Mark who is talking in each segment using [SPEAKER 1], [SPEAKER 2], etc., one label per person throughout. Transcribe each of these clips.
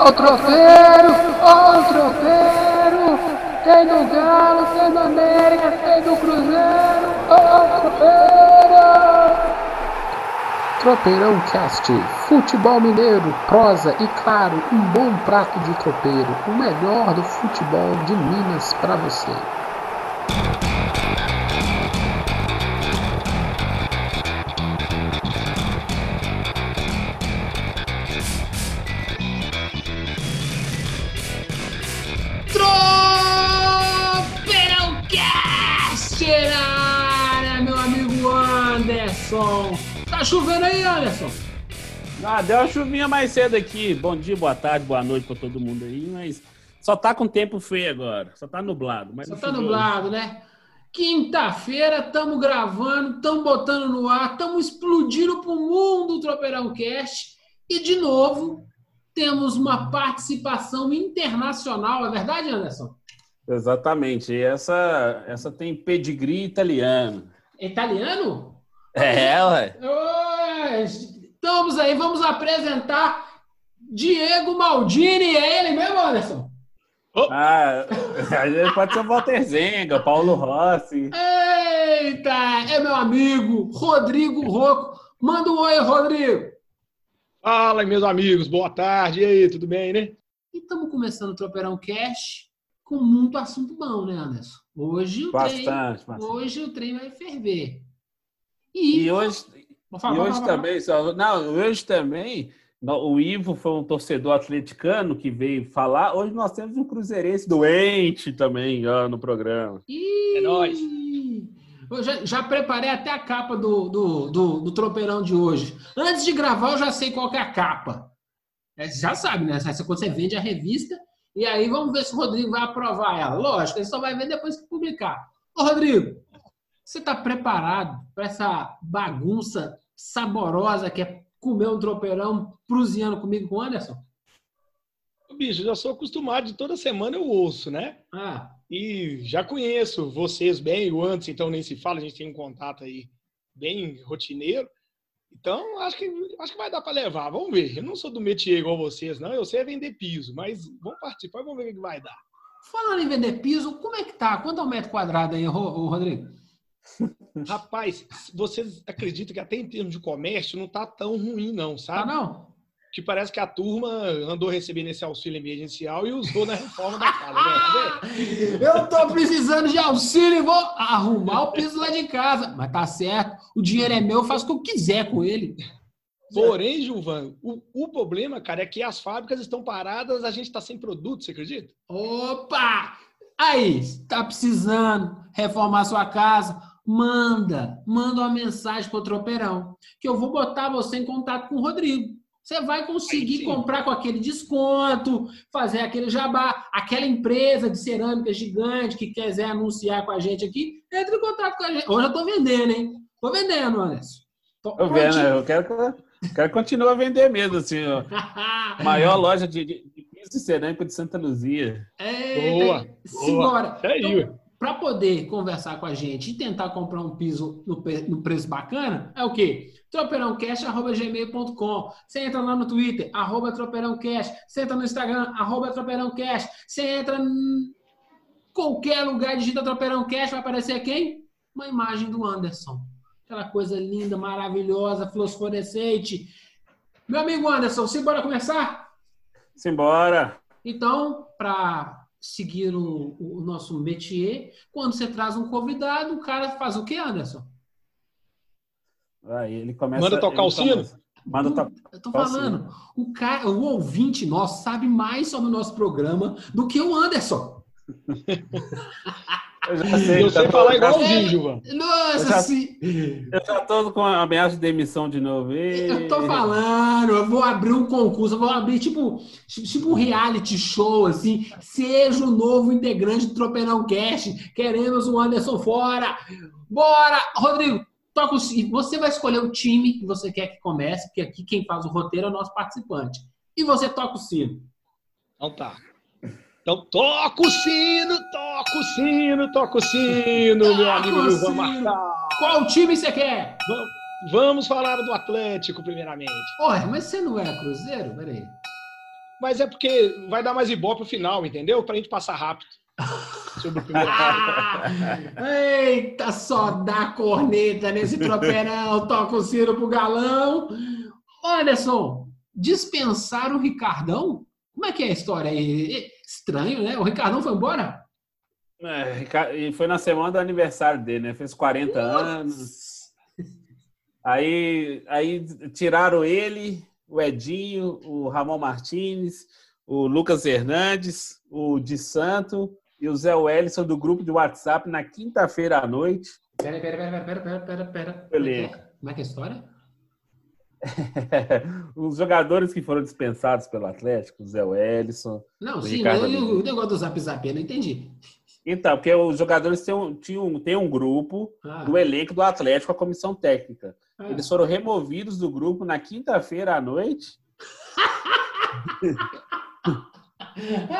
[SPEAKER 1] Ó o tropeiro, ó o tropeiro. Tem do Galo, tem do América, tem do Cruzeiro. Ó o tropeiro. Tropeirão Cast, futebol mineiro, prosa e claro, um bom prato de tropeiro, o melhor do futebol de Minas para você.
[SPEAKER 2] Tá chovendo aí, Anderson?
[SPEAKER 3] Ah, deu uma chuvinha mais cedo aqui. Bom dia, boa tarde, boa noite pra todo mundo aí, mas só tá com tempo feio agora. Só tá nublado. Mas
[SPEAKER 2] Só tá nublado, né? Quinta-feira, estamos gravando, estamos botando no ar, estamos explodindo pro mundo o Tropeirão Cast. E, de novo, temos uma participação internacional, é verdade, Anderson?
[SPEAKER 3] Exatamente. E essa, essa tem pedigree italiano.
[SPEAKER 2] Italiano?
[SPEAKER 3] É, ué.
[SPEAKER 2] Oi, Estamos aí, vamos apresentar Diego Maldini. É ele mesmo, Anderson?
[SPEAKER 3] Ah, a gente pode ser o Walter Zenga, Paulo Rossi.
[SPEAKER 2] Eita, é meu amigo Rodrigo Rocco. Manda um oi, Rodrigo.
[SPEAKER 4] Fala, meus amigos, boa tarde. E aí, tudo bem, né?
[SPEAKER 2] E estamos começando o Tropeirão Cash com muito assunto bom, né, Anderson? Hoje o trem,
[SPEAKER 3] Bastante, bastante.
[SPEAKER 2] hoje o trem vai ferver. E,
[SPEAKER 3] E hoje,
[SPEAKER 2] falar,
[SPEAKER 3] e hoje também, só- não, hoje também, o Ivo foi um torcedor atleticano que veio falar. Hoje nós temos um cruzeirense doente também ó, no programa.
[SPEAKER 2] Ih,
[SPEAKER 4] É nóis.
[SPEAKER 2] Eu já, já preparei até a capa do, do, do, do tropeirão de hoje. Antes de gravar, eu já sei qual que é a capa. É, Você já sabe, né? Essa é quando você vende a revista. E aí vamos ver se o Rodrigo vai aprovar ela. Lógico, ele só vai ver depois que publicar. Ô, Rodrigo, você está preparado para essa bagunça saborosa que é comer um tropeirão prusiano comigo com o Anderson?
[SPEAKER 4] Bicho, já sou acostumado de toda semana eu ouço, né?
[SPEAKER 2] Ah,
[SPEAKER 4] E já conheço vocês bem, o antes, então nem se fala, a gente tem um contato aí bem rotineiro. Então, acho que, acho que vai dar para levar. Vamos ver. Eu não sou do métier igual vocês, não. Eu sei é vender piso, mas vamos participar e vamos ver o que vai dar.
[SPEAKER 2] falando em vender piso, como é que tá? Quanto é o metro quadrado aí, Rodrigo?
[SPEAKER 4] Rapaz, vocês acreditam que até em termos de comércio não tá tão ruim, não,
[SPEAKER 2] Tá
[SPEAKER 4] sabe?
[SPEAKER 2] não?
[SPEAKER 4] Que parece que a turma andou recebendo esse auxílio emergencial e usou na reforma da casa. né?
[SPEAKER 2] Eu tô precisando de auxílio e vou arrumar o piso lá de casa. Mas tá certo, o dinheiro é meu, eu faço o que eu quiser com ele.
[SPEAKER 4] Porém, Gilvan, o, o problema, cara, é que as fábricas estão paradas, a gente está sem produto, você acredita?
[SPEAKER 2] Opa! Aí, tá precisando reformar sua casa? Manda, manda uma mensagem pro tropeirão, que eu vou botar você em contato com o Rodrigo. Você vai conseguir comprar com aquele desconto, fazer aquele jabá. Aquela empresa de cerâmica gigante que quiser anunciar com a gente aqui, entre em contato com a gente. Hoje eu tô vendendo, hein? Tô vendendo, Anderson. Tô
[SPEAKER 3] Eu vendo, eu quero que eu quero que continue a vender mesmo, assim, ó. Maior loja de, de, de piso de cerâmica de Santa Luzia.
[SPEAKER 2] Eita,
[SPEAKER 4] Boa,
[SPEAKER 2] Simbora.
[SPEAKER 4] Isso aí,
[SPEAKER 2] Então,
[SPEAKER 4] ué.
[SPEAKER 2] Para poder conversar com a gente e tentar comprar um piso no, no preço bacana, é o quê? tropeirãocast.gmail.com Você entra lá no Twitter, arroba tropeirãocast. Você entra no Instagram, arroba tropeirãocast. Você entra em qualquer lugar, digita tropeirãocast, vai aparecer quem? Uma imagem do Anderson. Aquela coisa linda, maravilhosa, fluorescente. Meu amigo Anderson, simbora começar?
[SPEAKER 3] Simbora!
[SPEAKER 2] Então, para seguir o, o nosso métier, quando você traz um convidado, o cara faz o que, Anderson?
[SPEAKER 3] Aí ele começa.
[SPEAKER 4] Manda tocar
[SPEAKER 3] ele
[SPEAKER 4] o sino?
[SPEAKER 3] começa- Manda tocar.
[SPEAKER 2] Eu tô falando, o, cara, o ouvinte nosso sabe mais sobre o nosso programa do que o Anderson.
[SPEAKER 3] Eu já sei.
[SPEAKER 4] Eu
[SPEAKER 3] já
[SPEAKER 4] sei
[SPEAKER 3] tô-
[SPEAKER 4] falar igualzinho, Gilvan.
[SPEAKER 2] Nossa,
[SPEAKER 3] Eu já-
[SPEAKER 2] se-
[SPEAKER 3] Eu já tô com a ameaça de demissão de novo. Ê.
[SPEAKER 2] eu tô falando, eu vou abrir um concurso, eu vou abrir tipo, tipo um reality show, assim, seja o novo integrante do Tropeirão Cast, queremos o Anderson fora. Bora! Rodrigo, toca o sino. Você vai escolher o time que você quer que comece, porque aqui quem faz o roteiro é o nosso participante. E você toca o sino.
[SPEAKER 4] Então tá. Então toca o sino, toca o sino, toca o sino, meu amigo
[SPEAKER 2] sino.
[SPEAKER 4] Marçal.
[SPEAKER 2] Qual time você quer?
[SPEAKER 4] Vamos falar do Atlético, primeiramente.
[SPEAKER 2] Olha, mas você não era Cruzeiro? Peraí.
[SPEAKER 4] Mas é porque vai dar mais ibope pro final, entendeu? Pra gente passar rápido. Sobre o primeiro
[SPEAKER 2] Ah, eita, só dá corneta nesse tropeirão, toca o sino pro galão. Anderson, dispensar o Ricardão? Como é que é a história aí? Estranho, né? O Ricardão foi embora?
[SPEAKER 3] É, e foi na semana do aniversário dele, né? Fez 40 anos. Aí, aí tiraram ele, o Edinho, o Ramon Martins, o Lucas Hernandes, o Di Santo e o Zé Wellison do grupo de WhatsApp na quinta-feira à noite.
[SPEAKER 2] Pera, pera, pera, pera, pera, pera, pera.
[SPEAKER 3] Beleza.
[SPEAKER 2] Como é que é a história?
[SPEAKER 3] Os jogadores que foram dispensados pelo Atlético, o Zé Wellison.
[SPEAKER 2] Não,
[SPEAKER 3] O
[SPEAKER 2] sim,
[SPEAKER 3] Ricardo
[SPEAKER 2] eu- o negócio do zap zap, eu não entendi.
[SPEAKER 3] Então, porque os jogadores têm um, tinham, um- têm um grupo
[SPEAKER 2] Ah,
[SPEAKER 3] do elenco do Atlético, a comissão técnica.
[SPEAKER 2] ah.
[SPEAKER 3] Eles foram removidos do grupo na quinta-feira à noite.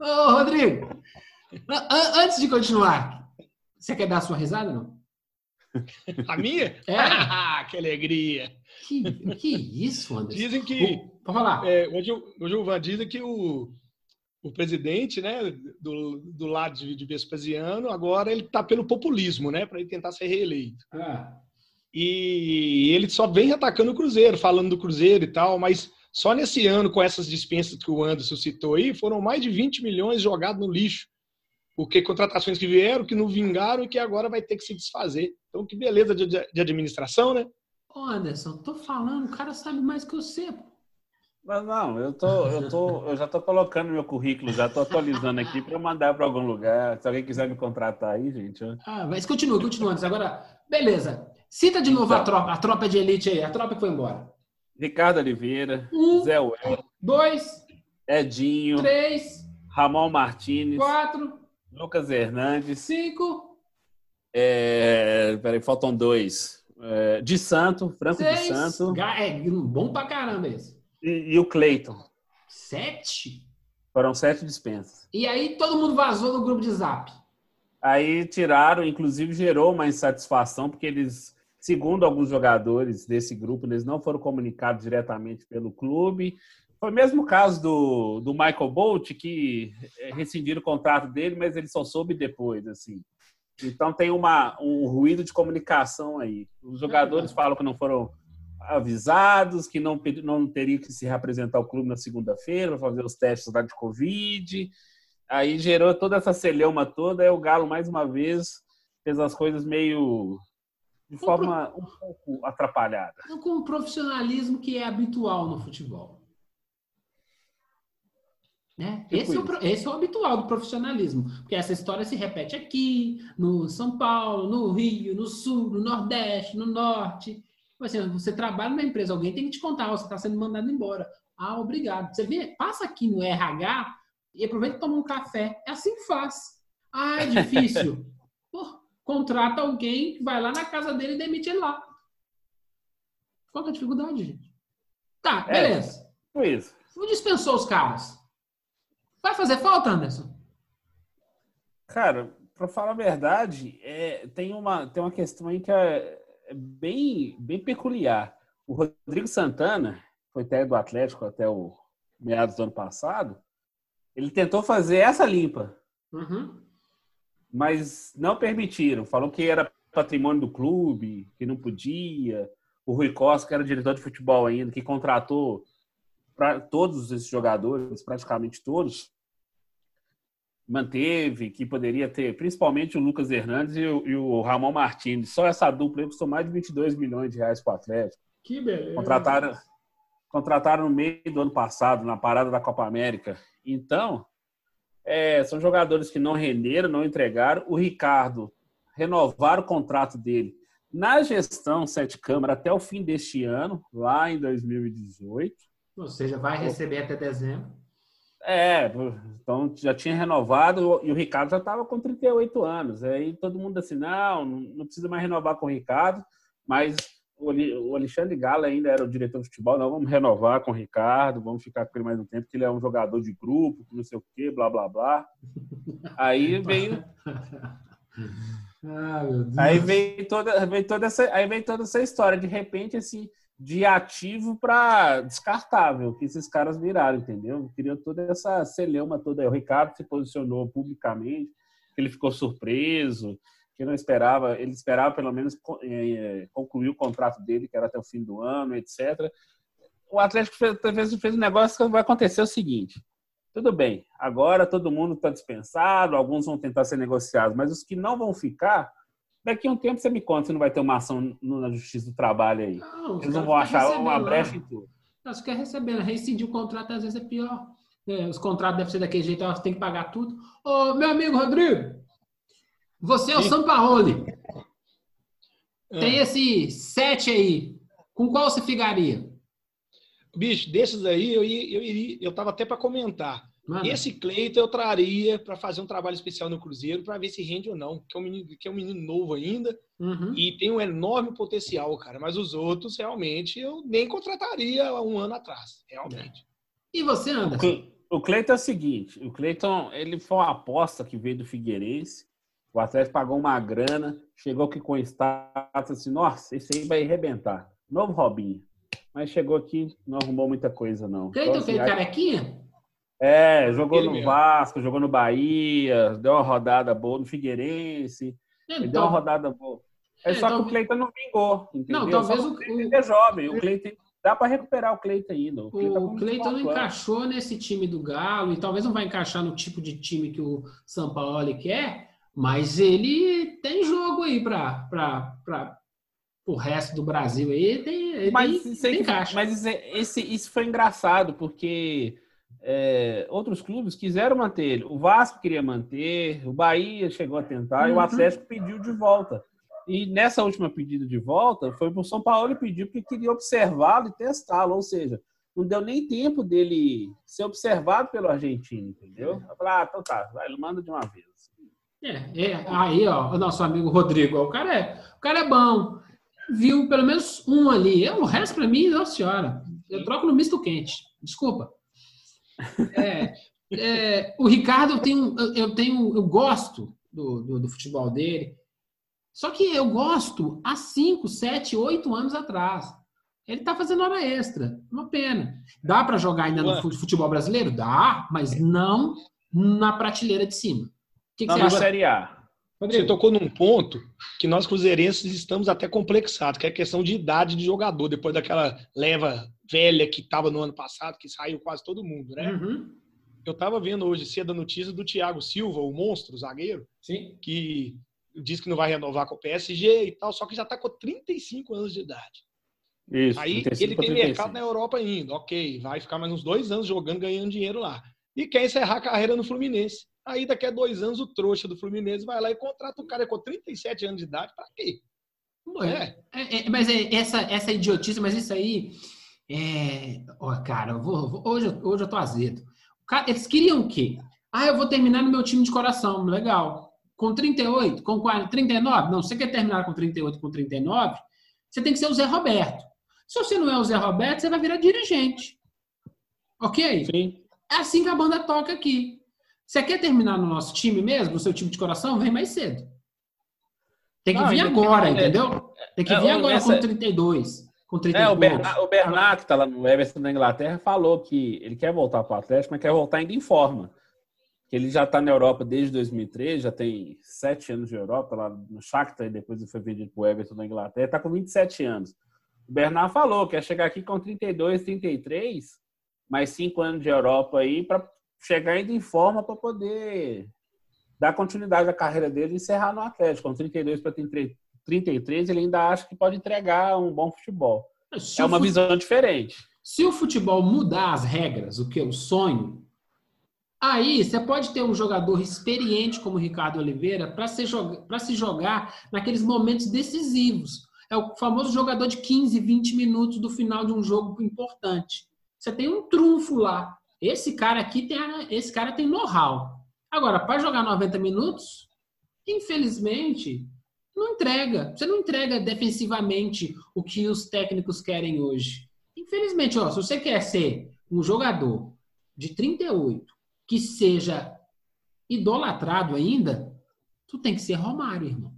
[SPEAKER 2] Ô, Rodrigo, an- an- antes de continuar, você quer dar a sua risada, não?
[SPEAKER 4] A minha?
[SPEAKER 2] É.
[SPEAKER 4] Ah, que alegria.
[SPEAKER 2] Que, que isso, Anderson?
[SPEAKER 4] Dizem que.
[SPEAKER 2] Pode falar.
[SPEAKER 4] É, hoje, o- hoje o Van dizem que o, o presidente, né, do, do lado de, de Vespasiano, agora ele está pelo populismo, né, para ele tentar ser reeleito.
[SPEAKER 2] Ah,
[SPEAKER 4] E ele só vem atacando o Cruzeiro, falando do Cruzeiro e tal, mas só nesse ano, com essas dispensas que o Anderson citou aí, foram mais de 20 milhões jogados no lixo. Porque contratações que vieram, que não vingaram e que agora vai ter que se desfazer. Então, que beleza de, de administração, né?
[SPEAKER 2] Ô, Anderson, tô falando, o cara sabe mais que você.
[SPEAKER 3] Mas não, eu, tô, eu, tô, eu já estou colocando meu currículo, já estou atualizando aqui para mandar para algum lugar. Se alguém quiser me contratar aí, gente. eu-
[SPEAKER 2] Ah, mas continua, continua, Anderson. Agora, beleza. Cita de novo a
[SPEAKER 3] Então.
[SPEAKER 2] tropa, a tropa de elite aí, a tropa que foi embora.
[SPEAKER 3] Ricardo Oliveira,
[SPEAKER 2] Um,
[SPEAKER 3] Zé Well,
[SPEAKER 2] dois,
[SPEAKER 3] Edinho,
[SPEAKER 2] três,
[SPEAKER 3] Ramon Martins,
[SPEAKER 2] quatro,
[SPEAKER 3] Lucas Hernandes.
[SPEAKER 2] cinco,
[SPEAKER 3] É, peraí, faltam dois. É, de Santo, Franco de
[SPEAKER 2] seis.
[SPEAKER 3] Santo
[SPEAKER 2] Ga- É bom pra caramba esse.
[SPEAKER 3] e, e o Cleiton.
[SPEAKER 2] Sete?
[SPEAKER 3] Foram sete dispensas.
[SPEAKER 2] E aí todo mundo vazou no grupo de zap.
[SPEAKER 3] Aí tiraram, inclusive gerou uma insatisfação, porque eles, segundo alguns jogadores desse grupo, eles não foram comunicados diretamente pelo clube. Foi o mesmo caso do, do Michael Bolt, que eh, rescindiram o contrato dele, mas ele só soube depois, assim. Então tem uma, um ruído de comunicação aí. Os jogadores falam que não foram avisados, que não, não teriam que se representar o clube na segunda-feira para fazer os testes lá de Covid. Aí gerou toda essa celeuma toda, aí o Galo, mais uma vez, fez as coisas meio de forma um pouco atrapalhada.
[SPEAKER 2] Então, com o profissionalismo que é habitual no futebol. Né?
[SPEAKER 3] Tipo
[SPEAKER 2] esse, é o, esse é o habitual do profissionalismo. Porque essa história se repete aqui, no São Paulo, no Rio, no Sul, no Nordeste, no Norte. Tipo assim, você trabalha numa empresa, alguém tem que te contar, ó, você está sendo mandado embora. Ah, obrigado. Você vê, passa aqui no RH e aproveita e toma um café. É assim que faz. Ah, é difícil. Pô, contrata alguém vai lá na casa dele e demite ele lá. Qual é a dificuldade, gente? Tá,
[SPEAKER 3] É.
[SPEAKER 2] beleza.
[SPEAKER 3] Foi isso.
[SPEAKER 2] Não dispensou os caras. Vai fazer falta, Anderson?
[SPEAKER 3] Cara, para falar a verdade, é, tem, uma, tem uma questão aí que é, é bem, bem peculiar. O Rodrigo Santana, foi técnico do Atlético até o meados do ano passado, ele tentou fazer essa limpa.
[SPEAKER 2] Uhum.
[SPEAKER 3] mas não permitiram. Falou que era patrimônio do clube, que não podia. O Rui Costa, que era diretor de futebol ainda, que contratou para todos esses jogadores, praticamente todos, manteve, que poderia ter, principalmente o Lucas Hernandes e o, e o Ramon Martins. Só essa dupla aí custou mais de 22 milhões de reais para o Atlético.
[SPEAKER 2] Que beleza.
[SPEAKER 3] Contrataram, contrataram no meio do ano passado, na parada da Copa América. Então, é, são jogadores que não renderam, não entregaram. O Ricardo renovaram o contrato dele na gestão Sete Câmara até o fim deste ano, lá em 2018.
[SPEAKER 2] Ou seja, vai receber até dezembro.
[SPEAKER 3] É, então já tinha renovado e o Ricardo já estava com 38 anos. Aí todo mundo assim, não, não precisa mais renovar com o Ricardo, mas o Alexandre Gala ainda era o diretor de futebol, não, vamos renovar com o Ricardo, vamos ficar com ele mais um tempo, porque ele é um jogador de grupo, que não sei o quê, blá, blá, blá. Aí veio,
[SPEAKER 2] Ah,
[SPEAKER 3] aí veio toda, veio toda essa, aí veio toda essa história. De repente, assim, de ativo para descartável que esses caras viraram, entendeu? Criou toda essa celeuma toda. O Ricardo se posicionou publicamente, ele ficou surpreso, que não esperava, ele esperava pelo menos é, concluir o contrato dele, que era até o fim do ano, etc. O Atlético fez, fez um negócio que vai acontecer o seguinte: tudo bem, agora todo mundo está dispensado, alguns vão tentar ser negociados, mas os que não vão ficar, daqui a um tempo você me conta se não vai ter uma ação na Justiça do Trabalho aí. Não, Eles não vão achar uma brecha em tudo.
[SPEAKER 2] Não, você quer receber, né? rescindir o contrato às vezes é pior. É, os contratos devem ser daquele jeito, você tem que pagar tudo. Ô, meu amigo Rodrigo, você é o Sampaoli. Tem ah. esse sete aí. Com qual você ficaria?
[SPEAKER 4] Bicho, desses aí eu, ia, eu iria, eu tava até para comentar. Mano. Esse Cleiton eu traria para fazer um trabalho especial no Cruzeiro para ver se rende ou não, que é um menino, que é um menino novo ainda uhum. e tem um enorme potencial, cara. Mas os outros realmente eu nem contrataria há um ano atrás, realmente.
[SPEAKER 2] E você, Anderson?
[SPEAKER 3] O Cleiton é o seguinte, o Cleiton ele foi uma aposta que veio do Figueirense. O Atlético pagou uma grana, chegou aqui com status assim, nossa, esse aí vai arrebentar. Novo Robinho. Mas chegou aqui, não arrumou muita coisa, não.
[SPEAKER 2] Cleiton então, assim, fez carequinha?
[SPEAKER 3] É, jogou Ele no mesmo. Vasco, jogou no Bahia, deu uma rodada boa no Figueirense. Então, deu uma rodada boa. É, é só que o Cleiton não vingou, entendeu? Não, talvez o Cleiton é jovem. O Cleiton dá para recuperar o Cleiton ainda.
[SPEAKER 2] O Cleiton, não encaixou nesse time do Galo e talvez não vai encaixar no tipo de time que o São Paulo quer, mas ele tem jogo aí para o resto do Brasil aí tem,
[SPEAKER 3] mas
[SPEAKER 2] tem.
[SPEAKER 3] Mas esse, isso foi engraçado, porque é, outros clubes quiseram manter ele. O Vasco queria manter, o Bahia chegou a tentar uhum. e o uhum. Atlético pediu de volta. E nessa última pedida de volta, foi para o São Paulo e pediu porque queria observá-lo e testá-lo. Ou seja, não deu nem tempo dele ser observado pelo argentino, entendeu? Eu falei, ah, então tá, vai, manda de uma vez.
[SPEAKER 2] É, é, aí, ó, o nosso amigo Rodrigo, o cara é, o cara é bom viu pelo menos um ali. O resto, para mim, nossa senhora, eu troco no misto quente. Desculpa. É, é, o Ricardo, eu tenho, eu tenho, eu gosto do, do, do, futebol dele. Só que eu gosto há 5, 7, 8 anos atrás. Ele tá fazendo hora extra. Uma pena. Dá para jogar ainda no futebol brasileiro? Dá, mas não na prateleira de cima. O
[SPEAKER 3] que, que não, você acha? Série A.
[SPEAKER 4] Rodrigo. Você tocou num ponto que nós cruzeirenses estamos até complexados, que é a questão de idade de jogador, depois daquela leva velha que estava no ano passado, que saiu quase todo mundo, né? Uhum. Eu estava vendo hoje cedo a notícia do Thiago Silva, o monstro, o zagueiro, Sim. que diz que não vai renovar com o PSG e tal, só que já está com 35 anos de idade. Isso, Aí ele tem mercado na Europa ainda, ok, vai ficar mais uns dois anos jogando, ganhando dinheiro lá. E quer encerrar a carreira no Fluminense. Aí daqui a dois anos o trouxa do Fluminense vai lá e contrata o cara com 37 anos de idade. Pra quê?
[SPEAKER 2] É. É, é, mas é, essa, essa idiotice, mas isso aí. É... Oh, cara, eu vou, vou, hoje, hoje eu tô azedo. Cara, eles queriam o quê? Ah, eu vou terminar no meu time de coração. Legal. Com 38, com 40, 39? Não, você quer terminar com 38, com 39? Você tem que ser o Zé Roberto. Se você não é o Zé Roberto, você vai virar dirigente. Ok? Sim. É assim que a banda toca aqui. Você quer terminar no nosso time mesmo, no seu time de coração? Vem mais cedo. Tem que vir agora, que... entendeu? Tem que vir é, agora essa... com 32. Com 32
[SPEAKER 3] é, o, Bernard, o Bernard, que está lá no Everton da Inglaterra, falou que ele quer voltar para o Atlético, mas quer voltar ainda em forma. Que ele já está na Europa desde 2013, já tem sete anos de Europa, lá no Shakhtar, e depois ele foi vendido para o Everton da Inglaterra, está com 27 anos. O Bernard falou que quer chegar aqui com 32, 33, mais cinco anos de Europa aí, para chegar ainda em forma para poder dar continuidade à carreira dele e encerrar no Atlético. Com 32 para 33, ele ainda acha que pode entregar um bom futebol. Se é uma fute... visão diferente.
[SPEAKER 2] Se o futebol mudar as regras, o que eu sonho, aí você pode ter um jogador experiente como o Ricardo Oliveira para se, joga... se jogar naqueles momentos decisivos. É o famoso jogador de 15, 20 minutos do final de um jogo importante. Você tem um trunfo lá. Esse cara aqui tem, esse cara tem know-how. Agora, para jogar 90 minutos, infelizmente, não entrega. Você não entrega defensivamente o que os técnicos querem hoje. Infelizmente, ó, se você quer ser um jogador de 38 que seja idolatrado ainda, tu tem que ser Romário, irmão.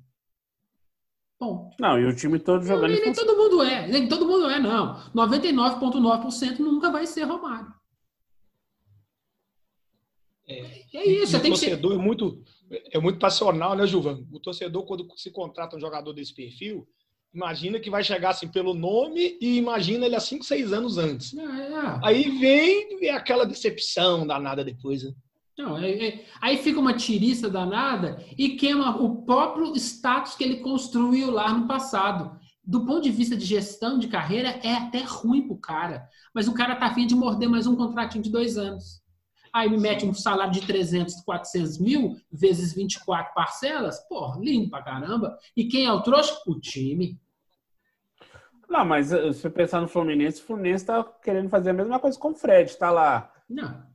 [SPEAKER 2] Ponto.
[SPEAKER 3] Não, e o time todo jogando
[SPEAKER 2] nem,
[SPEAKER 3] em
[SPEAKER 2] nem todo mundo é. Nem todo mundo é, não. 99,9% nunca vai ser Romário.
[SPEAKER 4] É.
[SPEAKER 2] É isso,
[SPEAKER 4] E
[SPEAKER 2] tem que ser.
[SPEAKER 4] torcedor muito, é muito passional, né, Gilvan? O torcedor, quando se contrata um jogador desse perfil, imagina que vai chegar assim pelo nome e imagina ele há 5, 6 anos antes.
[SPEAKER 2] É, é.
[SPEAKER 4] Aí vem aquela decepção danada depois, né?
[SPEAKER 2] Não, é- é- aí fica uma tiriça danada e queima o próprio status que ele construiu lá no passado. Do ponto de vista de gestão de carreira, é até ruim pro cara. Mas o cara tá afim de morder mais um contratinho de dois anos. Aí me mete um salário de 300, 400 mil, vezes 24 parcelas. Pô, lindo pra caramba. E quem é o trouxa? O time.
[SPEAKER 3] Não, mas eh, se você pensar no Fluminense, o Fluminense tá querendo fazer a mesma coisa com o Fred. Tá lá,
[SPEAKER 2] Não.
[SPEAKER 3] tá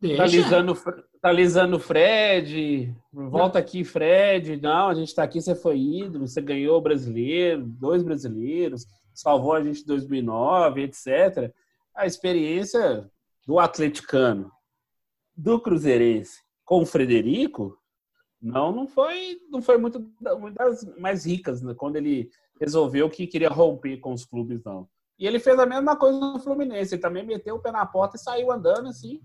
[SPEAKER 2] Deixa.
[SPEAKER 3] alisando, o Fre- tá alisando o Fred. Volta aqui, Fred. Não, a gente tá aqui, você foi ídolo, você ganhou o brasileiro, dois brasileiros, salvou a gente em 2009, etc. A experiência do atleticano, do cruzeirense com o Frederico, não, não foi, não foi muito, muito das mais ricas né, quando ele resolveu que queria romper com os clubes, não. E ele fez a mesma coisa no Fluminense, ele também meteu o pé na porta e saiu andando assim.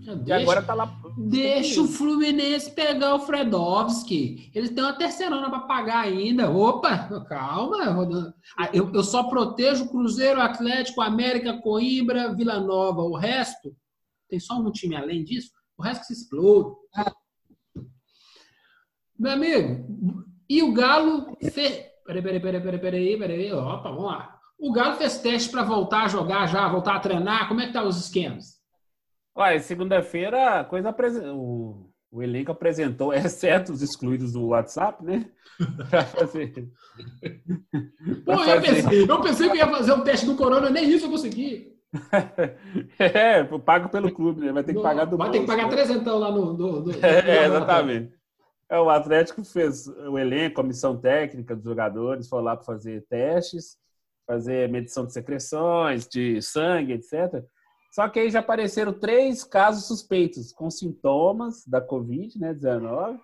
[SPEAKER 3] E
[SPEAKER 2] Deixa.
[SPEAKER 3] agora tá lá.
[SPEAKER 2] Deixa o Fluminense pegar o Fredovski. Eles têm uma terceirona para pagar ainda. Opa, calma. Rodando. Ah, Eu, eu só protejo o Cruzeiro, Atlético, América, Coimbra, Vila Nova. O resto, tem só um time além disso. O resto que se explode. Meu amigo, e o Galo fez. Peraí, peraí, peraí, peraí, peraí, peraí. Opa, vamos lá. O Galo fez teste para voltar a jogar já, voltar a treinar. Como é que tá os esquemas?
[SPEAKER 3] Olha, segunda-feira a coisa o, o elenco apresentou, exceto os excluídos do WhatsApp, né? Pra fazer.
[SPEAKER 2] Pô,
[SPEAKER 3] pra
[SPEAKER 2] eu
[SPEAKER 3] fazer-
[SPEAKER 2] pensei, eu pensei que ia fazer um teste do Corona, nem isso eu consegui.
[SPEAKER 3] É, pago pelo clube, né? Vai ter que pagar do
[SPEAKER 2] Vai ter que pagar
[SPEAKER 3] né?
[SPEAKER 2] trezentão lá no...
[SPEAKER 3] É, exatamente. É, o Atlético fez o elenco, a comissão técnica dos jogadores, foi lá para fazer testes, fazer medição de secreções, de sangue, etc. Só que aí já apareceram três casos suspeitos com sintomas da Covid, né, 19.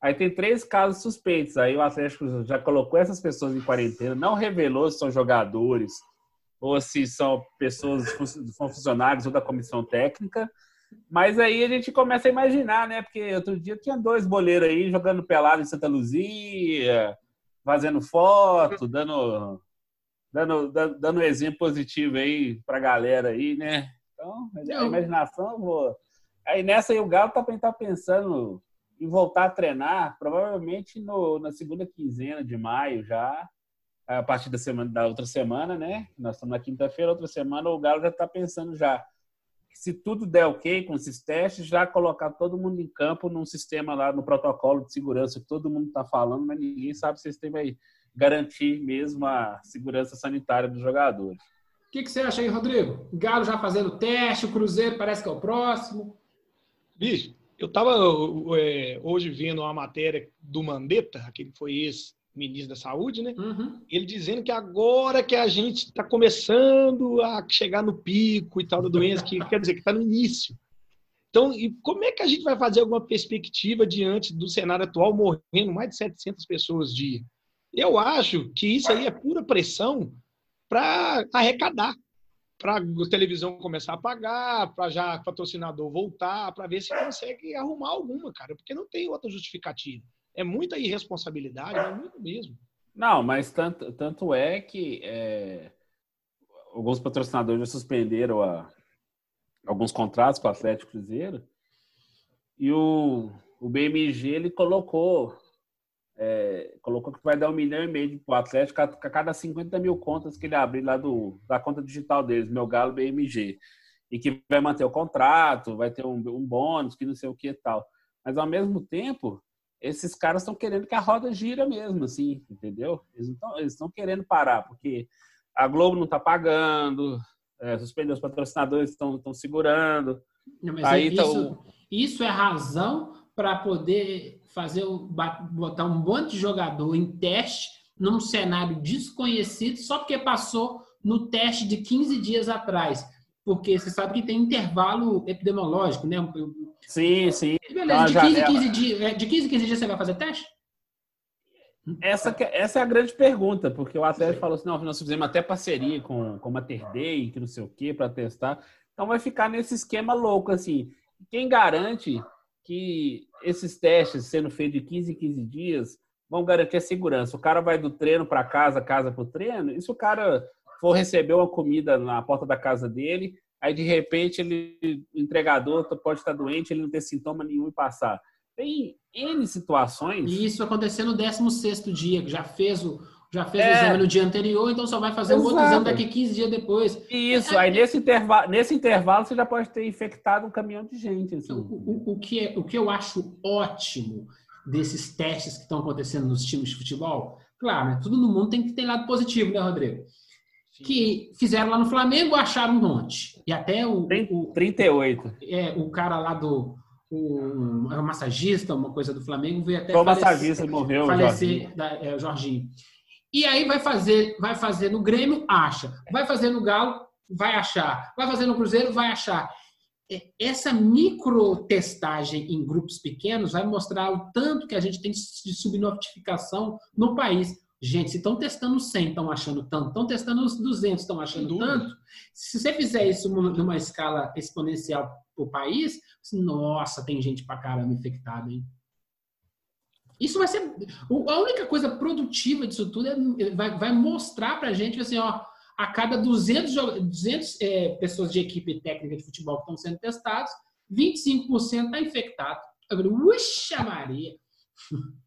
[SPEAKER 3] Aí tem três casos suspeitos. Aí o Atlético já colocou essas pessoas em quarentena, não revelou se são jogadores ou se são pessoas, são funcionários ou da comissão técnica. Mas aí a gente começa a imaginar, né? Porque outro dia tinha dois boleiros aí jogando pelado em Santa Luzia, fazendo foto, dando, dando, dando, dando exemplo positivo aí pra galera aí, né? Então, a imaginação, vou. Aí nessa aí o Galo tá, tá pensando em voltar a treinar, provavelmente no, na segunda quinzena de maio já, a partir da semana da outra semana, né? Nós estamos na quinta-feira, outra semana o Galo já tá pensando já se tudo der ok com esses testes, já colocar todo mundo em campo num sistema lá, no protocolo de segurança que todo mundo está falando, mas ninguém sabe se esse sistema vai garantir mesmo a segurança sanitária dos jogadores.
[SPEAKER 2] O que, que você acha aí, Rodrigo? O Galo já fazendo teste, o Cruzeiro parece que é o próximo.
[SPEAKER 4] Bicho, eu estava hoje vendo uma matéria do Mandetta, aquele que foi ex-ministro da Saúde, né?
[SPEAKER 2] Uhum.
[SPEAKER 4] Ele dizendo que agora que a gente está começando a chegar no pico e tal da doença, que quer dizer que está no início. Então, e como é que a gente vai fazer alguma perspectiva diante do cenário atual, morrendo mais de 700 pessoas dia? Eu acho que isso aí é pura pressão para arrecadar, para a televisão começar a pagar, para já o patrocinador voltar, para ver se consegue arrumar alguma, cara, porque não tem outra justificativa. É muita irresponsabilidade, é muito mesmo.
[SPEAKER 3] Não, mas tanto, tanto é que é, alguns patrocinadores já suspenderam a, alguns contratos com o Atlético Cruzeiro e o, o BMG ele colocou é, colocou que vai dar um milhão e meio para o Atlético a, a cada 50 mil contas que ele abrir lá do, da conta digital deles, meu Galo BMG. E que vai manter o contrato, vai ter um, um bônus, que não sei o que e tal. Mas ao mesmo tempo, esses caras estão querendo que a roda gira mesmo, assim, entendeu? Eles estão querendo parar, porque a Globo não está pagando, é, suspendeu os patrocinadores estão segurando.
[SPEAKER 2] Não, mas
[SPEAKER 3] Aí
[SPEAKER 2] isso,
[SPEAKER 3] tá o-
[SPEAKER 2] isso é razão para poder fazer o- botar um monte de jogador em teste num cenário desconhecido só porque passou no teste de 15 dias atrás. Porque você sabe que tem intervalo epidemiológico, né?
[SPEAKER 3] Sim, sim.
[SPEAKER 2] Beleza, de
[SPEAKER 3] Então, a
[SPEAKER 2] 15 em
[SPEAKER 3] janela-
[SPEAKER 2] 15 dias, é, de 15 em 15 dias você vai fazer teste?
[SPEAKER 3] Essa, que- essa é a grande pergunta, porque o Atlético falou assim: não, nós fizemos até parceria com, com a Mater Dei, que não sei o quê, para testar. Então vai ficar nesse esquema louco, assim. Quem garante que esses testes sendo feitos de 15 em 15 dias vão garantir a segurança? O cara vai do treino para casa, casa para o treino, e se o cara for receber uma comida na porta da casa dele, aí de repente ele, o entregador pode estar doente, ele não ter sintoma nenhum e passar. Tem N situações.
[SPEAKER 2] E isso aconteceu no 16 dia, que já fez o, já fez o
[SPEAKER 3] É.
[SPEAKER 2] exame no dia anterior, então só vai fazer um outro exame daqui 15 dias depois.
[SPEAKER 3] Isso, aí nesse intervalo, nesse intervalo você já pode ter infectado um caminhão de gente. Assim.
[SPEAKER 2] Então, o, o- o que, é- o que eu acho ótimo desses testes que estão acontecendo nos times de futebol, claro, né, tudo no mundo tem que ter lado positivo, né, Rodrigo? Que fizeram lá no Flamengo, acharam um monte. E até o,
[SPEAKER 3] Tem
[SPEAKER 2] o,
[SPEAKER 3] 38.
[SPEAKER 2] é, o cara lá do. O, um massagista, uma coisa do Flamengo, veio até
[SPEAKER 3] Foi o
[SPEAKER 2] falecer-
[SPEAKER 3] massagista, morreu,
[SPEAKER 2] falecer
[SPEAKER 3] Jorginho.
[SPEAKER 2] da, é, o Jorginho. E aí vai fazer, vai fazer no Grêmio, acha. Vai fazer no Galo, vai achar. Vai fazer no Cruzeiro, vai achar. É, Essa microtestagem em grupos pequenos vai mostrar o tanto que a gente tem de subnotificação no país. Gente, se estão testando 100, estão achando tanto. Estão testando os 200, estão achando tanto. Se você fizer isso numa escala exponencial para o país, nossa, tem gente pra caramba infectada, hein? Isso vai ser. A única coisa produtiva disso tudo é, vai, vai mostrar pra gente assim, ó, a cada 200, jo- 200 é, pessoas de equipe técnica de futebol que estão sendo testados, 25% está infectado. Eu falei, Uxa Maria!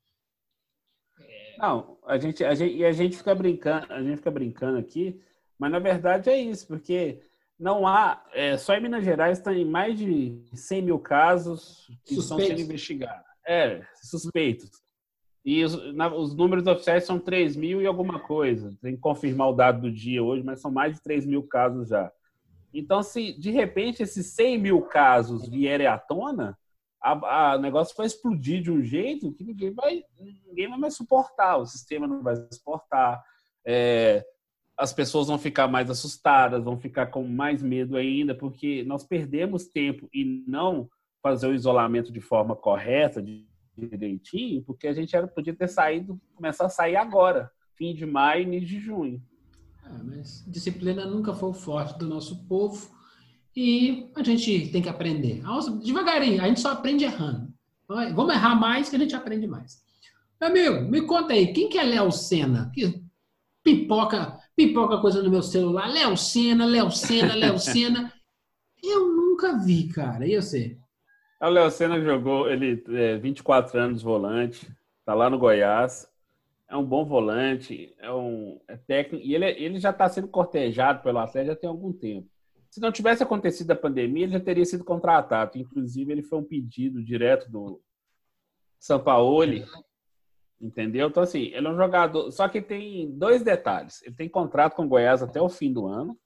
[SPEAKER 3] Não, a gente, a gente, e a gente fica brincando, a gente fica brincando aqui, mas na verdade é isso, porque não há, é, só em Minas Gerais tem mais de 100 mil casos que estão
[SPEAKER 2] Suspeitos.
[SPEAKER 3] sendo investigados. É, suspeitos. E os, na- os números oficiais são 3 mil e alguma coisa. Tem que confirmar o dado do dia hoje, mas são mais de 3 mil casos já. Então, se de repente esses 100 mil casos vierem à tona, a, a- o negócio vai explodir de um jeito que ninguém vai, ninguém vai mais suportar, o sistema não vai suportar, é, as pessoas vão ficar mais assustadas, vão ficar com mais medo ainda, porque nós perdemos tempo e não fazer o isolamento de forma correta, direitinho, porque a gente era, podia ter saído, começar a sair agora, fim de maio, início de junho.
[SPEAKER 2] Ah, mas disciplina nunca foi o forte do nosso povo e a gente tem que aprender. Devagarinho, a gente só aprende errando. Vamos errar mais que a gente aprende mais. Meu amigo, me conta aí, quem que é Léo Senna? Que pipoca, pipoca coisa no meu celular. Léo Senna, Léo Senna, Léo Senna. Eu nunca vi, cara. E eu sei.
[SPEAKER 3] O Léo Senna jogou, ele é 24 anos volante, tá lá no Goiás. É um bom volante, é um é técnico, e ele, ele já está sendo cortejado pelo Atlético já tem algum tempo. Se não tivesse acontecido a pandemia, ele já teria sido contratado. Inclusive, ele foi um pedido direto do Sampaoli, entendeu? Então, assim, ele é um jogador. Só que tem dois detalhes. Ele tem contrato com o Goiás até o fim do ano.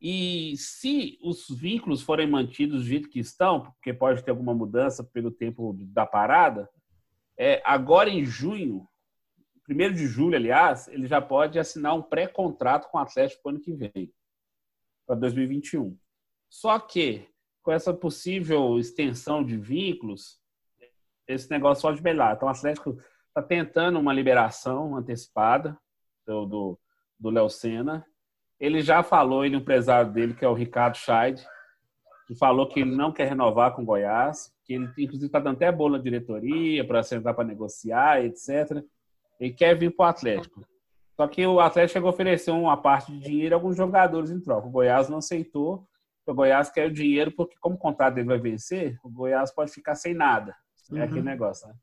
[SPEAKER 3] E se os vínculos forem mantidos do jeito que estão, porque pode ter alguma mudança pelo tempo da parada, é, agora em junho, primeiro de julho, aliás, ele já pode assinar um pré-contrato com o Atlético para o ano que vem, para 2021. Só que, com essa possível extensão de vínculos, esse negócio pode melhorar. Então, o Atlético está tentando uma liberação antecipada do, do, do Léo Senna. Ele já falou, ele, o empresário dele, que é o Ricardo Scheid, que falou que ele não quer renovar com o Goiás, que ele, inclusive, está dando até bola na diretoria para sentar para negociar, etc. Ele quer vir para o Atlético. Só que o Atlético chegou a oferecer uma parte de dinheiro a alguns jogadores em troca. O Goiás não aceitou. O Goiás quer o dinheiro porque, como o contrato dele vai vencer, o Goiás pode ficar sem nada. É
[SPEAKER 2] Uhum.
[SPEAKER 3] aquele negócio, né?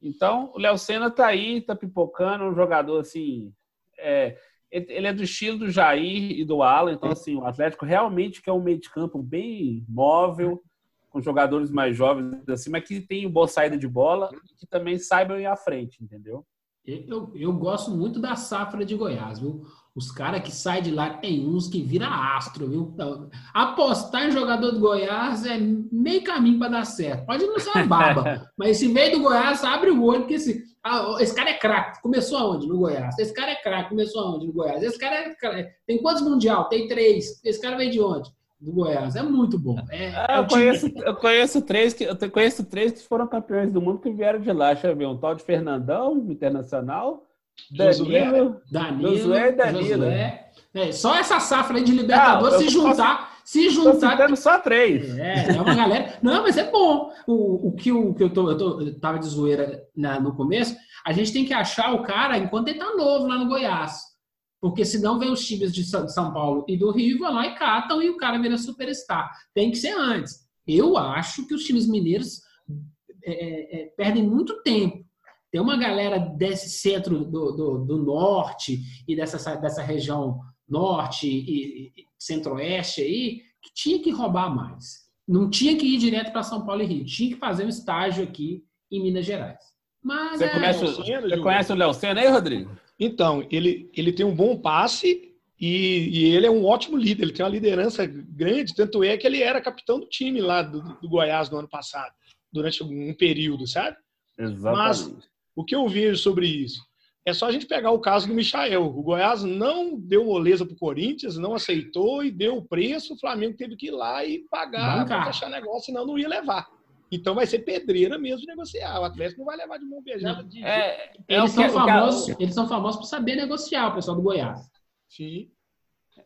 [SPEAKER 3] Então, o Léo Senna tá aí, tá pipocando, um jogador assim. é, ele é do estilo do Jair e do Alan, então, assim, o Atlético realmente quer um meio de campo bem móvel, com jogadores mais jovens, assim, mas que tem boa saída de bola e que também saibam ir à frente, entendeu?
[SPEAKER 2] Eu, eu gosto muito da safra de Goiás, viu? Os caras que saem de lá tem uns que vira astro, viu? Apostar em jogador do Goiás é meio caminho para dar certo. Pode não ser uma baba, mas se veio do Goiás, abre o olho, porque esse, ah, esse cara é craque. Começou aonde? No Goiás. Esse cara é craque. Começou aonde? No Goiás. Esse cara é craque. Tem quantos mundial? Tem três. Esse cara veio de onde? Do Goiás. É muito bom. É,
[SPEAKER 3] Ah,
[SPEAKER 2] é
[SPEAKER 3] eu,
[SPEAKER 2] time-
[SPEAKER 3] conheço, eu conheço três que eu conheço três que foram campeões do mundo que vieram de lá. Deixa eu ver, um tal de Fernandão, internacional. Danilo.
[SPEAKER 2] Danilo,
[SPEAKER 3] Josué e Danilo.
[SPEAKER 2] Josué. É, só essa safra aí de Libertadores, se
[SPEAKER 3] tô
[SPEAKER 2] juntar, se
[SPEAKER 3] Tô
[SPEAKER 2] juntar,
[SPEAKER 3] citando só três.
[SPEAKER 2] É, é uma galera. Não, mas é bom. O, o que, o, que eu, tô, eu, tô, eu tava de zoeira na- no começo, a gente tem que achar o cara enquanto ele tá novo lá no Goiás. Porque senão vem os times de São Paulo e do Rio, vão lá e catam e o cara vira superstar. Tem que ser antes. Eu acho que os times mineiros é, é, é, perdem muito tempo. Tem uma galera desse centro do, do, do norte e dessa, dessa região norte e, e centro-oeste aí que tinha que roubar mais. Não tinha que ir direto para São Paulo e Rio. Tinha que fazer um estágio aqui em Minas Gerais. Mas
[SPEAKER 3] Você
[SPEAKER 2] é,
[SPEAKER 3] conhece, o- você conhece o Léo Senna aí, Rodrigo?
[SPEAKER 4] Então, ele, ele tem um bom passe e, e ele é um ótimo líder. Ele tem uma liderança grande, tanto é que ele era capitão do time lá do, do Goiás no ano passado, durante um período, sabe?
[SPEAKER 3] Exatamente.
[SPEAKER 4] O que eu vejo sobre isso? É só a gente pegar o caso do Michael. O Goiás não deu moleza para o Corinthians, não aceitou e deu o preço. O Flamengo teve que ir lá e pagar para fechar negócio, senão não ia levar. Então vai ser pedreira mesmo de negociar. O Atlético não vai levar de mão beijada de
[SPEAKER 3] É,
[SPEAKER 2] eles, são famosos, eles são famosos por saber negociar, o pessoal do Goiás.
[SPEAKER 4] Sim.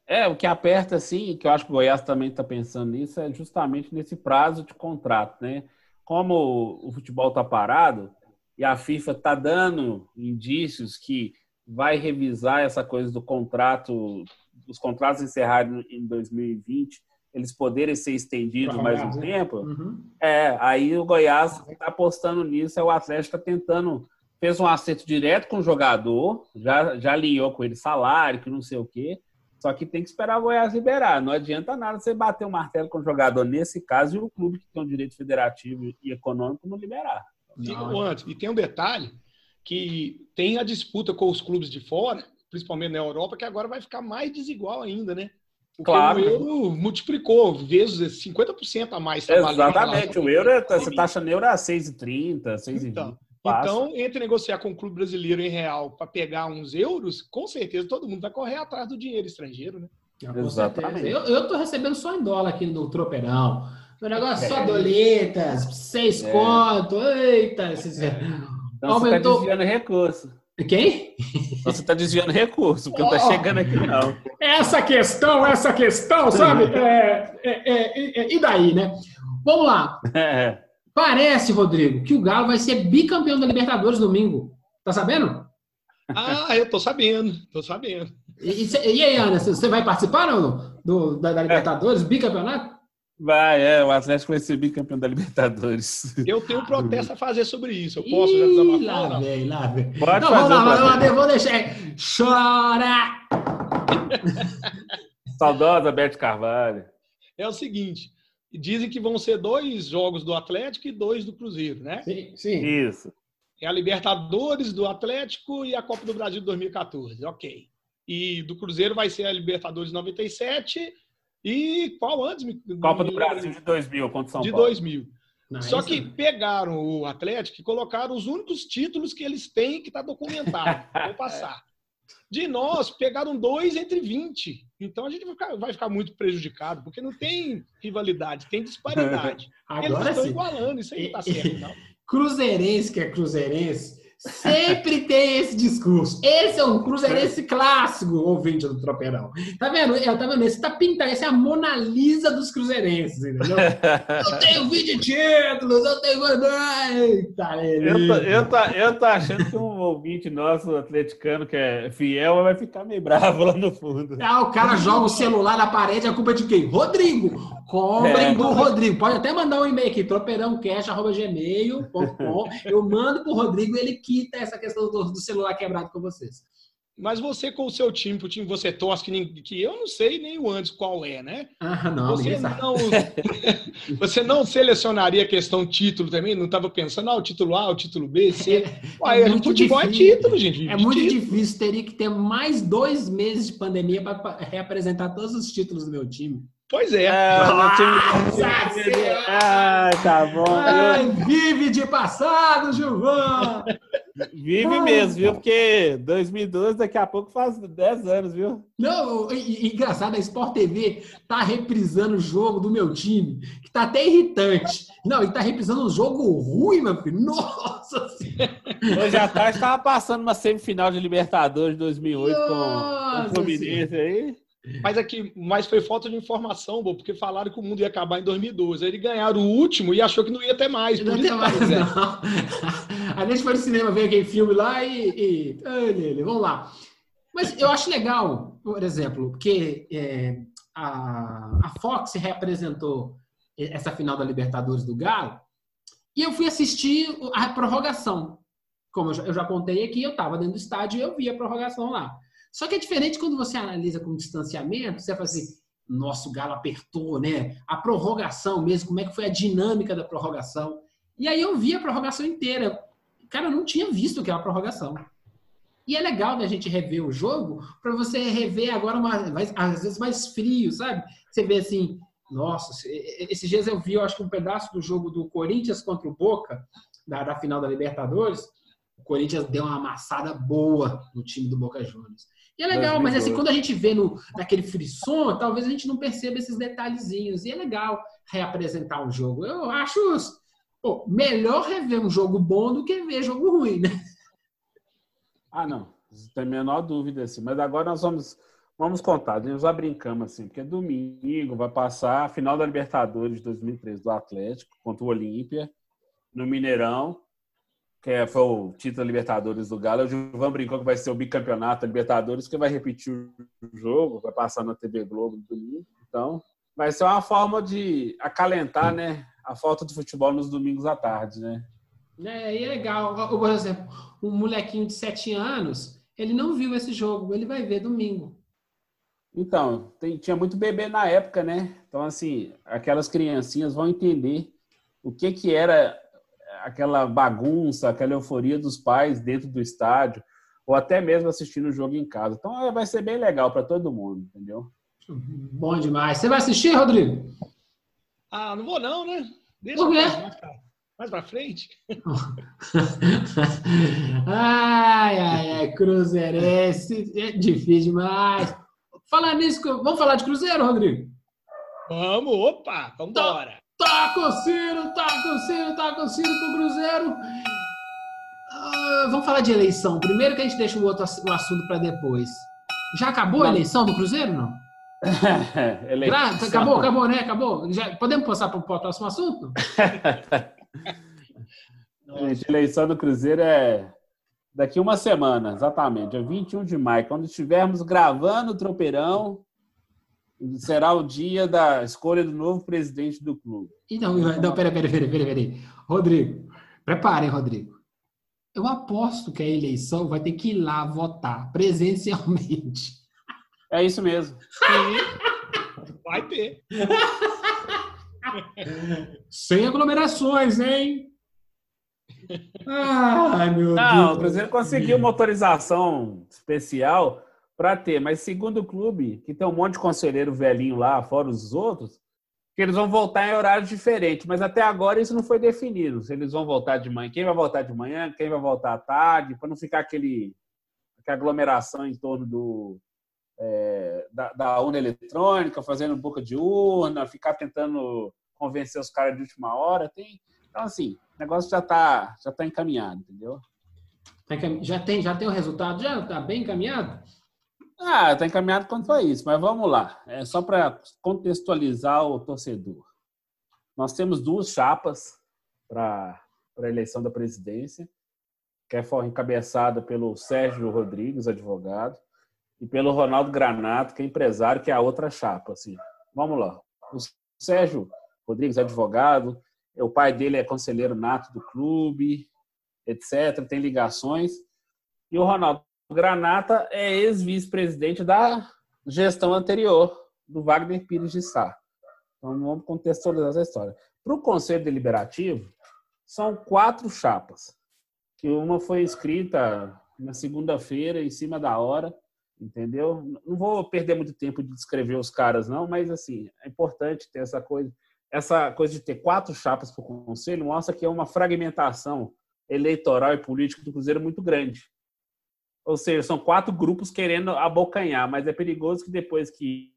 [SPEAKER 3] É, o que aperta, assim, que eu acho que o Goiás também está pensando nisso, é justamente nesse prazo de contrato, né? Como o futebol está parado e a FIFA está dando indícios que vai revisar essa coisa do contrato, os contratos encerrados em 2020, eles poderem ser estendidos mais um
[SPEAKER 2] né?
[SPEAKER 3] tempo,
[SPEAKER 2] Uhum.
[SPEAKER 3] é, aí o Goiás está apostando nisso, é o Atlético está tentando, fez um acerto direto com o jogador, já, já alinhou com ele salário, que não sei o quê, só que tem que esperar o Goiás liberar. Não adianta nada você bater o martelo com o jogador nesse caso e o clube que tem um direito federativo e econômico não liberar.
[SPEAKER 4] E,
[SPEAKER 2] Não,
[SPEAKER 4] ô, Anderson, e tem um detalhe que tem a disputa com os clubes de fora, principalmente na Europa, que agora vai ficar mais desigual ainda, né? Porque
[SPEAKER 3] Claro.
[SPEAKER 4] o euro multiplicou vezes 50% a mais
[SPEAKER 3] Exatamente, o euro, é- você taxa no euro a 6,30, 6,20.
[SPEAKER 4] Então. Então, entre negociar com o clube brasileiro em real para pegar uns euros, com certeza todo mundo vai correr atrás do dinheiro estrangeiro, né?
[SPEAKER 2] Com
[SPEAKER 3] Exatamente.
[SPEAKER 2] certeza. Eu, eu tô recebendo só em dólar aqui no tropeirão. Meu negócio é só
[SPEAKER 3] É.
[SPEAKER 2] doletas, seis
[SPEAKER 3] É.
[SPEAKER 2] conto. Eita, esses...
[SPEAKER 3] Então
[SPEAKER 2] aumentou-
[SPEAKER 3] você desviando recurso.
[SPEAKER 2] Quem?
[SPEAKER 3] Então você está desviando recurso, porque não está
[SPEAKER 2] Oh.
[SPEAKER 3] chegando aqui, não.
[SPEAKER 2] Essa questão, essa questão, sabe? É, é, é, é, e daí, né? Vamos lá.
[SPEAKER 3] É.
[SPEAKER 2] Parece, Rodrigo, que o Galo vai ser bicampeão da Libertadores domingo. Tá sabendo?
[SPEAKER 4] Ah, eu tô sabendo, tô sabendo.
[SPEAKER 2] E, e, e aí, Ana, você vai participar ou não? Do, da, da Libertadores, bicampeonato?
[SPEAKER 3] Vai, é, o Atlético vai ser bicampeão da Libertadores.
[SPEAKER 4] Eu tenho um protesto a fazer sobre isso. Eu posso já
[SPEAKER 2] Ih,
[SPEAKER 4] desabafar? ou
[SPEAKER 2] lá
[SPEAKER 4] não?
[SPEAKER 2] vem, lá vem.
[SPEAKER 3] Pode
[SPEAKER 2] Então,
[SPEAKER 3] fazer
[SPEAKER 2] vamos lá, eu vou deixar. Chora!
[SPEAKER 3] Saudosa Bete Carvalho.
[SPEAKER 4] É o seguinte: dizem que vão ser dois jogos do Atlético e dois do Cruzeiro, né?
[SPEAKER 2] Sim, sim.
[SPEAKER 3] Isso.
[SPEAKER 4] É a Libertadores do Atlético e a Copa do Brasil de 2014. Ok. E do Cruzeiro vai ser a Libertadores 97 e qual antes?
[SPEAKER 3] Copa do Brasil de 2000 contra o São
[SPEAKER 4] de
[SPEAKER 3] Paulo.
[SPEAKER 4] 2000.
[SPEAKER 2] Não,
[SPEAKER 4] Só que
[SPEAKER 2] não.
[SPEAKER 4] pegaram o Atlético e colocaram os únicos títulos que eles têm que está documentado. Vou passar. De nós, pegaram dois entre 20. Então a gente vai ficar, vai ficar muito prejudicado, porque não tem rivalidade, tem disparidade. eles
[SPEAKER 2] Agora
[SPEAKER 4] estão
[SPEAKER 2] sim.
[SPEAKER 4] igualando, isso aí não tá certo, não.
[SPEAKER 2] Cruzeirense que é cruzeirense sempre tem esse discurso. Esse é um cruzeirense clássico, ouvinte do Tropeirão. Tá vendo? É, tá vendo? Esse tá pintado, essa é a Mona Lisa dos cruzeirenses, entendeu? Eu tenho 20 títulos, eu tenho. Eita,
[SPEAKER 3] Eu tô, eu, tô, eu tô achando que um ouvinte nosso atleticano que é fiel vai ficar meio bravo lá no fundo.
[SPEAKER 2] Ah, o cara joga o celular na parede, a culpa é de quem? Rodrigo. Cobrem
[SPEAKER 3] É.
[SPEAKER 2] do Rodrigo. Pode até mandar um e-mail aqui, tropeirãocast.gmail.com. Eu mando pro Rodrigo ele quita essa questão do, do celular quebrado com vocês.
[SPEAKER 4] Mas você com o seu time, o time que você torce, que, nem- que eu não sei nem o antes qual é, né?
[SPEAKER 2] Ah, não,
[SPEAKER 4] Você não, você não selecionaria a questão título também? Não estava pensando, ah, o título A, o título B, C. Uai,
[SPEAKER 2] É muito
[SPEAKER 4] futebol é
[SPEAKER 2] difícil.
[SPEAKER 4] título, gente.
[SPEAKER 2] É muito
[SPEAKER 4] título.
[SPEAKER 2] difícil, teria que ter mais dois meses de pandemia para reapresentar todos os títulos do meu time.
[SPEAKER 4] Pois é.
[SPEAKER 3] É, time-
[SPEAKER 2] Nossa Senhora!
[SPEAKER 3] Ai, tá bom.
[SPEAKER 2] Ai, vive de passado, Gilvão!
[SPEAKER 3] Vive mesmo, viu? Porque 2012 daqui a pouco faz 10 anos, viu?
[SPEAKER 2] Não, e, e, engraçado, a Sport TV tá reprisando o jogo do meu time, que tá até irritante. Não, ele tá reprisando um jogo ruim, meu filho. Nossa Senhora!
[SPEAKER 3] Hoje à tarde tava passando uma semifinal de Libertadores de 2008 Nossa com o Fluminense aí.
[SPEAKER 4] Mas aqui, mas foi falta de informação, bo, porque falaram que o mundo ia acabar em 2012. Aí eles ganharam o último e achou que não ia ter mais.
[SPEAKER 2] Não
[SPEAKER 4] ia ter
[SPEAKER 2] mais, não. A gente foi no cinema ver aquele filme lá e. e... Ai, vamos lá. Mas eu acho legal, por exemplo, porque é, a, a Fox reapresentou essa final da Libertadores do Galo e eu fui assistir a prorrogação. Como eu já contei aqui, eu estava dentro do estádio e eu vi a prorrogação lá. Só que é diferente quando você analisa com distanciamento, você fala assim, nosso Galo apertou, né? A prorrogação mesmo, como é que foi a dinâmica da prorrogação. E aí eu vi a prorrogação inteira. Cara, eu não tinha visto aquela prorrogação. E é legal da gente rever o jogo para você rever agora uma, mais, às vezes mais frio, sabe? Você vê assim, nossa, esses dias eu vi, eu acho que um pedaço do jogo do Corinthians contra o Boca, da, da final da Libertadores. O Corinthians deu uma amassada boa no time do Boca Juniors. E é legal, mas assim, quando a gente vê no, naquele frisson, talvez a gente não perceba esses detalhezinhos. E é legal reapresentar o jogo. Eu acho pô, melhor rever um jogo bom do que ver jogo ruim, né?
[SPEAKER 3] Ah, não. Não tem a menor dúvida, assim. Mas agora nós vamos, vamos contar. Nós já brincamos, assim, porque domingo vai passar a final da Libertadores de 2013 do Atlético contra o Olímpia, no Mineirão que é, foi o título Libertadores do Galo. O Gilvan brincou que vai ser o bicampeonato Libertadores, que vai repetir o jogo, vai passar na TV Globo domingo. Então, vai ser uma forma de acalentar, né, a falta de futebol nos domingos à tarde, né?
[SPEAKER 2] É, e é legal. Por exemplo, um molequinho de 7 anos, ele não viu esse jogo, ele vai ver domingo.
[SPEAKER 3] Então, tem, tinha muito bebê na época, né? Então, assim, aquelas criancinhas vão entender o que, que era aquela bagunça, aquela euforia dos pais dentro do estádio, ou até mesmo assistindo o jogo em casa. Então é, vai ser bem legal para todo mundo, entendeu?
[SPEAKER 2] Bom demais. Você vai assistir, Rodrigo?
[SPEAKER 4] Ah, não vou não, né?
[SPEAKER 2] Deixa Por quê?
[SPEAKER 4] Mais para frente.
[SPEAKER 2] ai, ai, ai, Cruzeirense, é difícil demais. Falar nisso, vamos falar de Cruzeiro, Rodrigo?
[SPEAKER 4] Vamos, opa, vamos embora.
[SPEAKER 2] Tá coceiro, tá coceiro, tá coceiro pro Cruzeiro. Uh, vamos falar de eleição. Primeiro que a gente deixa o outro o assunto para depois. Já acabou a eleição do Cruzeiro, não? eleição. Acabou, acabou, né? Acabou. Já, podemos passar para o próximo assunto?
[SPEAKER 3] gente, eleição do Cruzeiro é daqui uma semana, exatamente, é 21 de maio, quando estivermos gravando o tropeirão, será o dia da escolha do novo presidente do clube.
[SPEAKER 2] Então, não, peraí, peraí, peraí, peraí, peraí. Rodrigo, preparem, Rodrigo. Eu aposto que a eleição vai ter que ir lá votar presencialmente.
[SPEAKER 3] É isso mesmo.
[SPEAKER 4] vai ter.
[SPEAKER 2] Sem aglomerações, hein? Ai, meu
[SPEAKER 3] Não, Deus. o Cruzeiro conseguiu uma autorização especial para ter. Mas segundo o clube, que tem um monte de conselheiro velhinho lá, fora os outros, que eles vão voltar em horários diferentes. Mas até agora isso não foi definido. Se eles vão voltar de manhã, quem vai voltar de manhã, quem vai voltar à tarde, para não ficar aquele aglomeração em torno do é, da, da, urna eletrônica, fazendo boca de urna, ficar tentando convencer os caras de última hora. Tem, então assim, o negócio já está já tá encaminhado, entendeu?
[SPEAKER 2] Tá já tem, já tem o resultado, já está bem encaminhado?
[SPEAKER 3] Ah, está encaminhado quanto a isso, mas vamos lá. É só para contextualizar o torcedor. Nós temos duas chapas para a eleição da presidência, que é encabeçada pelo Sérgio Rodrigues, advogado, e pelo Ronaldo Granato, que é empresário, que é a outra chapa. Assim. Vamos lá. O Sérgio Rodrigues, advogado, o pai dele é conselheiro nato do clube, etc., tem ligações. E o Ronaldo Granata é ex-vice-presidente da gestão anterior do Wagner Pires de Sá. Então vamos contextualizar essa história. Para o Conselho Deliberativo, são quatro chapas, que uma foi escrita na segunda-feira, em cima da hora, entendeu? Não vou perder muito tempo de descrever os caras, não, mas assim, é importante ter essa coisa. Essa coisa de ter quatro chapas para o conselho mostra que é uma fragmentação eleitoral e político do Cruzeiro muito grande. Ou seja, são quatro grupos querendo abocanhar, mas é perigoso que depois que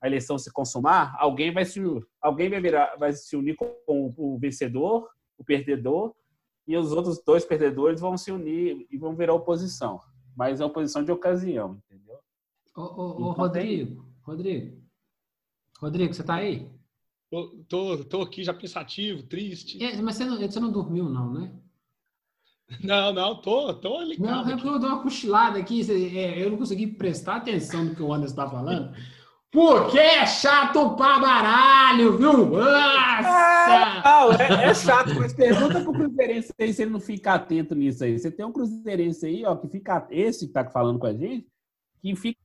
[SPEAKER 3] a eleição se consumar, alguém vai se, alguém vai, virar, vai se unir com o vencedor, o perdedor, e os outros dois perdedores vão se unir e vão virar oposição. Mas é oposição de ocasião, entendeu?
[SPEAKER 2] Ô, ô, ô então, Rodrigo, tem... Rodrigo, Rodrigo, você tá aí?
[SPEAKER 4] Tô, tô, tô, aqui já pensativo, triste.
[SPEAKER 2] É, mas você não, você não dormiu, não, né?
[SPEAKER 4] Não, não, tô, tô ligado.
[SPEAKER 2] Não, é porque eu dou uma cochilada aqui, é, eu não consegui prestar atenção no que o Anderson tá falando. Porque é chato pra baralho, viu? Nossa!
[SPEAKER 3] não, é, é, chato, mas pergunta pro Cruzeirense aí se ele não fica atento nisso aí. Você tem um Cruzeirense aí, ó, que fica. Esse que tá falando com a gente, que fica.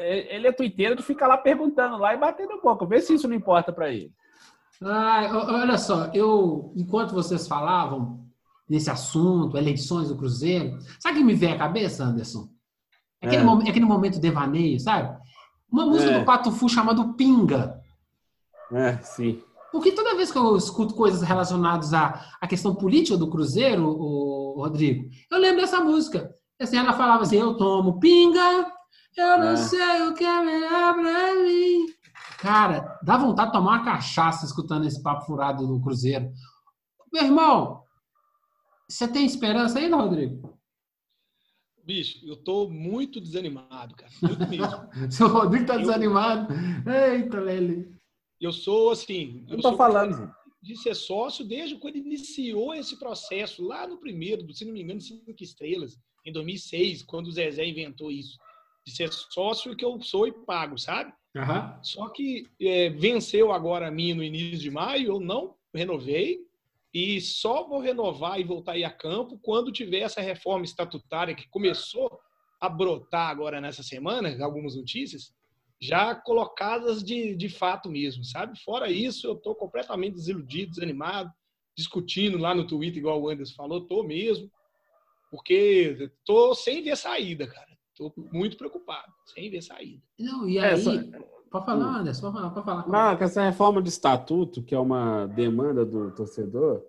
[SPEAKER 3] Ele é tuiteiro de ficar lá perguntando lá e batendo boca. Vê se isso não importa para ele.
[SPEAKER 2] Ah, olha só, eu, enquanto vocês falavam nesse assunto, eleições do Cruzeiro, sabe o que me veio à cabeça, Anderson? É aquele, é. Momento, aquele momento devaneio, sabe? Uma música é. do Pato Fu chamada Pinga.
[SPEAKER 3] É, sim.
[SPEAKER 2] Porque toda vez que eu escuto coisas relacionadas à, à questão política do Cruzeiro, o, Rodrigo, eu lembro dessa música. Assim, ela falava assim, eu tomo pinga, eu não é. sei o que é melhor pra mim. Cara, dá vontade de tomar uma cachaça escutando esse papo furado do Cruzeiro. Meu irmão, você tem esperança ainda, Rodrigo?
[SPEAKER 4] Bicho, eu tô muito desanimado, cara. Muito mesmo.
[SPEAKER 2] Seu Rodrigo tá eu, desanimado. Eita, Lele.
[SPEAKER 4] Eu sou assim.
[SPEAKER 3] Eu, eu tô falando.
[SPEAKER 4] De ser sócio desde quando iniciou esse processo, lá no primeiro, se não me engano, cinco estrelas, em 2006, quando o Zezé inventou isso. De ser sócio que eu sou e pago, sabe?
[SPEAKER 2] Uhum.
[SPEAKER 4] Só que é, venceu agora a mim no início de maio, eu não renovei, e só vou renovar e voltar aí a campo quando tiver essa reforma estatutária que começou a brotar agora nessa semana, algumas notícias, já colocadas de, de fato mesmo, sabe? Fora isso, eu estou completamente desiludido, desanimado, discutindo lá no Twitter, igual o Anderson falou, tô mesmo, porque tô sem ver saída, cara. Tô muito preocupado, sem ver saída.
[SPEAKER 2] Não, e aí... É, só... Pode falar, hum. Anderson, pode falar, pode falar.
[SPEAKER 3] Não, que essa reforma de estatuto, que é uma demanda do torcedor,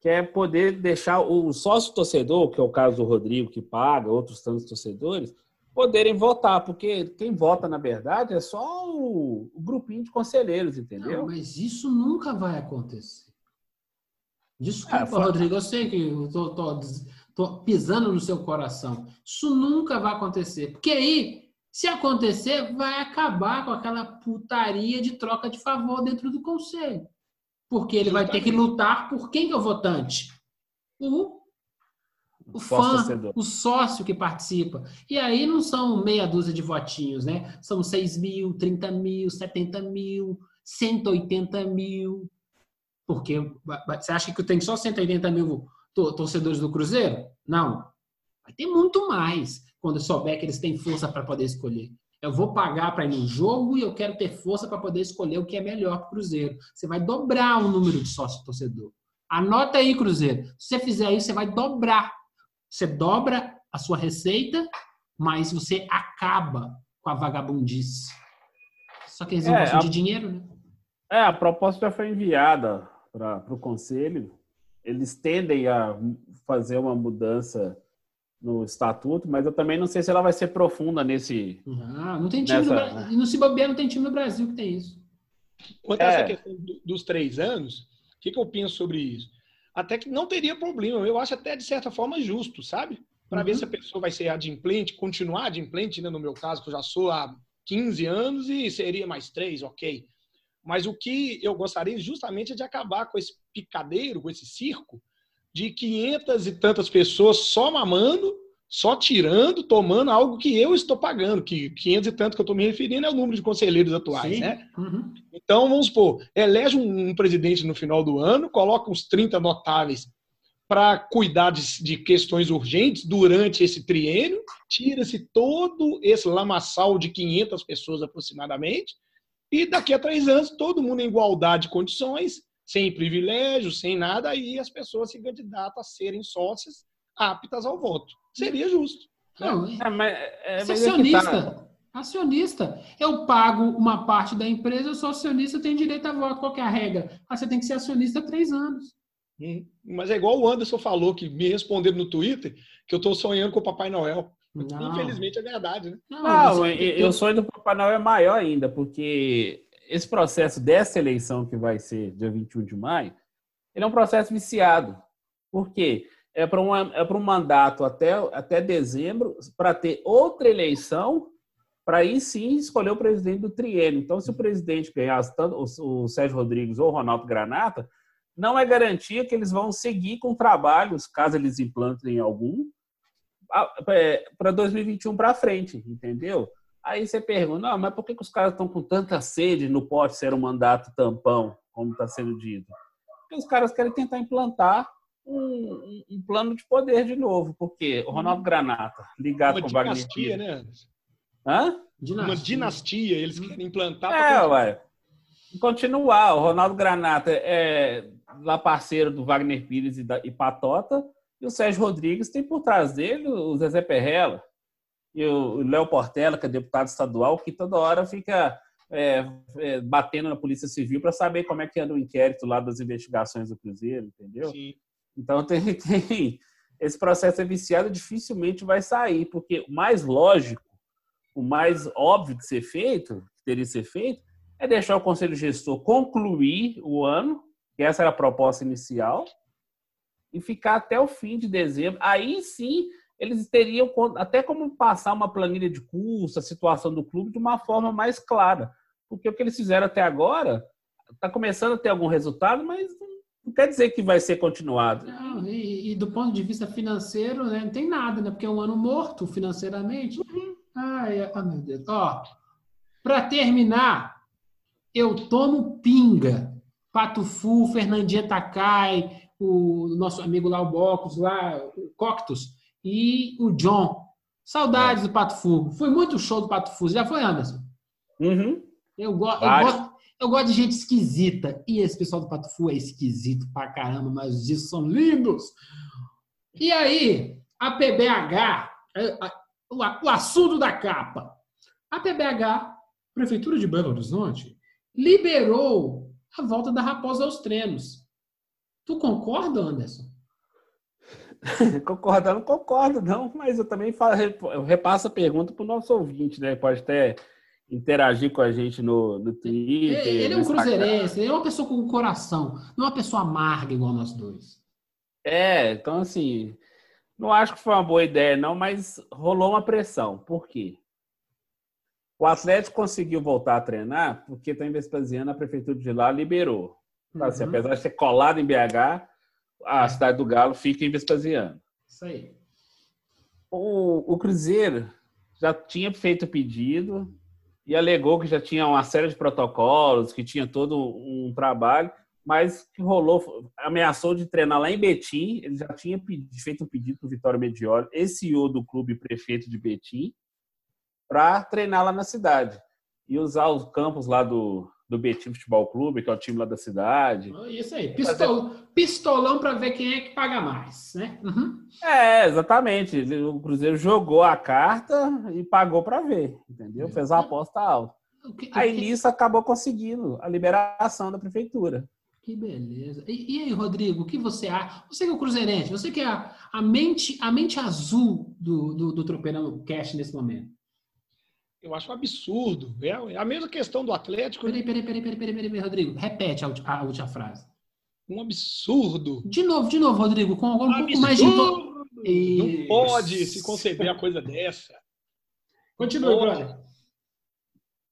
[SPEAKER 3] que é poder deixar o sócio torcedor, que é o caso do Rodrigo, que paga, outros tantos torcedores, poderem votar, porque quem vota, na verdade, é só o, o grupinho de conselheiros, entendeu? Não,
[SPEAKER 2] mas isso nunca vai acontecer. Desculpa, é, Rodrigo, eu sei que eu tô, tô, tô pisando no seu coração. Isso nunca vai acontecer. Porque aí se acontecer, vai acabar com aquela putaria de troca de favor dentro do conselho. Porque ele vai ter que lutar por quem que é o votante? O, o fã, o sócio que participa. E aí não são meia dúzia de votinhos, né? São 6 mil, 30 mil, 70 mil, 180 mil. Porque você acha que tenho só 180 mil torcedores do Cruzeiro? Não. Vai ter muito mais quando souber que eles têm força para poder escolher. Eu vou pagar para ir no jogo e eu quero ter força para poder escolher o que é melhor para o Cruzeiro. Você vai dobrar o número de sócio torcedor. Anota aí, Cruzeiro. Se você fizer isso, você vai dobrar. Você dobra a sua receita, mas você acaba com a vagabundice. Só que eles não é, gostam a... de dinheiro, né?
[SPEAKER 3] É, a proposta já foi enviada para o conselho. Eles tendem a fazer uma mudança no estatuto, mas eu também não sei se ela vai ser profunda nesse.
[SPEAKER 2] Ah, não tem time nessa... no Brasil. No não tem time no Brasil que tem isso.
[SPEAKER 4] Quanto a é. essa questão dos três anos, o que, que eu penso sobre isso? Até que não teria problema. Eu acho até de certa forma justo, sabe? Para uhum. ver se a pessoa vai ser adimplente, continuar adimplente, né? no meu caso, que eu já sou há 15 anos e seria mais três, ok. Mas o que eu gostaria justamente é de acabar com esse picadeiro, com esse circo, de 500 e tantas pessoas só mamando, só tirando, tomando algo que eu estou pagando, que 500 e tanto que eu estou me referindo é o número de conselheiros atuais, Sim. né? Uhum. Então, vamos supor, elege um, um, presidente no final do ano, coloca uns 30 notáveis para cuidar de, de, questões urgentes durante esse triênio, tira-se todo esse lamaçal de 500 pessoas aproximadamente, e daqui a três anos, todo mundo em igualdade de condições, sem privilégios, sem nada, aí as pessoas se candidatam a serem sócias aptas ao voto. Seria justo.
[SPEAKER 2] Né? Não, é, mas, é, mas acionista. Tá. Acionista. Eu pago uma parte da empresa, eu sou acionista, eu tenho direito a voto. Qual é a regra? Ah, você tem que ser acionista há três anos.
[SPEAKER 4] Hum, Mas é igual o Anderson falou, que me respondeu no Twitter, que eu tô sonhando com o Papai Noel.
[SPEAKER 2] Não.
[SPEAKER 4] Infelizmente é verdade, né?
[SPEAKER 2] Não,
[SPEAKER 3] Não,
[SPEAKER 2] você-
[SPEAKER 3] e- e o sonho do Papai Noel é maior ainda, porque esse processo dessa eleição que vai ser dia 21 de maio, ele é um processo viciado. Por quê? É para um, é um mandato até, até dezembro, para ter outra eleição, para aí sim escolher o presidente do triênio. Então, se o presidente ganhasse tanto o, o Sérgio Rodrigues ou o Ronaldo Granata, não é garantia que eles vão seguir com trabalhos, caso eles implantem algum, para 2021 para frente, entendeu? Aí você pergunta, não, mas por que, que os caras estão com tanta sede no pote ser um mandato tampão, como está sendo dito? Porque os caras querem tentar implantar um, um- plano de poder de novo, porque o Ronaldo Granata, ligado
[SPEAKER 4] Uma
[SPEAKER 3] com o Wagner
[SPEAKER 4] dinastia, né?
[SPEAKER 3] Hã?
[SPEAKER 4] Uma dinastia, eles querem implantar.
[SPEAKER 3] É, ué. Continuar, o Ronaldo Granata é lá parceiro do Wagner Pires e, da, e Patota, e o Sérgio Rodrigues tem por trás dele o Zezé Perrella e o Léo Portela, que é deputado estadual, que toda hora fica é, é, batendo na Polícia Civil para saber como é que anda o inquérito lá das investigações do Cruzeiro, entendeu?
[SPEAKER 4] Sim.
[SPEAKER 3] Então tem, tem esse processo é viciado, dificilmente vai sair, porque o mais lógico, o mais óbvio de ser feito, que teria que ser feito, é deixar o conselho gestor concluir o ano, que essa era a proposta inicial, e ficar até o fim de dezembro. Aí sim eles teriam até como passar uma planilha de curso, a situação do clube de uma forma mais clara. Porque o que eles fizeram até agora está começando a ter algum resultado, mas não- quer dizer que vai ser continuado.
[SPEAKER 2] Não, e, e do ponto de vista financeiro, né, não tem nada, né? Porque é um ano morto financeiramente. Ai, ai, meu Deus. Ó, para terminar, eu tomo pinga. Pato Fu, Fernandinha Takai, o nosso amigo lá, o Bocos, lá, o Coctus, e o John. Saudades do Pato Fu. Foi muito show do Pato Fu. Já foi, Anderson?
[SPEAKER 3] Uhum.
[SPEAKER 2] Eu, go eu, gosto, eu gosto de gente esquisita. E esse pessoal do Pato Fu é esquisito pra caramba, mas os discos são lindos. E aí, a PBH, é, o assunto da capa. A PBH, Prefeitura de Belo Horizonte, liberou a volta da Raposa aos treinos. Tu concorda, Anderson?
[SPEAKER 3] Concordar, não concordo, não, mas eu também falo, eu repasso a pergunta para o nosso ouvinte, né? Pode até interagir com a gente no, no Twitter.
[SPEAKER 2] Ele é um cruzeirense, ele é uma pessoa com coração, não é uma pessoa amarga igual nós dois.
[SPEAKER 3] É, então assim, não acho que foi uma boa ideia, não, mas rolou uma pressão. Por quê? O Atlético conseguiu voltar a treinar porque está em Vespasiano, a prefeitura de lá liberou. Tá, assim,
[SPEAKER 2] Uhum.
[SPEAKER 3] apesar de ser colado em BH, a cidade do Galo fica em Vespasiano.
[SPEAKER 2] Isso aí.
[SPEAKER 3] O, o Cruzeiro já tinha feito o pedido e alegou que já tinha uma série de protocolos, que tinha todo um trabalho, mas que rolou, ameaçou de treinar lá em Betim. Ele já tinha pedi- feito um pedido para o Vitório Medioli, esse CEO do clube prefeito de Betim, para treinar lá na cidade e usar os campos lá do, do Betim Futebol Clube, que é o time lá da cidade.
[SPEAKER 2] Isso aí. Pistol, pistolão para ver quem é que paga mais, né? Uhum.
[SPEAKER 3] É, exatamente. O Cruzeiro jogou a carta e pagou para ver, entendeu? Fez a aposta alta.
[SPEAKER 2] Que-
[SPEAKER 3] Aí
[SPEAKER 2] que-
[SPEAKER 3] nisso acabou conseguindo a liberação da prefeitura.
[SPEAKER 2] Que beleza. E, e aí, Rodrigo, o que você acha? Você que é o Cruzeirense, você que é a, a mente, a mente azul do, do, do Tropeirão Cash nesse momento.
[SPEAKER 4] Eu acho um absurdo. É a mesma questão do Atlético, né?
[SPEAKER 2] Peraí, peraí, peraí, peraí, peraí, peraí, Rodrigo. Repete a, a última frase.
[SPEAKER 4] um absurdo.
[SPEAKER 2] De novo, de novo, Rodrigo, com
[SPEAKER 4] Um
[SPEAKER 2] pouco mais de.
[SPEAKER 4] absurdo. Não
[SPEAKER 2] Isso.
[SPEAKER 4] pode se conceber a coisa dessa.
[SPEAKER 2] Continue,
[SPEAKER 4] Pode.
[SPEAKER 2] brother.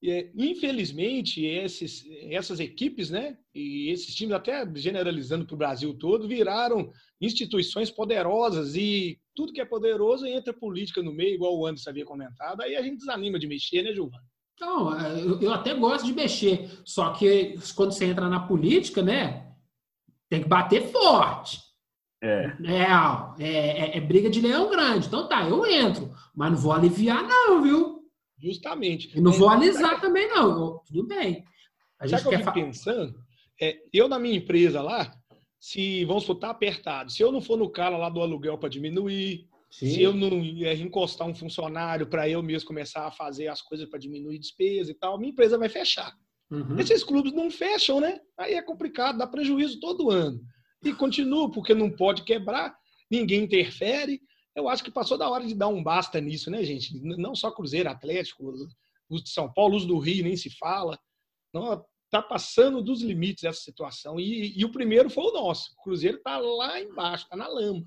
[SPEAKER 4] É, infelizmente, esses, essas equipes, né, e esses times, até generalizando para o Brasil todo, viraram instituições poderosas e tudo que é poderoso entra política no meio, igual o Anderson havia comentado, aí a gente desanima de mexer, né, Giovana?
[SPEAKER 2] Não, é, eu, eu até gosto de mexer, só que quando você entra na política, né, tem que bater forte.
[SPEAKER 3] É.
[SPEAKER 2] É, é, é- é briga de leão grande. Então tá, eu entro, mas não vou aliviar, não, viu?
[SPEAKER 4] Justamente.
[SPEAKER 2] E não vou alisar também, não. Tudo bem. A
[SPEAKER 4] Sabe
[SPEAKER 2] gente
[SPEAKER 4] o que eu
[SPEAKER 2] quer
[SPEAKER 4] fico pensando? É, eu, na minha empresa lá, se vamos supor, tá apertado, se eu não for no cara lá do aluguel para diminuir, se eu não é, encostar um funcionário para eu mesmo começar a fazer as coisas para diminuir despesa e tal, minha empresa vai fechar.
[SPEAKER 2] Uhum.
[SPEAKER 4] Esses clubes não fecham, né? Aí é complicado, dá prejuízo todo ano. e continua, porque não pode quebrar, ninguém interfere. Eu acho que passou da hora de dar um basta nisso, né, gente? Não só Cruzeiro, Atlético, os de São Paulo, os do Rio, nem se fala. Não, tá passando dos limites essa situação. E, e o primeiro foi o nosso. O Cruzeiro está lá embaixo, está na lama.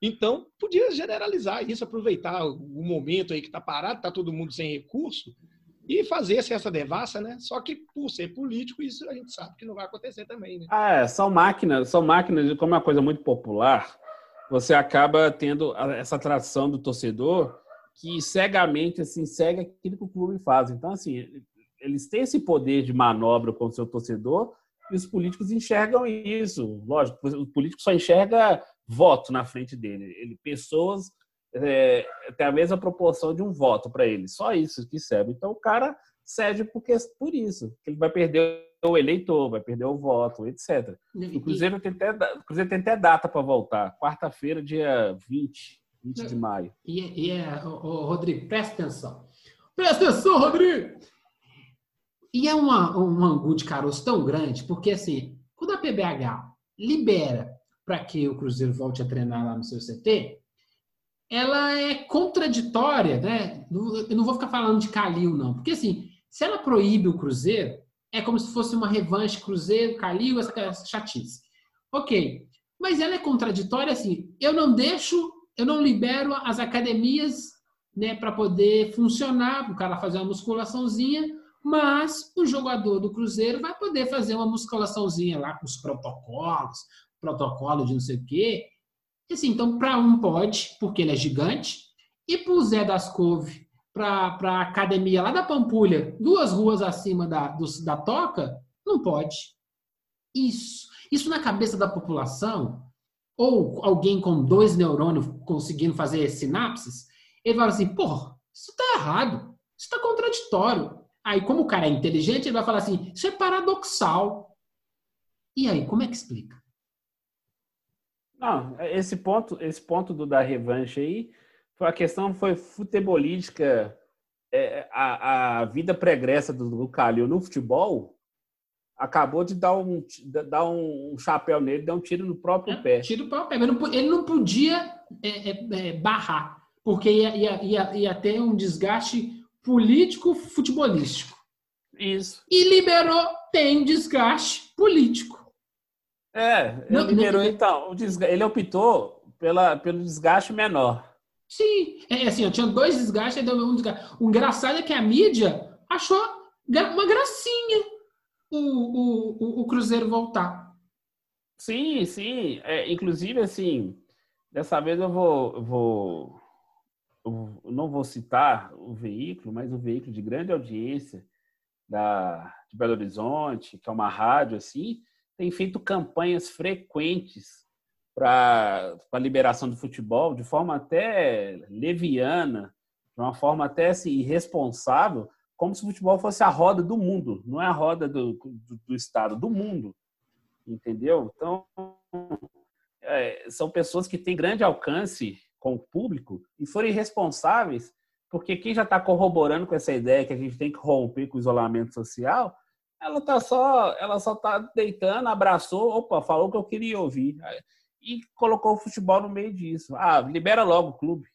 [SPEAKER 4] Então, podia generalizar isso, aproveitar o momento aí que está parado, está todo mundo sem recurso, e fazer essa devassa, né? Só que por ser político, isso a gente sabe que não vai acontecer também, né?
[SPEAKER 3] Ah, é, são máquinas, são máquinas, como é uma coisa muito popular, você acaba tendo essa atração do torcedor que cegamente assim segue aquilo que o clube faz. Então, assim, eles têm esse poder de manobra com o seu torcedor e os políticos enxergam isso. Lógico, o político só enxerga voto na frente dele. Ele, pessoas é, têm a mesma proporção de um voto para ele. Só isso que serve. Então, o cara cede porque, por isso. Ele vai perder o eleitor, vai perder o voto, etc. O Cruzeiro tem até, o Cruzeiro tem até data para voltar. Quarta-feira, dia 20, 20 de maio.
[SPEAKER 2] E, e é, Rodrigo, presta atenção. Presta atenção, Rodrigo! E é uma, um angu de caroço tão grande, porque assim, quando a PBH libera para que o Cruzeiro volte a treinar lá no seu CT, ela é contraditória, né? Eu não vou ficar falando de Calil, não, porque assim, se ela proíbe o Cruzeiro, é como se fosse uma revanche Cruzeiro, Calil, essa chatice. Ok, mas ela é contraditória assim, eu não deixo, eu não libero as academias né, para poder funcionar, o cara fazer uma musculaçãozinha, mas o jogador do Cruzeiro vai poder fazer uma musculaçãozinha lá com os protocolos, protocolo de não sei o quê. E assim, então, para um pode, porque ele é gigante, e para o Zé das Couve, para a academia lá da Pampulha, duas ruas acima da, do, da Toca, não pode. Isso. Isso na cabeça da população, ou alguém com dois neurônios conseguindo fazer sinapses, ele fala assim, porra, isso está errado, isso está contraditório. Aí, como o cara é inteligente, ele vai falar assim: isso é paradoxal. E aí, como é que explica?
[SPEAKER 3] Não, esse ponto, esse ponto do da revanche aí, a questão foi futebolística. É, a, a vida pregressa do, do Calil no futebol acabou de dar um, dar um chapéu nele, dar um tiro no próprio é, pé.
[SPEAKER 2] Tiro no próprio pé. Ele não, ele não podia é, é, é, barrar, porque ia, ia, ia, ia ter um desgaste político-futebolístico.
[SPEAKER 3] Isso.
[SPEAKER 2] E liberou, tem desgaste político.
[SPEAKER 3] É, não, liberou, não, então, ele optou pela, pelo desgaste menor.
[SPEAKER 2] Sim, é assim, eu tinha dois desgastes, deu um desgaste. O engraçado é que a mídia achou uma gracinha o, o, o, Cruzeiro voltar.
[SPEAKER 3] Sim, sim. É, inclusive, assim, dessa vez eu vou, vou não vou citar o veículo, mas o veículo de grande audiência da, de Belo Horizonte, que é uma rádio assim, tem feito campanhas frequentes para a liberação do futebol, de forma até leviana, de uma forma até assim, irresponsável, como se o futebol fosse a roda do mundo, não é a roda do, do, do Estado, do mundo. Entendeu? Então, é, são pessoas que têm grande alcance com o público e forem responsáveis, porque quem já está corroborando com essa ideia que a gente tem que romper com o isolamento social, ela tá só, ela só tá deitando, abraçou, opa, falou o que eu queria ouvir e colocou o futebol no meio disso. Ah, libera logo o clube.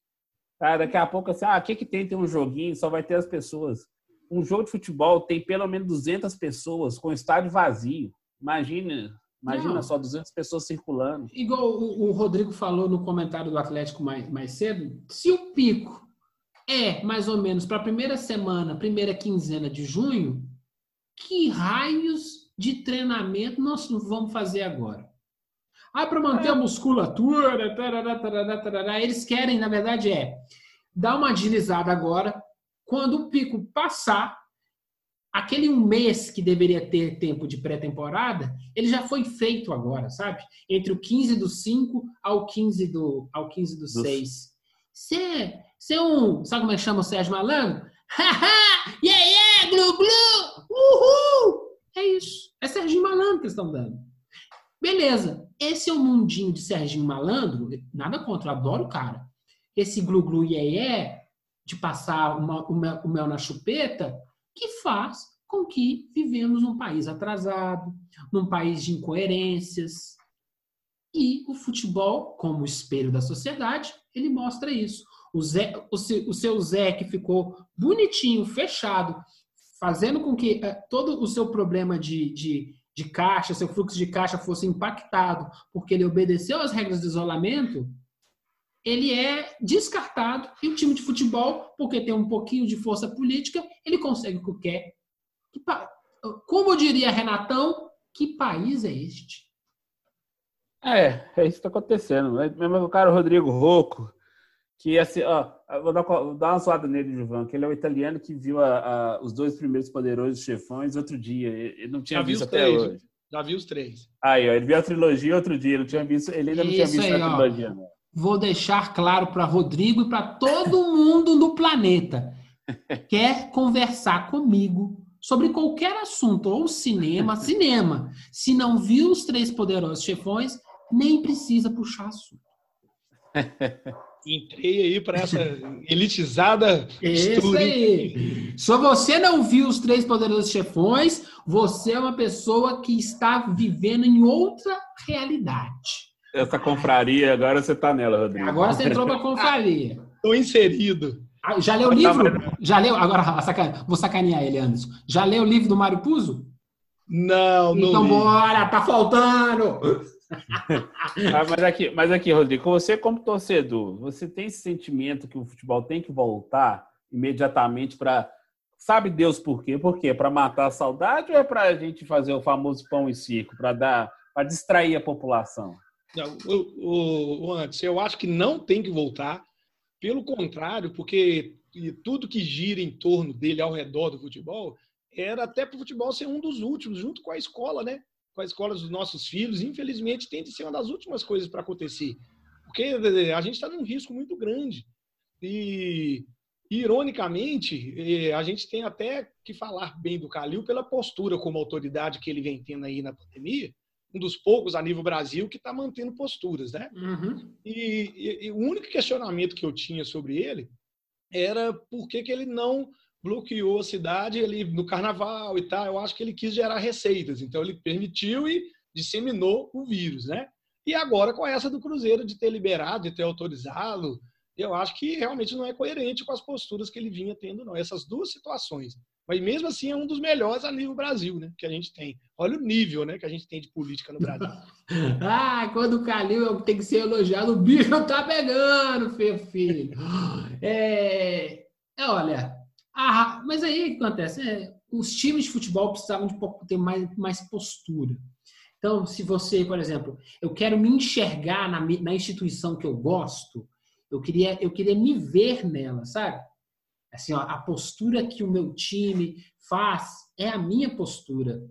[SPEAKER 3] Tá, daqui a pouco assim, ah, o que que tem? Tem um joguinho, só vai ter as pessoas. Um jogo de futebol tem pelo menos 200 pessoas com estádio vazio. Imagina Imagina Não. só 200 pessoas circulando.
[SPEAKER 2] Igual o, o, Rodrigo falou no comentário do Atlético mais, mais cedo, se o pico é mais ou menos para a primeira semana, primeira quinzena de junho, que raios de treinamento nós vamos fazer agora? Ah, para manter a musculatura, tarará, tarará, tarará. eles querem, na verdade, é dar uma agilizada agora. Quando o pico passar, aquele um mês que deveria ter tempo de pré-temporada, ele já foi feito agora, sabe? Entre o 15 do 5 ao 15 do, ao 15 do 6. Você é um. Sabe como é que chama o Sérgio Malandro? Haha! yeah, yeah! Glu, glu! Uhul! É isso. É Serginho Malandro que eles estão dando. Beleza. Esse é o mundinho de Serginho Malandro. Nada contra, eu adoro o cara. Esse glu-glu, yeah, de passar uma, o, mel, na chupeta, que faz com que vivemos num país atrasado, num país de incoerências. E o futebol, como espelho da sociedade, ele mostra isso. O, Zé, o, seu, Zé que ficou bonitinho, fechado, fazendo com que é, todo o seu problema de, de, de caixa, seu fluxo de caixa fosse impactado, porque ele obedeceu às regras de isolamento, ele é descartado e o time de futebol, porque tem um pouquinho de força política, ele consegue o que quer. Como diria Renatão, que país é este?
[SPEAKER 3] É, é isso que está acontecendo. Mesmo o cara Rodrigo Rocco, que assim, ó, vou dar, vou dar uma zoada nele, Gilvan, que ele é o italiano que viu a, a, os dois primeiros poderosos chefões outro dia. Ele não tinha Já visto até três. hoje.
[SPEAKER 4] Já vi os três.
[SPEAKER 3] Aí, ó, ele viu a trilogia outro dia, ele, não tinha visto, ele ainda não tinha visto aí, a trilogia. Não.
[SPEAKER 2] Vou deixar claro para Rodrigo e para todo mundo no planeta. Quer conversar comigo sobre qualquer assunto, ou cinema, cinema. Se não viu os três poderosos chefões, nem precisa puxar assunto.
[SPEAKER 4] Entrei aí para essa elitizada
[SPEAKER 2] Isso aí. Se você não viu os três poderosos chefões, você é uma pessoa que está vivendo em outra realidade.
[SPEAKER 3] Essa confraria, agora você está nela, Rodrigo.
[SPEAKER 2] Agora você entrou para a confraria.
[SPEAKER 4] Estou inserido.
[SPEAKER 2] Ah, já leu o livro? Já leu? Agora vou sacanear ele, Anderson. Já leu o livro do Mário Puzo?
[SPEAKER 4] Não, não.
[SPEAKER 2] Então, li. bora, tá faltando!
[SPEAKER 3] Ah, mas, aqui, mas aqui, Rodrigo, você como torcedor, você tem esse sentimento que o futebol tem que voltar imediatamente para. Sabe Deus por quê? Por quê? Para matar a saudade ou é para a gente fazer o famoso pão e circo, para dar, para distrair a população?
[SPEAKER 4] Não, o, o, antes, eu acho que não tem que voltar. Pelo contrário, porque tudo que gira em torno dele ao redor do futebol era até para o futebol ser um dos últimos, junto com a escola, né? Com a escola dos nossos filhos, infelizmente tem de ser uma das últimas coisas para acontecer. Porque a gente está num risco muito grande. E, ironicamente, eh, a gente tem até que falar bem do Calil pela postura como autoridade que ele vem tendo aí na pandemia, um dos poucos a nível Brasil que está mantendo posturas, né? Uhum. E, e, e, o único questionamento que eu tinha sobre ele era por que, que ele não bloqueou a cidade ali no carnaval e tal. Eu acho que ele quis gerar receitas, então ele permitiu e disseminou o vírus, né? E agora com essa do Cruzeiro de ter liberado, de ter autorizado, eu acho que realmente não é coerente com as posturas que ele vinha tendo, não. Essas duas situações. Mas mesmo assim é um dos melhores a nível Brasil, né? Que a gente tem. Olha o nível, né? Que a gente tem de política no Brasil.
[SPEAKER 2] ah, quando o Calil tem que ser elogiado, o bicho tá pegando, filho. É olha, ah, mas aí o que acontece? É, os times de futebol precisavam de ter mais, mais postura. Então, se você, por exemplo, eu quero me enxergar na, na instituição que eu gosto, eu queria, eu queria me ver nela, sabe? Assim, ó, a postura que o meu time faz é a minha postura.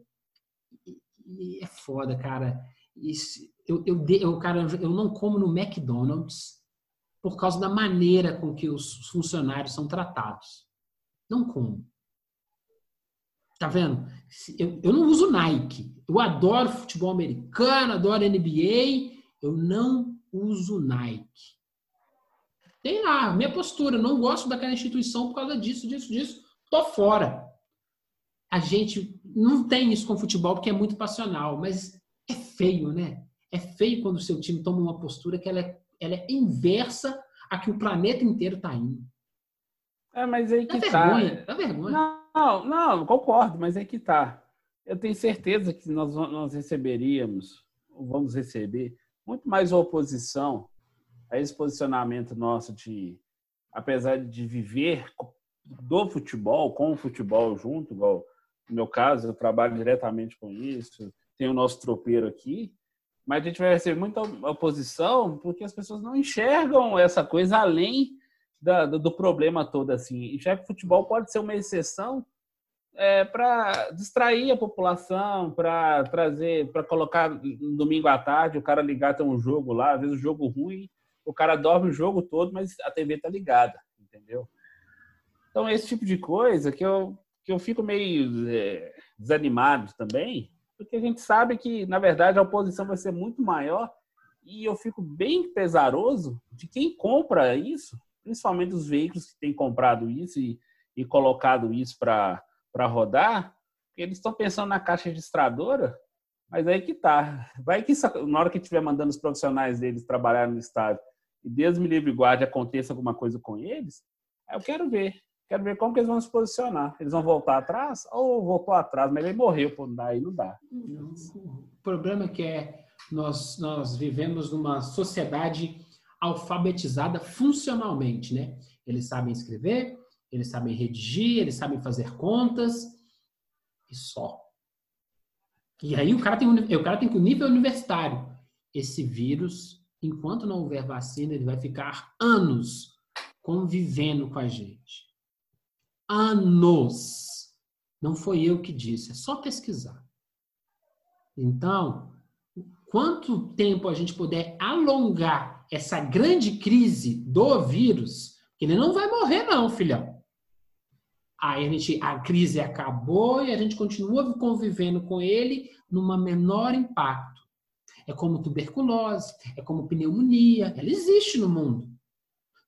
[SPEAKER 2] E, e é foda, cara. Isso, eu, eu, eu, cara, eu não como no McDonald's por causa da maneira com que os funcionários são tratados. Não como. Tá vendo? Eu, eu não uso Nike. Eu adoro futebol americano, adoro NBA. Eu não uso Nike. Tem lá, minha postura. Não gosto daquela instituição por causa disso, disso, disso. Tô fora. A gente não tem isso com futebol porque é muito passional, mas é feio, né? É feio quando o seu time toma uma postura que ela é, ela é inversa a que o planeta inteiro está indo.
[SPEAKER 3] É, mas aí que dá tá.
[SPEAKER 2] Vergonha, dá vergonha.
[SPEAKER 3] Não, não, concordo, mas aí que tá. Eu tenho certeza que nós, nós receberíamos, vamos receber, muito mais oposição a esse posicionamento nosso de, apesar de viver do futebol, com o futebol junto, igual no meu caso, eu trabalho diretamente com isso, tem o nosso tropeiro aqui, mas a gente vai receber muita oposição porque as pessoas não enxergam essa coisa além da, do, problema todo assim. já que o futebol pode ser uma exceção é, para distrair a população, para trazer, para colocar no domingo à tarde, o cara ligar tem um jogo lá, às vezes um jogo ruim, o cara dorme o jogo todo, mas a TV tá ligada, entendeu? Então esse tipo de coisa que eu que eu fico meio é, desanimado também, porque a gente sabe que na verdade a oposição vai ser muito maior e eu fico bem pesaroso de quem compra isso principalmente os veículos que têm comprado isso e, e colocado isso para rodar, eles estão pensando na caixa registradora Mas aí que tá. Vai que na hora que estiver mandando os profissionais deles trabalhar no estádio e Deus me livre guarde aconteça alguma coisa com eles, eu quero ver. Quero ver como que eles vão se posicionar. Eles vão voltar atrás ou voltou atrás, mas ele morreu, pô, daí não dá.
[SPEAKER 2] O problema é que é, nós, nós vivemos numa sociedade alfabetizada funcionalmente, né? Eles sabem escrever, eles sabem redigir, eles sabem fazer contas e só. E aí o cara tem, o cara tem que o nível universitário. Esse vírus, enquanto não houver vacina, ele vai ficar anos convivendo com a gente. Anos. Não foi eu que disse, é só pesquisar. Então, quanto tempo a gente puder alongar essa grande crise do vírus, ele não vai morrer não, filhão. Aí a, gente, a crise acabou e a gente continua convivendo com ele numa menor impacto. É como tuberculose, é como pneumonia, ela existe no mundo.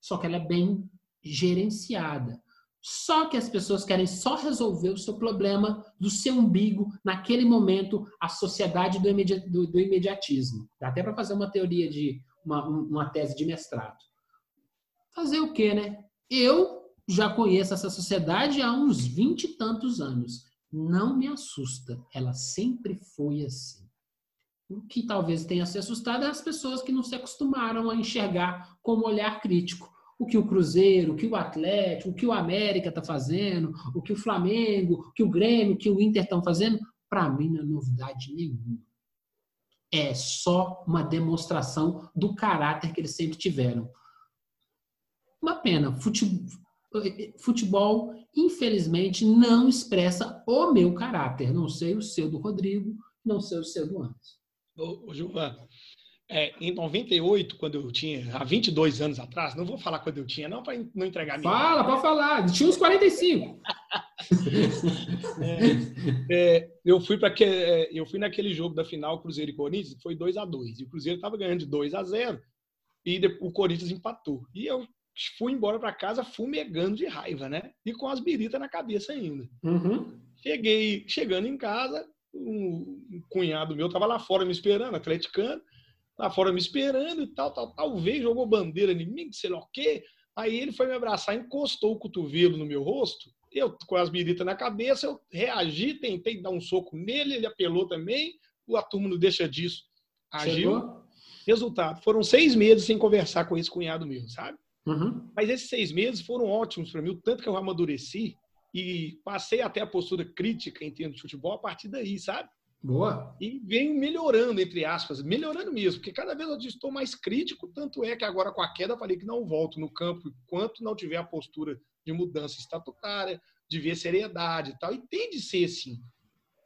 [SPEAKER 2] Só que ela é bem gerenciada. Só que as pessoas querem só resolver o seu problema do seu umbigo, naquele momento, a sociedade do, imedi do, do imediatismo. Dá até para fazer uma teoria de uma, uma tese de mestrado. Fazer o quê, né? Eu já conheço essa sociedade há uns vinte e tantos anos. Não me assusta, ela sempre foi assim. O que talvez tenha se assustado é as pessoas que não se acostumaram a enxergar com um olhar crítico o que o Cruzeiro, o que o Atlético, o que o América está fazendo, o que o Flamengo, o que o Grêmio, o que o Inter estão fazendo, para mim não é novidade nenhuma. É só uma demonstração do caráter que eles sempre tiveram. Uma pena. Futebol, infelizmente, não expressa o meu caráter. Não sei o seu do Rodrigo, não sei o seu do Anderson.
[SPEAKER 4] Ô, ô Gilvan, é, em 98, quando eu tinha, há 22 anos atrás, não vou falar quando eu tinha, não, para não entregar
[SPEAKER 2] minha. Fala, pode falar. Tinha uns 45.
[SPEAKER 4] é, é, eu, fui para que, é, eu fui naquele jogo da final Cruzeiro e Corinthians, foi 2 a 2 E o Cruzeiro estava ganhando de 2 a 0 e o Corinthians empatou. E eu fui embora para casa fumegando de raiva, né? E com as biritas na cabeça ainda.
[SPEAKER 2] Uhum.
[SPEAKER 4] Cheguei, chegando em casa, um, cunhado meu tava lá fora me esperando, atleticano, lá fora me esperando e tal, tal, talvez jogou bandeira em mim, sei lá o quê. Aí ele foi me abraçar, encostou o cotovelo no meu rosto. Eu, com as biritas na cabeça, eu reagi, tentei dar um soco nele, ele apelou também. O turma não deixa disso. Agiu. Chegou? Resultado, foram seis meses sem conversar com esse cunhado meu, sabe?
[SPEAKER 2] Uhum.
[SPEAKER 4] Mas esses seis meses foram ótimos para mim, o tanto que eu amadureci e passei até a postura crítica em termos de futebol a partir daí, sabe?
[SPEAKER 2] Boa.
[SPEAKER 4] E venho melhorando, entre aspas, melhorando mesmo, porque cada vez eu estou mais crítico, tanto é que agora com a queda eu falei que não volto no campo enquanto não tiver a postura de mudança estatutária, de ver seriedade e tal. E tem de ser assim.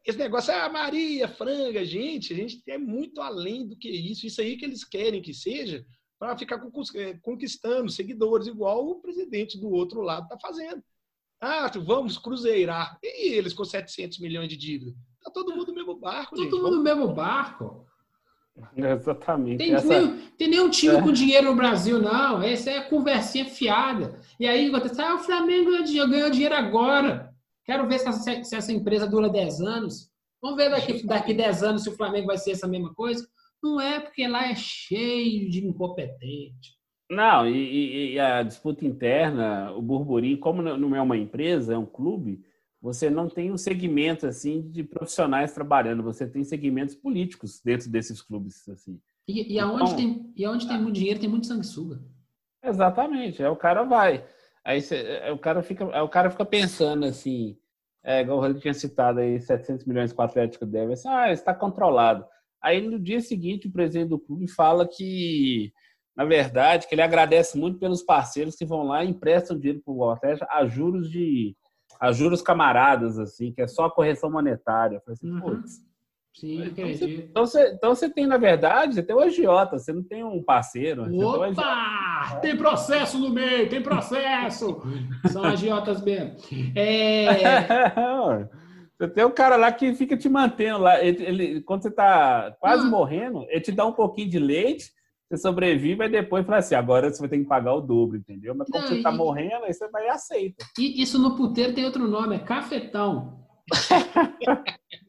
[SPEAKER 4] Esse negócio é ah, Maria, franga, gente, a gente é muito além do que isso. Isso aí que eles querem que seja, para ficar é, conquistando seguidores, igual o presidente do outro lado está fazendo. Ah, vamos cruzeirar. E eles com 700 milhões de dívida? Tá todo mundo no mesmo barco,
[SPEAKER 2] Todo
[SPEAKER 4] gente.
[SPEAKER 2] mundo no mesmo barco.
[SPEAKER 3] Exatamente.
[SPEAKER 2] Tem, Essa... nem, tem nenhum time é. com dinheiro no Brasil, não. Essa é a conversinha fiada. E aí acontece, ah, o Flamengo ganhou dinheiro agora. Quero ver se essa, se essa empresa dura 10 anos. Vamos ver daqui, daqui 10 anos se o Flamengo vai ser essa mesma coisa. Não é porque lá é cheio de incompetente.
[SPEAKER 3] Não, e, e, a disputa interna, o burburinho, como não é uma empresa, é um clube, você não tem um segmento assim de profissionais trabalhando, você tem segmentos políticos dentro desses clubes assim.
[SPEAKER 2] E, e aonde, então, tem, e aonde tem muito dinheiro, tem muito sanguessuga.
[SPEAKER 3] Exatamente, é o cara vai. Aí cê, é, o cara fica, é, o cara fica pensando assim, é, igual o Rodrigo tinha citado aí, 700 milhões com o Atlético deve, assim, ah, está controlado. Aí no dia seguinte o presidente do clube fala que, na verdade, que ele agradece muito pelos parceiros que vão lá e emprestam dinheiro para o Atlético a juros de a juros camaradas, assim, que é só a correção monetária. Eu falei assim, uhum.
[SPEAKER 2] Sim,
[SPEAKER 3] então você, então, você, então você tem, na verdade, você tem um agiota, você não tem um parceiro.
[SPEAKER 2] Opa! Tem, tem processo no meio, tem processo! São agiotas mesmo. É...
[SPEAKER 3] Você tem um cara lá que fica te mantendo lá. Ele, ele quando você está quase ah. morrendo, ele te dá um pouquinho de leite, você sobrevive e depois fala assim, agora você vai ter que pagar o dobro, entendeu? Mas quando Não, você está e... morrendo, aí você vai e aceita.
[SPEAKER 2] E isso no puteiro tem outro nome, é cafetão.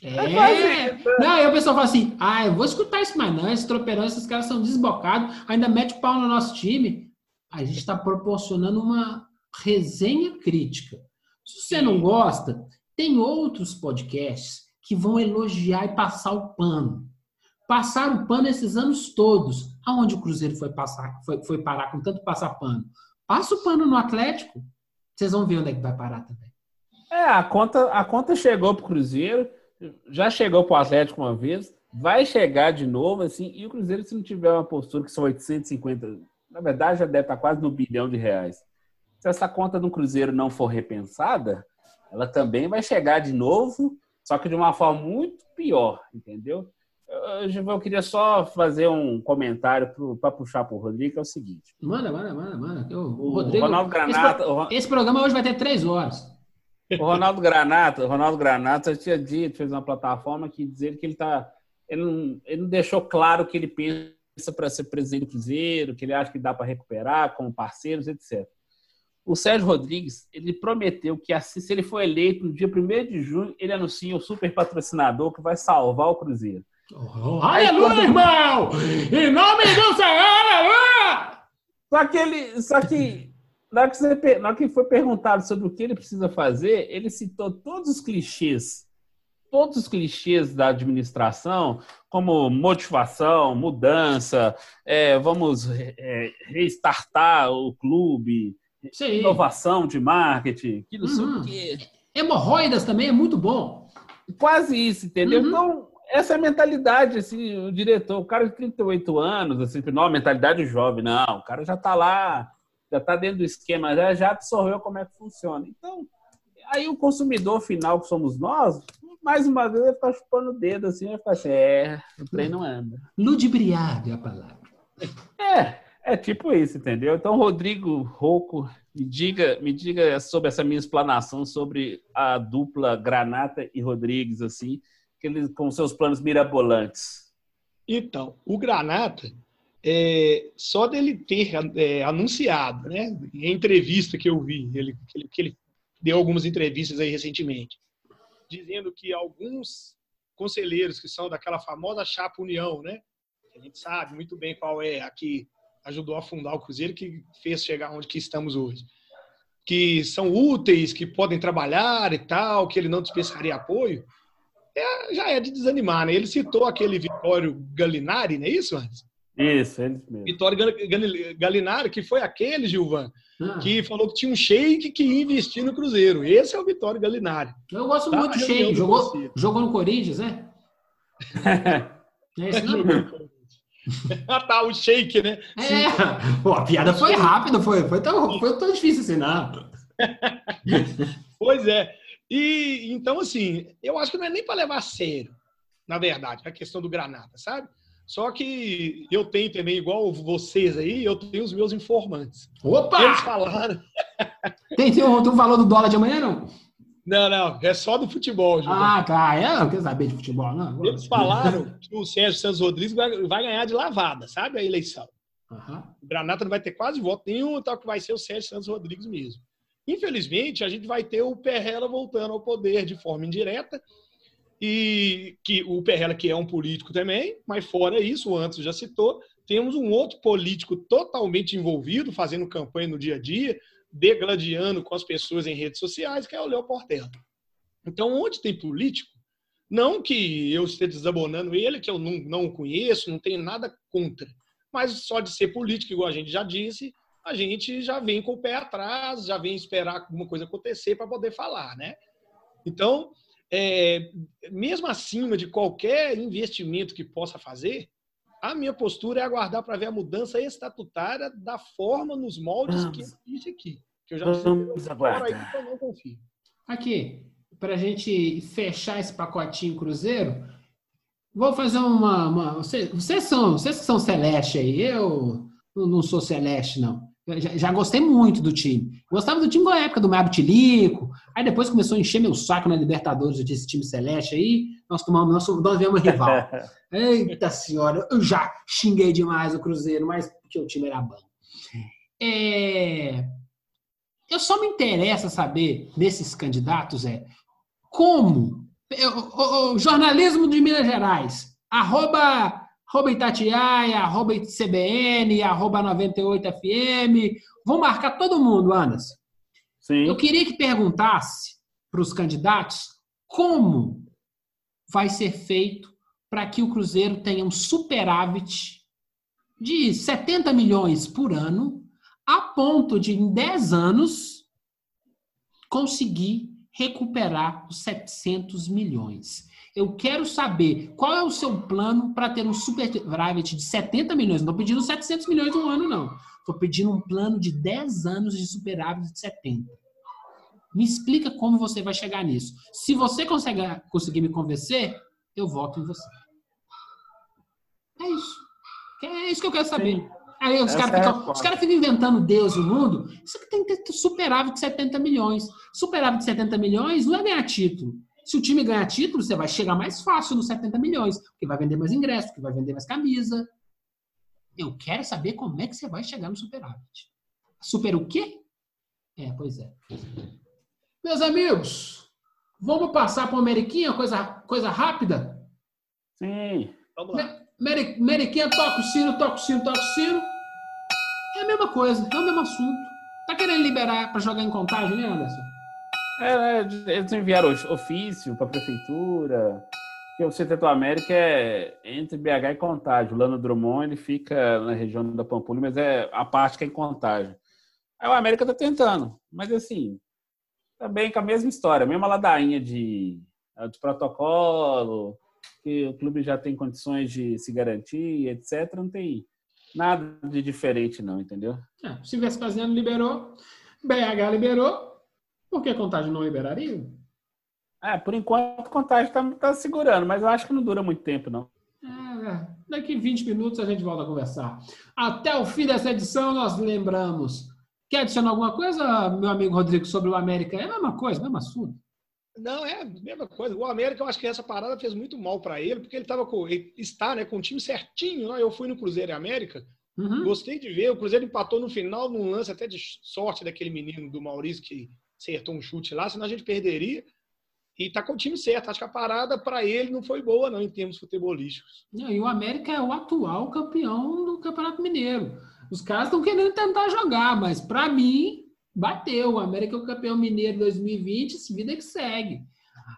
[SPEAKER 2] É. Não, aí o pessoal fala assim: ah, eu vou escutar isso mais não, esses tropeirão, esses caras são desbocados, ainda mete o pau no nosso time. A gente está proporcionando uma resenha crítica. Se você não gosta, tem outros podcasts que vão elogiar e passar o pano. Passar o pano esses anos todos. Aonde o Cruzeiro foi, passar, foi, foi parar com tanto passar pano? Passa o pano no Atlético, vocês vão ver onde é que vai parar também.
[SPEAKER 3] É, a conta, a conta chegou pro Cruzeiro, já chegou pro Atlético uma vez, vai chegar de novo, assim, e o Cruzeiro, se não tiver uma postura que são 850, na verdade já deve estar quase no bilhão de reais. Se essa conta do Cruzeiro não for repensada, ela também vai chegar de novo, só que de uma forma muito pior, entendeu? Eu, eu queria só fazer um comentário para puxar para o Rodrigo, que é o seguinte.
[SPEAKER 2] Manda, manda, manda, manda. o,
[SPEAKER 3] o Rodrigo, Ronaldo Granata.
[SPEAKER 2] Esse, esse, programa hoje vai ter três horas.
[SPEAKER 3] O Ronaldo Granata, o Ronaldo Granata tinha dito, fez uma plataforma que dizer que ele tá. Ele não, ele não deixou claro que ele pensa para ser presidente do Cruzeiro, que ele acha que dá para recuperar como parceiros, etc. O Sérgio Rodrigues, ele prometeu que assim, se ele for eleito no dia 1 de junho, ele anuncia o super patrocinador que vai salvar o Cruzeiro.
[SPEAKER 2] Oh, aleluia, quando... irmão! Em nome do Senhor, aleluia!
[SPEAKER 3] Só que ele. Só que. Na hora que, você, na hora que foi perguntado sobre o que ele precisa fazer, ele citou todos os clichês. Todos os clichês da administração, como motivação, mudança, é, vamos é, restartar o clube, Sim. inovação de marketing, que não sei o uhum. quê.
[SPEAKER 2] Hemorroidas também é muito bom.
[SPEAKER 3] Quase isso, entendeu? Uhum. Então, essa é a mentalidade, assim, o diretor, o cara de 38 anos, assim, não, a mentalidade jovem, não, o cara já está lá, já está dentro do esquema, já, já absorveu como é que funciona. Então, aí o consumidor final, que somos nós, mais uma vez vai ficar chupando o dedo, assim, vai ficar assim, é, o trem não anda.
[SPEAKER 2] Ludibriado é a palavra.
[SPEAKER 3] É, é tipo isso, entendeu? Então, Rodrigo Rocco, me diga, me diga sobre essa minha explanação sobre a dupla Granata e Rodrigues, assim, com seus planos mirabolantes?
[SPEAKER 4] Então, o Granata, é, só dele ter é, anunciado, né, em entrevista que eu vi, ele, que, ele, deu algumas entrevistas aí recentemente, dizendo que alguns conselheiros que são daquela famosa chapa União, né, a gente sabe muito bem qual é a que ajudou a fundar o Cruzeiro, que fez chegar onde que estamos hoje, que são úteis, que podem trabalhar e tal, que ele não dispensaria apoio, é, já é de desanimar, né? Ele citou aquele Vitório Galinari, não é isso, Anderson?
[SPEAKER 3] Isso, ele mesmo.
[SPEAKER 4] Vitório Galinari, que foi aquele, Gilvan, ah. que falou que tinha um shake que ia investir no Cruzeiro. Esse é o Vitório Galinari.
[SPEAKER 2] Eu gosto tá muito de shake. Jogou, jogou no Corinthians, né?
[SPEAKER 4] é esse não? ah, tá, o shake, né?
[SPEAKER 2] É, Pô, a piada foi rápida, foi, foi, tão, foi tão difícil assim, não.
[SPEAKER 4] pois é. E então, assim, eu acho que não é nem para levar a sério, na verdade, a questão do Granada, sabe? Só que eu tenho também, igual vocês aí, eu tenho os meus informantes.
[SPEAKER 2] Opa!
[SPEAKER 4] Eles falaram.
[SPEAKER 2] tem, tem, um, tem um valor do dólar de amanhã, não?
[SPEAKER 4] Não, não, é só do futebol.
[SPEAKER 2] Ah, tá. É, eu não quero saber de futebol, não.
[SPEAKER 4] Eles falaram que o Sérgio Santos Rodrigues vai, vai ganhar de lavada, sabe? A eleição.
[SPEAKER 2] Uhum.
[SPEAKER 4] O Granada não vai ter quase voto nenhum, tal que vai ser o Sérgio Santos Rodrigues mesmo. Infelizmente, a gente vai ter o Perrela voltando ao poder de forma indireta, e que o Perrela, que é um político também, mas fora isso, o Antes já citou, temos um outro político totalmente envolvido, fazendo campanha no dia a dia, degladiando com as pessoas em redes sociais, que é o Léo Portela. Então, onde tem político, não que eu esteja desabonando ele, que eu não, não conheço, não tenho nada contra, mas só de ser político, igual a gente já disse, a gente já vem com o pé atrás, já vem esperar alguma coisa acontecer para poder falar, né? Então, é, mesmo acima de qualquer investimento que possa fazer, a minha postura é aguardar para ver a mudança estatutária da forma nos moldes Vamos. que existe aqui. Que eu já
[SPEAKER 3] Vamos aguardar. Aí que eu
[SPEAKER 2] não confio. Aqui, para a gente fechar esse pacotinho cruzeiro, vou fazer uma. uma vocês, vocês, são, vocês são celeste aí, eu não sou celeste, não. Já, já, gostei muito do time. Gostava do time na época do Mário Tilico. Aí depois começou a encher meu saco na Libertadores desse time celeste aí. Nós tomamos, nós, nós viemos rival. Eita senhora, eu já xinguei demais o Cruzeiro, mas porque o time era bom. É... Eu só me interessa saber desses candidatos é como o, o, jornalismo de Minas Gerais. Arroba, arroba Itatiaia, arroba CBN, arroba 98FM. Vou marcar todo mundo, Anderson. Sim. Eu queria que perguntasse para os candidatos como vai ser feito para que o Cruzeiro tenha um superávit de 70 milhões por ano, a ponto de, em 10 anos, conseguir recuperar os 700 milhões. Eu quero saber qual é o seu plano para ter um superávit de 70 milhões. Não estou pedindo 700 milhões um ano, não. Estou pedindo um plano de 10 anos de superávit de 70. Me explica como você vai chegar nisso. Se você conseguir, conseguir me convencer, eu voto em você. É isso. É isso que eu quero saber. Sim. Aí os caras ficam, é cara ficam inventando Deus e o mundo. Isso aqui tem que ter superávit de 70 milhões. Superávit de 70 milhões não é ganhar título. Se o time ganhar título, você vai chegar mais fácil nos 70 milhões, porque vai vender mais ingressos, porque vai vender mais camisa. Eu quero saber como é que você vai chegar no superávit. Super o quê? É, pois é. Meus amigos, vamos passar para uma Ameriquinha, coisa, coisa rápida?
[SPEAKER 3] Sim. Vamos lá.
[SPEAKER 2] Meriquinha toca o sino, toca o sino, toca o sino. É a mesma coisa, é o mesmo assunto. Tá querendo liberar para jogar em contagem, né, Anderson?
[SPEAKER 3] É, é eles enviaram ofício para a prefeitura. Que o Centro América é entre BH e Contagem. O Lano Drummond ele fica na região da Pampulha, mas é a parte que é em Contagem. Aí o América tá tentando, mas assim, também com a mesma história, mesma ladainha de, de protocolo, que o clube já tem condições de se garantir, etc. Não tem nada de diferente, não, entendeu?
[SPEAKER 2] É, se Vespasiano liberou, BH liberou, por que Contagem não liberaria?
[SPEAKER 3] É, por enquanto Contagem está tá segurando, mas eu acho que não dura muito tempo, não.
[SPEAKER 2] É, daqui 20 minutos a gente volta a conversar. Até o fim dessa edição, nós lembramos. Quer adicionar alguma coisa, meu amigo Rodrigo, sobre o América? É a mesma coisa, mesmo assunto.
[SPEAKER 4] Não, é a mesma coisa. O América, eu acho que essa parada fez muito mal para ele, porque ele tava com, ele está, né, com o time certinho. Né? Eu fui no Cruzeiro e América, uhum. gostei de ver. O Cruzeiro empatou no final, num lance até de sorte daquele menino do Maurício que acertou um chute lá, senão a gente perderia. E tá com o time certo. Acho que a parada para ele não foi boa, não, em termos futebolísticos.
[SPEAKER 2] Não, e o América é o atual campeão do Campeonato Mineiro. Os caras estão querendo tentar jogar, mas para mim, Bateu. O América é o campeão mineiro 2020, vida que segue.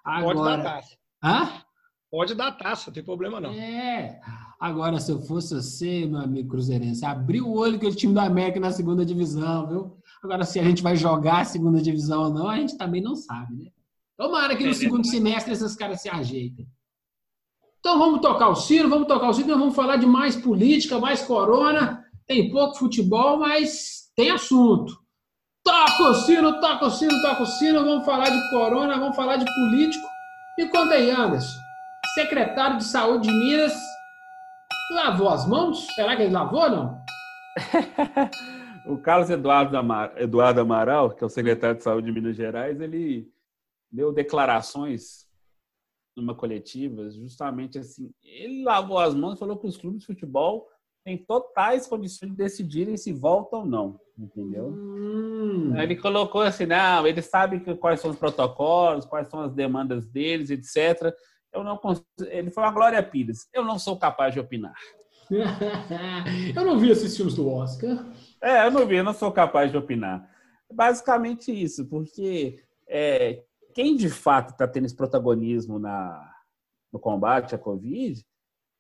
[SPEAKER 4] Agora... Pode dar taça.
[SPEAKER 2] Hã?
[SPEAKER 4] Pode dar taça, não tem problema não.
[SPEAKER 2] É. Agora, se eu fosse você, meu amigo Cruzeirense, abriu o olho que o time do América na segunda divisão, viu? Agora, se a gente vai jogar a segunda divisão ou não, a gente também não sabe, né? Tomara que no segundo semestre esses caras se ajeitem. Então vamos tocar o sino, vamos tocar o sino, vamos falar de mais política, mais corona. Tem pouco futebol, mas tem assunto. Toca o sino, toca o sino, toca o sino. Vamos falar de corona, vamos falar de político. E conta aí, Anderson. Secretário de Saúde de Minas lavou as mãos? Será que ele lavou ou não?
[SPEAKER 3] o Carlos Eduardo, Amar... Eduardo Amaral, que é o secretário de Saúde de Minas Gerais, ele deu declarações numa coletiva, justamente assim. Ele lavou as mãos e falou que os clubes de futebol têm totais condições de decidirem se voltam ou não entendeu? Hum. Ele colocou assim, não, ele sabe que, quais são os protocolos, quais são as demandas deles, etc. Eu não Ele falou a Glória Pires, eu não sou capaz de opinar.
[SPEAKER 2] eu não vi esses filmes do Oscar.
[SPEAKER 3] É, eu não vi, eu não sou capaz de opinar. Basicamente isso, porque é, quem de fato está tendo esse protagonismo na, no combate à Covid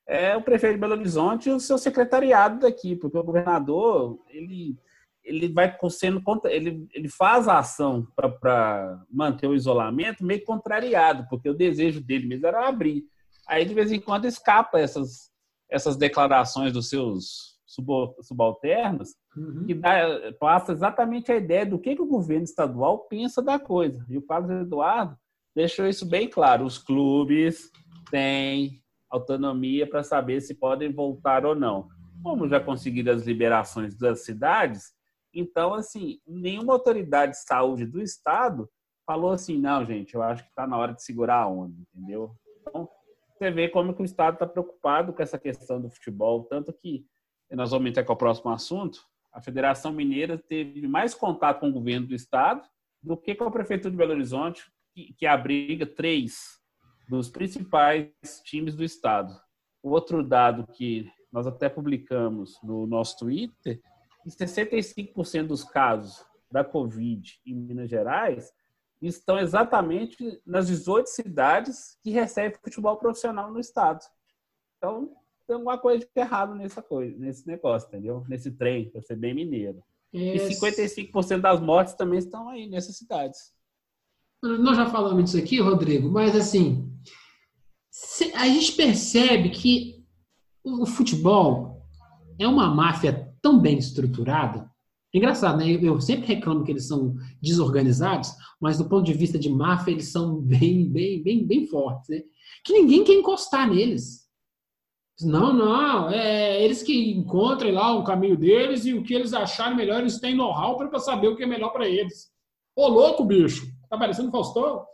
[SPEAKER 3] é o prefeito de Belo Horizonte e o seu secretariado daqui, porque o governador, ele ele vai sendo ele, ele faz a ação para manter o isolamento meio contrariado, porque o desejo dele mesmo era abrir. Aí de vez em quando escapa essas essas declarações dos seus subalternos uhum. que dá, passa exatamente a ideia do que, que o governo estadual pensa da coisa. E o Carlos Eduardo deixou isso bem claro. Os clubes têm autonomia para saber se podem voltar ou não. Como já conseguiram as liberações das cidades, então, assim, nenhuma autoridade de saúde do estado falou assim, não, gente, eu acho que está na hora de segurar a onda, entendeu? Então, você vê como que o estado está preocupado com essa questão do futebol, tanto que nós vamos entrar com o próximo assunto, a Federação Mineira teve mais contato com o governo do estado do que com a Prefeitura de Belo Horizonte, que, que abriga três dos principais times do estado. Outro dado que nós até publicamos no nosso Twitter, 65% dos casos da Covid em Minas Gerais estão exatamente nas 18 cidades que recebem futebol profissional no estado. Então, tem alguma coisa de errado nessa coisa, nesse negócio, entendeu? Nesse trem, para ser bem mineiro. Esse... E 55% das mortes também estão aí nessas cidades.
[SPEAKER 2] Nós já falamos disso aqui, Rodrigo, mas assim, a gente percebe que o futebol é uma máfia tão bem estruturada. É engraçado, né? Eu sempre reclamo que eles são desorganizados, mas do ponto de vista de máfia, eles são bem, bem, bem, bem fortes, né? Que ninguém quer encostar neles. Não, não, é eles que encontrem lá o caminho deles e o que eles acharem melhor, eles têm know-how para saber o que é melhor para eles. Ô, louco, bicho! Tá parecendo Faustão? O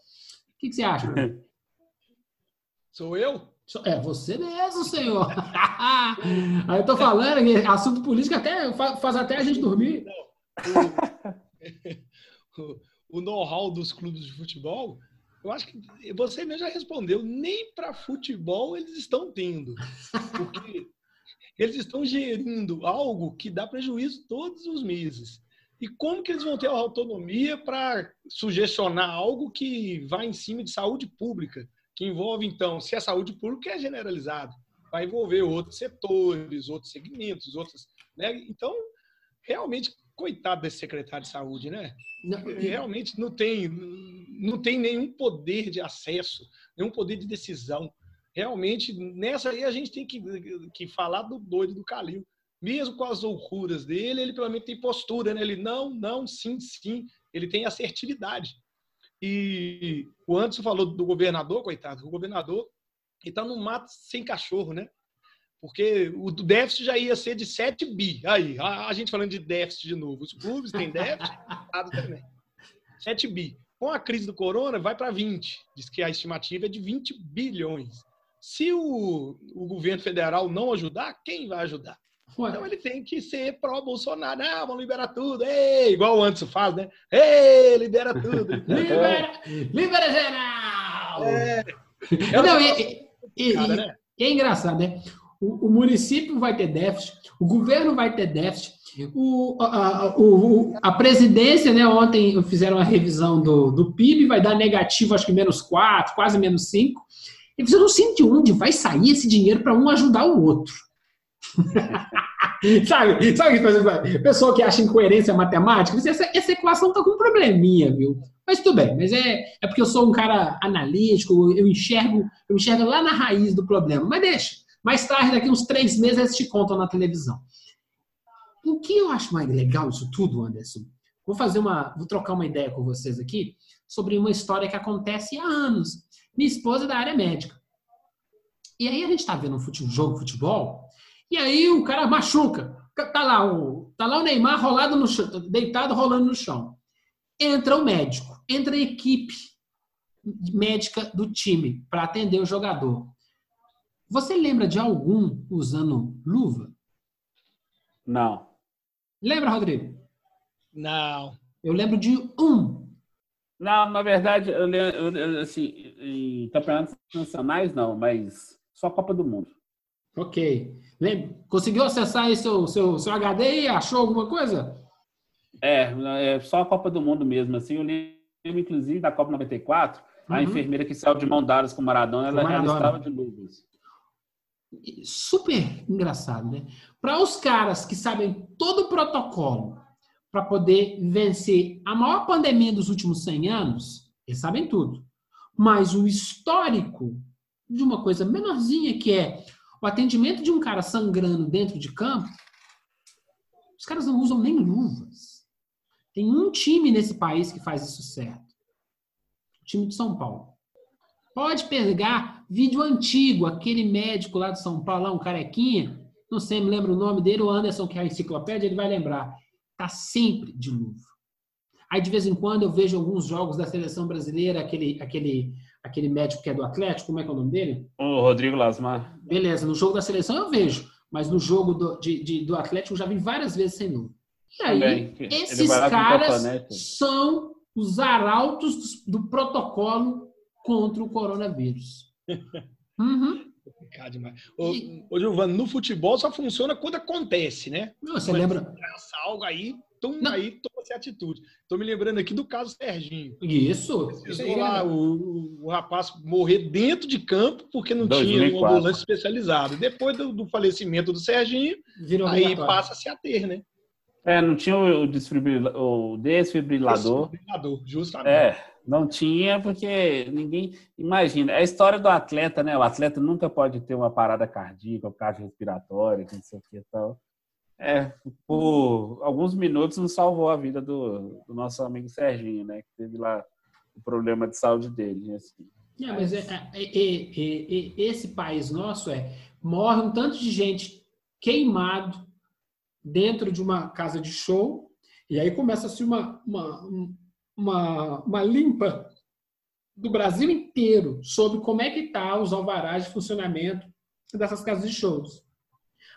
[SPEAKER 2] que, que você acha?
[SPEAKER 4] Sou eu?
[SPEAKER 2] É você mesmo, senhor. Aí eu tô falando que assunto político até faz até a gente dormir.
[SPEAKER 4] o, o know-how dos clubes de futebol, eu acho que você mesmo já respondeu, nem para futebol eles estão tendo. Porque eles estão gerindo algo que dá prejuízo todos os meses. E como que eles vão ter a autonomia para sugestionar algo que vai em cima de saúde pública? Que envolve, então, se a saúde pública é generalizada, vai envolver outros setores, outros segmentos, outros. Né? Então, realmente, coitado desse secretário de saúde, né? Não, realmente não tem, não tem nenhum poder de acesso, nenhum poder de decisão. Realmente, nessa aí a gente tem que, que falar do doido do Calil mesmo com as loucuras dele, ele pelo menos tem postura, né? Ele não, não, sim, sim. Ele tem assertividade. E o Anderson falou do governador, coitado. O governador ele tá no mato sem cachorro, né? Porque o déficit já ia ser de 7 bi. Aí, a, gente falando de déficit de novo. Os clubes têm déficit, o também. 7 bi. Com a crise do corona, vai para 20. Diz que a estimativa é de 20 bilhões. Se o, o governo federal não ajudar, quem vai ajudar? Então ele tem que ser pró-Bolsonaro. Ah, vamos liberar tudo. Ei, igual o Anderson faz, né? Ei, libera tudo.
[SPEAKER 2] libera, libera geral! É. Não, e, e, Cara, né? é engraçado, né? O, o, município vai ter déficit, o governo vai ter déficit, o, a, o, a presidência, né? Ontem fizeram uma revisão do, do PIB, vai dar negativo, acho que menos 4, quase menos 5. E você não sente onde vai sair esse dinheiro para um ajudar o outro. sabe? Sabe que pessoa que acha incoerência matemática? Essa, essa equação tá com um probleminha, viu? Mas tudo bem, mas é, é porque eu sou um cara analítico, eu enxergo, eu enxergo lá na raiz do problema. Mas deixa. Mais tarde, daqui uns três meses, eles te contam na televisão. O que eu acho mais legal isso tudo, Anderson? Vou fazer uma. Vou trocar uma ideia com vocês aqui sobre uma história que acontece há anos. Minha esposa é da área médica. E aí a gente está vendo um fute, jogo de futebol e aí o cara machuca. Tá lá o, tá lá o Neymar rolado no chão, deitado rolando no chão. Entra o médico, entra a equipe médica do time para atender o jogador. Você lembra de algum usando luva?
[SPEAKER 3] Não.
[SPEAKER 2] Lembra, Rodrigo?
[SPEAKER 4] Não.
[SPEAKER 2] Eu lembro de um.
[SPEAKER 3] Não, na verdade, eu, eu, assim, em campeonatos nacionais não, mas só a Copa do Mundo.
[SPEAKER 2] Ok. Conseguiu acessar aí seu, seu, seu HD e achou alguma coisa?
[SPEAKER 3] É, é só a Copa do Mundo mesmo. Assim, eu lembro, inclusive, da Copa 94, uhum. a enfermeira que saiu de mão dadas com o Maradona, ela, Maradona. ela estava de luvas.
[SPEAKER 2] Super engraçado, né? Para os caras que sabem todo o protocolo para poder vencer a maior pandemia dos últimos 100 anos, eles sabem tudo. Mas o histórico de uma coisa menorzinha que é o atendimento de um cara sangrando dentro de campo, os caras não usam nem luvas. Tem um time nesse país que faz isso certo. O time de São Paulo. Pode pegar vídeo antigo, aquele médico lá de São Paulo, lá, um carequinha, não sei, me lembro o nome dele, o Anderson, que é a enciclopédia, ele vai lembrar. Tá sempre de luva. Aí, de vez em quando, eu vejo alguns jogos da seleção brasileira, aquele, aquele aquele médico que é do Atlético, como é que é o nome dele?
[SPEAKER 3] O Rodrigo Lasmar.
[SPEAKER 2] Beleza, no jogo da seleção eu vejo, mas no jogo do, de, de, do Atlético eu já vi várias vezes sem número. E aí, esses caras são os arautos do protocolo contra o coronavírus. Uhum.
[SPEAKER 4] Complicado demais. Ô, ô, Giovano, no futebol só funciona quando acontece, né?
[SPEAKER 2] Você
[SPEAKER 4] Mas
[SPEAKER 2] lembra?
[SPEAKER 4] Algo aí, tum,
[SPEAKER 2] Não.
[SPEAKER 4] aí toma-se atitude. Tô me lembrando aqui do caso Serginho.
[SPEAKER 2] Isso. isso
[SPEAKER 4] Precisou lá
[SPEAKER 2] né?
[SPEAKER 4] o, o rapaz morrer dentro de campo porque não tinha
[SPEAKER 3] 2004.
[SPEAKER 4] um ambulante especializado. Depois do, do falecimento do Serginho,
[SPEAKER 2] Virou
[SPEAKER 4] aí passa-se a ter, né?
[SPEAKER 3] É, não tinha o, desfibrila- o desfibrilador.
[SPEAKER 4] Desfibrilador, justamente.
[SPEAKER 3] É, não tinha porque ninguém imagina. É a história do atleta, né? O atleta nunca pode ter uma parada cardíaca, cardiorrespiratória, que não sei o que e tal. É, por alguns minutos nos salvou a vida do, do nosso amigo Serginho, né? Que teve lá o problema de saúde dele. Assim.
[SPEAKER 2] É, mas é- é- é- é- é- esse país nosso é morre um tanto de gente queimado dentro de uma casa de show e aí começa-se uma, uma, um- uma, uma limpa do Brasil inteiro sobre como é que tá os alvarás de funcionamento dessas casas de shows.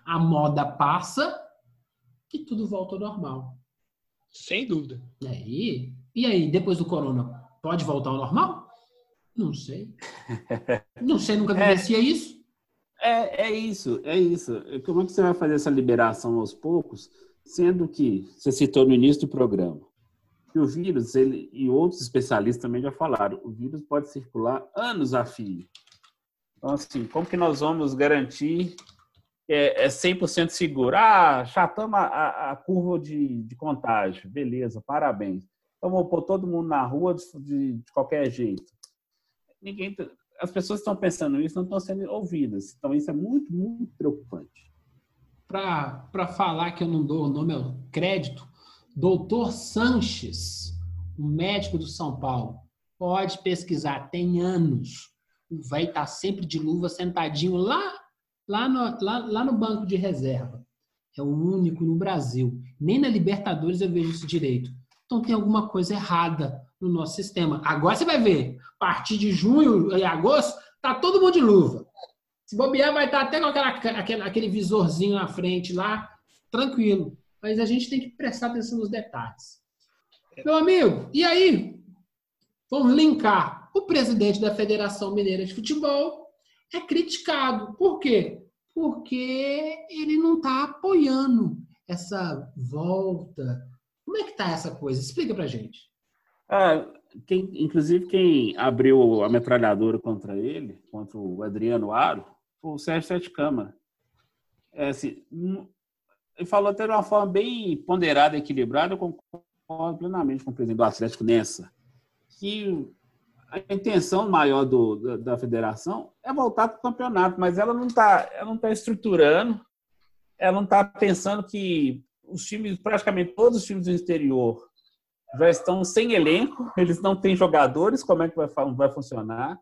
[SPEAKER 2] A moda passa e tudo volta ao normal.
[SPEAKER 4] Sem dúvida.
[SPEAKER 2] E aí, e aí, depois do corona, pode voltar ao normal? Não sei. Não sei, nunca vivencia isso.
[SPEAKER 3] É, é isso, é isso. Como é que você vai fazer essa liberação aos poucos, sendo que você citou no início do programa que o vírus, ele e outros especialistas também já falaram, o vírus pode circular anos a fio. Então, assim, como que nós vamos garantir que é, é 100% seguro? Ah, chatamos a, a, a curva de, de contágio. Beleza, parabéns. Então, vamos pôr todo mundo na rua de, de, de qualquer jeito. Ninguém, as pessoas estão pensando nisso, não estão sendo ouvidas. Então, isso é muito, muito preocupante.
[SPEAKER 2] Para falar que eu não dou o nome ao crédito, doutor Sanches, um médico do São Paulo, pode pesquisar, tem anos. O velho está sempre de luva, sentadinho lá, lá, no, lá, lá no banco de reserva. É o único no Brasil. Nem na Libertadores eu vejo isso direito. Então tem alguma coisa errada no nosso sistema. Agora você vai ver, a partir de junho e agosto, tá todo mundo de luva. Se bobear, vai estar até com aquela, aquele, aquele visorzinho na frente lá, tranquilo. Mas a gente tem que prestar atenção nos detalhes. Meu amigo, e aí? Vamos linkar. O presidente da Federação Mineira de Futebol é criticado. Por quê? Porque ele não está apoiando essa volta. Como é que tá essa coisa? Explica pra gente.
[SPEAKER 3] Ah, quem, inclusive, quem abriu a metralhadora contra ele, contra o Adriano Aro, foi o Sérgio Sete Câmara. É, assim, hum, ele falou até de uma forma bem ponderada equilibrada, eu concordo plenamente com o presidente do Atlético nessa, que a intenção maior do, da, da federação é voltar para o campeonato, mas ela não está tá estruturando, ela não está pensando que os times, praticamente todos os times do exterior, já estão sem elenco, eles não têm jogadores, como é que vai, vai funcionar?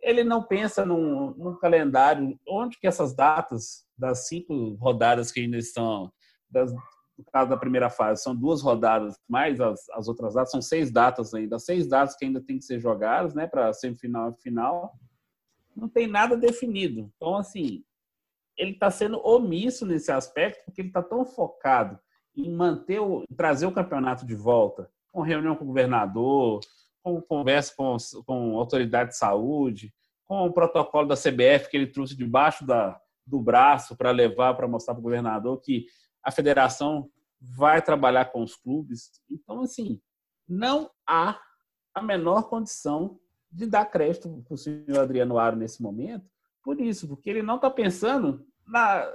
[SPEAKER 3] Ele não pensa num, num, calendário, onde que essas datas das cinco rodadas que ainda estão, das, no caso da primeira fase, são duas rodadas, mais as, as outras datas, são seis datas ainda, seis datas que ainda tem que ser jogadas, né, para semifinal e final, não tem nada definido. Então, assim, ele está sendo omisso nesse aspecto, porque ele está tão focado em manter, o, trazer o campeonato de volta, com reunião com o governador, com conversa com, com autoridade de saúde, com o protocolo da CBF que ele trouxe debaixo da, do braço para levar, para mostrar para o governador que a federação vai trabalhar com os clubes. Então, assim, não há a menor condição de dar crédito para o senhor Adriano Aro nesse momento, por isso, porque ele não está pensando na,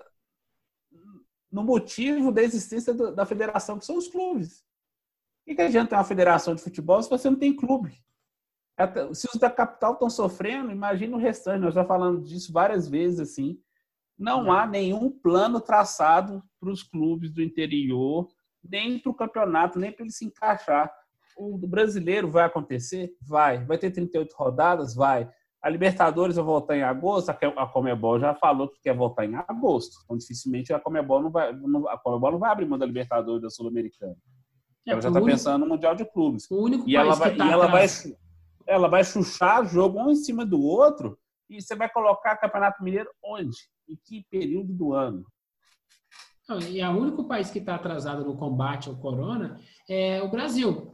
[SPEAKER 3] no motivo da existência da federação, que são os clubes. O que adianta ter uma federação de futebol se você não tem clube? Se os da capital estão sofrendo, imagina o restante. Nós já falamos disso várias vezes. assim. Não há nenhum plano traçado para os clubes do interior, nem para o campeonato, nem para ele se encaixar. O brasileiro vai acontecer? Vai. Vai ter 38 rodadas? Vai. A Libertadores vai voltar em agosto? A Comebol já falou que quer voltar em agosto. Então, dificilmente a Comebol não vai, a Comebol não vai abrir mão da Libertadores da Sul-Americana. É, ela já está pensando no Mundial de Clubes.
[SPEAKER 2] O único
[SPEAKER 3] e ela vai,
[SPEAKER 2] tá
[SPEAKER 3] e ela vai, ela vai chuchar jogo um em cima do outro e você vai colocar Campeonato Mineiro onde? Em que período do ano?
[SPEAKER 2] Não, e o único país que está atrasado no combate ao corona é o Brasil.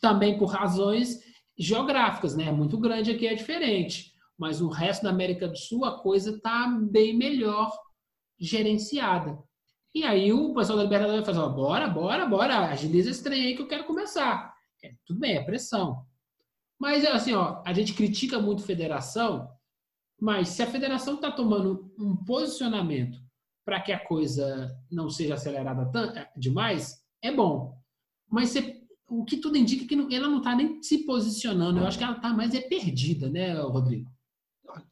[SPEAKER 2] Também por razões geográficas, né? Muito grande aqui é diferente. mas o resto da América do Sul a coisa está bem melhor gerenciada. E aí o pessoal da Libertadores ó, bora, bora, bora, agiliza esse trem aí que eu quero começar. É, tudo bem, é pressão. Mas assim, ó, a gente critica muito a federação, mas se a federação está tomando um posicionamento para que a coisa não seja acelerada demais, é bom. Mas você, o que tudo indica é que ela não está nem se posicionando. Eu acho que ela está mais é perdida, né, Rodrigo?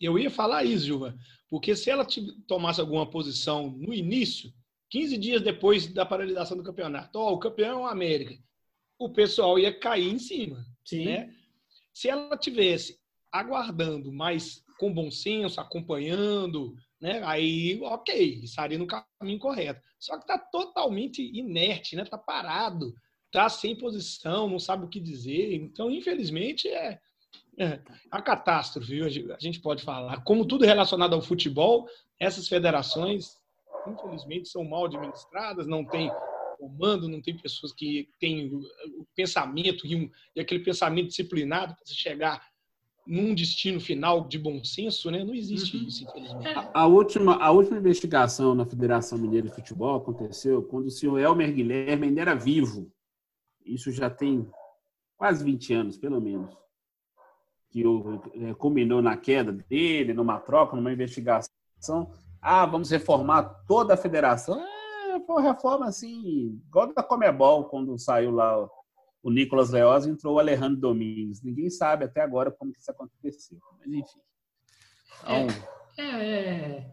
[SPEAKER 4] Eu ia falar isso, Gilva, porque se ela tomasse alguma posição no início, 15 dias depois da paralisação do campeonato, ó, oh, o campeão é o América, o pessoal ia cair em cima. Sim. Né? Se ela tivesse aguardando, mas com bom senso, acompanhando, né? Aí, ok, estaria no caminho correto. Só que está totalmente inerte, né? Está parado, está sem posição, não sabe o que dizer. Então, infelizmente, é, é a catástrofe, viu? a gente pode falar. Como tudo relacionado ao futebol, essas federações, infelizmente, são mal administradas, não tem comando, não tem pessoas que têm o pensamento e, um, e aquele pensamento disciplinado para chegar num destino final de bom senso, né? Não existe uhum. isso, infelizmente.
[SPEAKER 3] A, a, última, a última investigação na Federação Mineira de Futebol aconteceu quando o senhor Elmer Guilherme ainda era vivo. Isso já tem quase 20 anos, pelo menos. Que é, culminou na queda dele, numa troca, numa investigação. Ah, vamos reformar toda a federação. É, foi uma reforma assim, igual da Comebol, quando saiu lá o Nicolas Leoz entrou o Alejandro Domingues. Ninguém sabe até agora como que isso aconteceu. Mas enfim.
[SPEAKER 2] Então... É, é, é,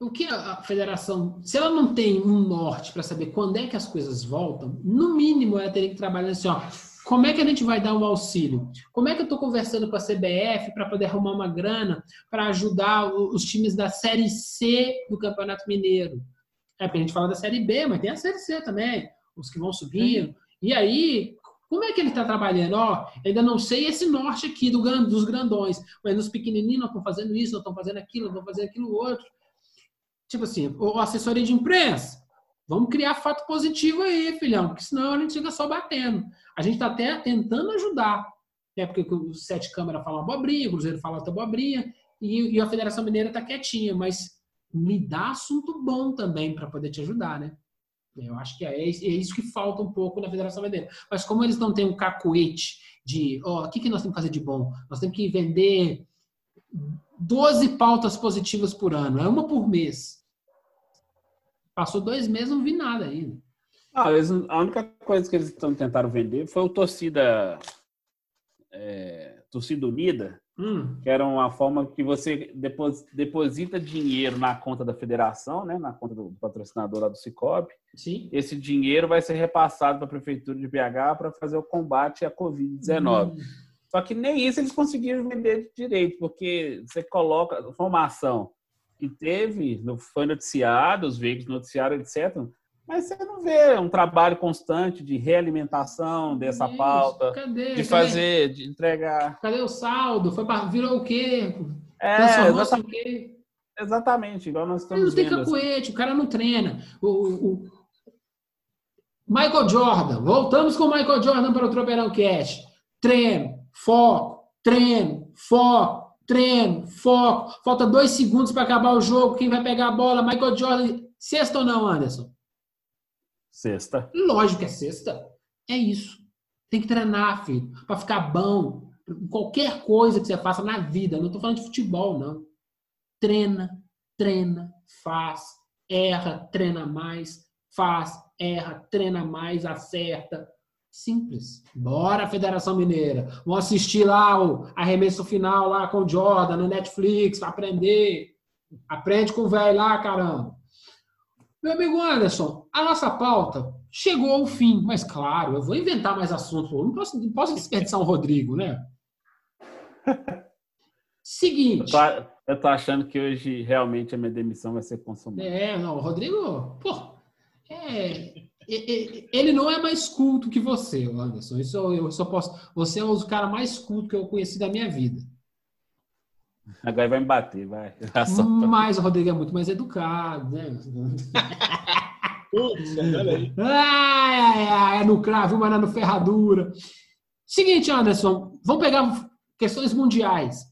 [SPEAKER 2] o que a federação, se ela não tem um norte para saber quando é que as coisas voltam, no mínimo ela teria que trabalhar assim, ó, como é que a gente vai dar um auxílio? Como é que eu estou conversando com a CBF para poder arrumar uma grana para ajudar os times da Série C do Campeonato Mineiro? É porque a gente fala da Série B, mas tem a Série C também, os que vão subindo. E aí, como é que ele está trabalhando? Ó, ainda não sei esse norte aqui do, dos grandões, mas nos pequenininhos não estão fazendo isso, não estão fazendo aquilo, não estão fazendo aquilo outro. Tipo assim, o assessoria de imprensa, Vamos criar fato positivo aí, filhão, porque senão a gente fica só batendo. A gente está até tentando ajudar. Né? Porque o Sete Câmara fala abobrinha, o Cruzeiro fala outra abobrinha, e, e a Federação Mineira está quietinha, mas me dá assunto bom também para poder te ajudar, né? Eu acho que é, é, isso que falta um pouco na Federação Mineira. Mas como eles não têm um cacuete de, ó, oh, o que, que nós temos que fazer de bom? Nós temos que vender 12 pautas positivas por ano, é uma por mês. Passou dois meses, não vi nada ainda.
[SPEAKER 3] Ah, eles, a única coisa que eles estão tentaram vender foi o torcida, é, torcida unida, hum. que era uma forma que você deposita dinheiro na conta da federação, né, na conta do patrocinador lá do Cicobi. Sim. Esse dinheiro vai ser repassado para a prefeitura de BH para fazer o combate à Covid-19. Hum. Só que nem isso eles conseguiram vender direito, porque você coloca formação que teve, foi noticiado, os veículos noticiaram, etc. Mas você não vê um trabalho constante de realimentação dessa Isso, pauta, cadê? de fazer, de entregar.
[SPEAKER 2] Cadê o saldo? Foi para virou o quê?
[SPEAKER 3] É, exatamente, o quê? exatamente, igual nós estamos
[SPEAKER 2] não tem cacuete, assim. o cara não treina. O, o, Michael Jordan, voltamos com o Michael Jordan para o Tropeirão Cash. Treino, foco, treino, foco, treino, foco, falta dois segundos para acabar o jogo, quem vai pegar a bola? Michael Jordan. Sexta ou não, Anderson?
[SPEAKER 3] Sexta.
[SPEAKER 2] Lógico que é sexta. É isso. Tem que treinar, filho, para ficar bom. Qualquer coisa que você faça na vida, não estou falando de futebol, não. Treina, treina, faz, erra, treina mais, faz, erra, treina mais, acerta. Simples. Bora, Federação Mineira. Vamos assistir lá o arremesso final lá com o Jordan no Netflix aprender. Aprende com o velho lá, caramba. Meu amigo Anderson, a nossa pauta chegou ao fim, mas claro, eu vou inventar mais assuntos. não posso, não posso desperdiçar o Rodrigo, né? Seguinte.
[SPEAKER 3] Eu tô, eu tô, achando que hoje realmente a minha demissão vai ser consumada.
[SPEAKER 2] É, não, o Rodrigo, pô, é, ele não é mais culto que você, Anderson. Isso eu só posso. Você é o cara mais culto que eu conheci da minha vida.
[SPEAKER 3] Agora vai me bater, vai.
[SPEAKER 2] Mas o Rodrigo é muito mais educado, né? Putz, olha aí. Ai, ai, ai, é no cravo, mas não é no ferradura. Seguinte, Anderson, vamos pegar questões mundiais.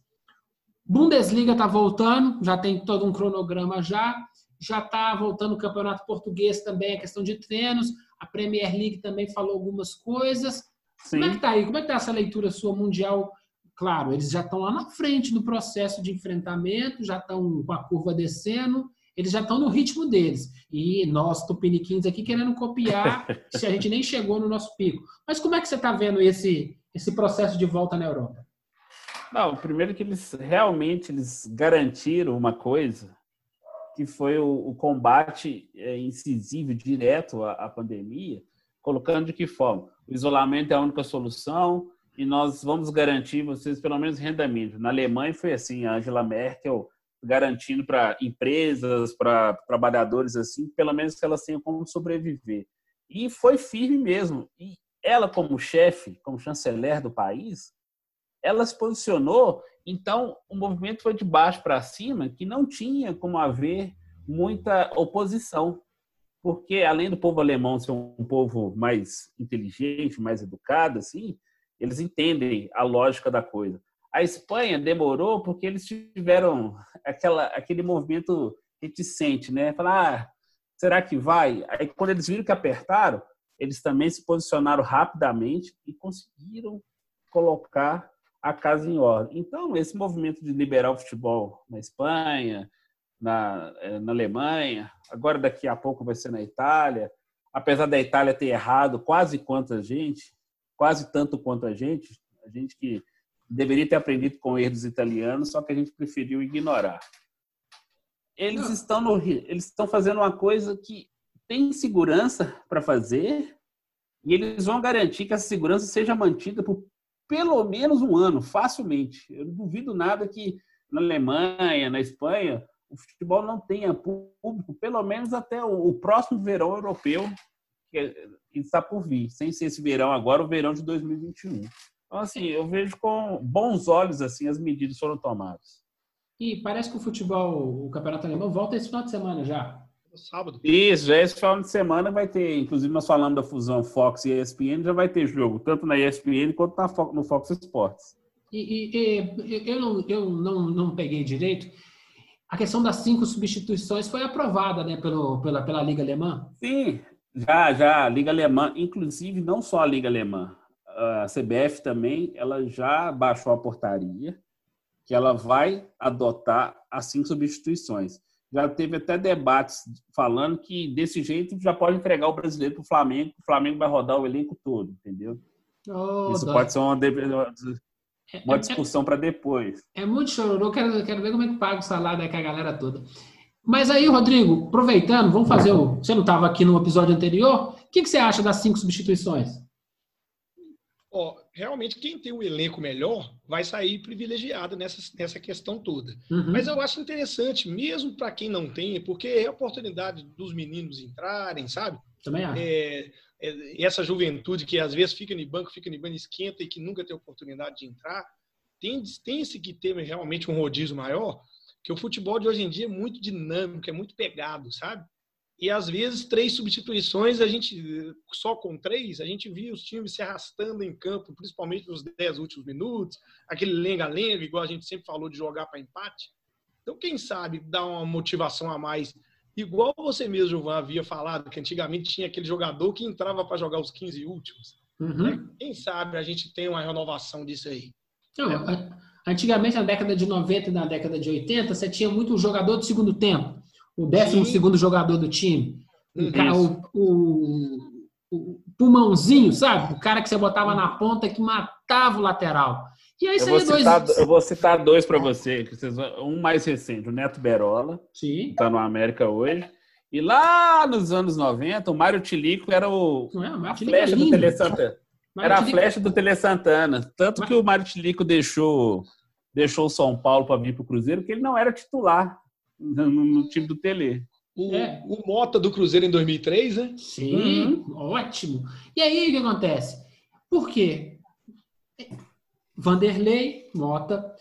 [SPEAKER 2] Bundesliga está voltando, já tem todo um cronograma já. Já está voltando o Campeonato Português também, a questão de treinos. A Premier League também falou algumas coisas.
[SPEAKER 3] Sim.
[SPEAKER 2] Como é que tá aí? Como é que tá essa leitura sua mundial? Claro, eles já estão lá na frente no processo de enfrentamento, já estão com a curva descendo, eles já estão no ritmo deles. E nós, tupiniquins aqui, querendo copiar, se a gente nem chegou no nosso pico. Mas como é que você está vendo esse, esse processo de volta na Europa?
[SPEAKER 3] Não, primeiro que eles realmente eles garantiram uma coisa, que foi o, o combate é, incisivo, direto à, à pandemia, colocando de que forma? O isolamento é a única solução e nós vamos garantir vocês pelo menos renda mínima. Na Alemanha foi assim, a Angela Merkel garantindo para empresas, para trabalhadores assim, pelo menos que elas tenham como sobreviver. E foi firme mesmo. E ela como chefe, como chanceler do país, ela se posicionou, então o movimento foi de baixo para cima, que não tinha como haver muita oposição. Porque além do povo alemão ser um povo mais inteligente, mais educado assim, eles entendem a lógica da coisa. A Espanha demorou porque eles tiveram aquela, aquele movimento reticente, né? Falar, ah, será que vai? Aí quando eles viram que apertaram, eles também se posicionaram rapidamente e conseguiram colocar a casa em ordem. Então, esse movimento de liberar o futebol na Espanha, na, eh, na Alemanha, agora daqui a pouco vai ser na Itália, apesar da Itália ter errado quase quanto a gente, quase tanto quanto a gente, a gente que deveria ter aprendido com erros italianos, só que a gente preferiu ignorar. Eles estão no, eles estão fazendo uma coisa que tem segurança para fazer e eles vão garantir que essa segurança seja mantida por pelo menos um ano, facilmente. Eu não duvido nada que na Alemanha, na Espanha, o futebol não tenha público, pelo menos até o, próximo verão europeu, que está por vir, sem ser esse verão agora, o verão de 2021. Então, assim, eu vejo com bons olhos assim as medidas foram tomadas.
[SPEAKER 2] E parece que o futebol, o campeonato alemão, volta esse final de semana já.
[SPEAKER 4] Sábado.
[SPEAKER 3] Isso, já esse final de semana vai ter, inclusive nós falamos da fusão Fox e ESPN, já vai ter jogo, tanto na ESPN quanto no Fox Sports.
[SPEAKER 2] E, e, e eu, não, eu não, não peguei direito. A questão das cinco substituições foi aprovada né, pelo, pela, pela Liga Alemã?
[SPEAKER 3] Sim, já, já, a Liga Alemã, inclusive não só a Liga Alemã, a CBF também, ela já baixou a portaria que ela vai adotar as cinco substituições. Já teve até debates falando que desse jeito já pode entregar o brasileiro para o Flamengo, o Flamengo vai rodar o elenco todo, entendeu? Oh, Isso pode ser uma, uma discussão para depois.
[SPEAKER 2] É muito chororô, quero, quero ver como é que paga o salário aí com a galera toda. Mas aí, Rodrigo, aproveitando, vamos fazer o. Você não estava aqui no episódio anterior? O que, que você acha das cinco substituições?
[SPEAKER 4] Ó, realmente, quem tem o um elenco melhor vai sair privilegiado nessa, nessa questão toda. Uhum. Mas eu acho interessante, mesmo para quem não tem, porque é a oportunidade dos meninos entrarem, sabe?
[SPEAKER 2] Também acho.
[SPEAKER 4] É, é, essa juventude que às vezes fica no banco, fica no banco, esquenta e que nunca tem oportunidade de entrar, tem, tem esse que ter realmente um rodízio maior, que o futebol de hoje em dia é muito dinâmico, é muito pegado, sabe? E às vezes três substituições, a gente só com três, a gente via os times se arrastando em campo, principalmente nos dez últimos minutos, aquele lenga-lenga, igual a gente sempre falou de jogar para empate. Então, quem sabe dar uma motivação a mais, igual você mesmo, havia falado, que antigamente tinha aquele jogador que entrava para jogar os 15 últimos. Uhum. Né? Quem sabe a gente tem uma renovação disso aí.
[SPEAKER 2] Não, é. Antigamente, na década de 90 e na década de 80, você tinha muito jogador de segundo tempo. O décimo Sim. segundo jogador do time. O, cara, o, o, o, pulmãozinho, sabe? O cara que você botava na ponta que matava o lateral. E aí
[SPEAKER 3] eu, vou citar, dois... eu vou citar dois para você. Um mais recente, o Neto Berola, Sim. que está no América hoje. E lá nos anos 90, o Mário Tilico era o, é, a flecha é do Tele Santana. Era a flecha do Tele Santana. Tanto que o Mário Tilico deixou deixou o São Paulo para vir para o Cruzeiro, porque ele não era titular no, no time do Tele.
[SPEAKER 4] O, é. o, Mota do Cruzeiro em 2003, né?
[SPEAKER 2] Sim, uhum. ótimo. E aí o que acontece? Por quê? Vanderlei, Mota,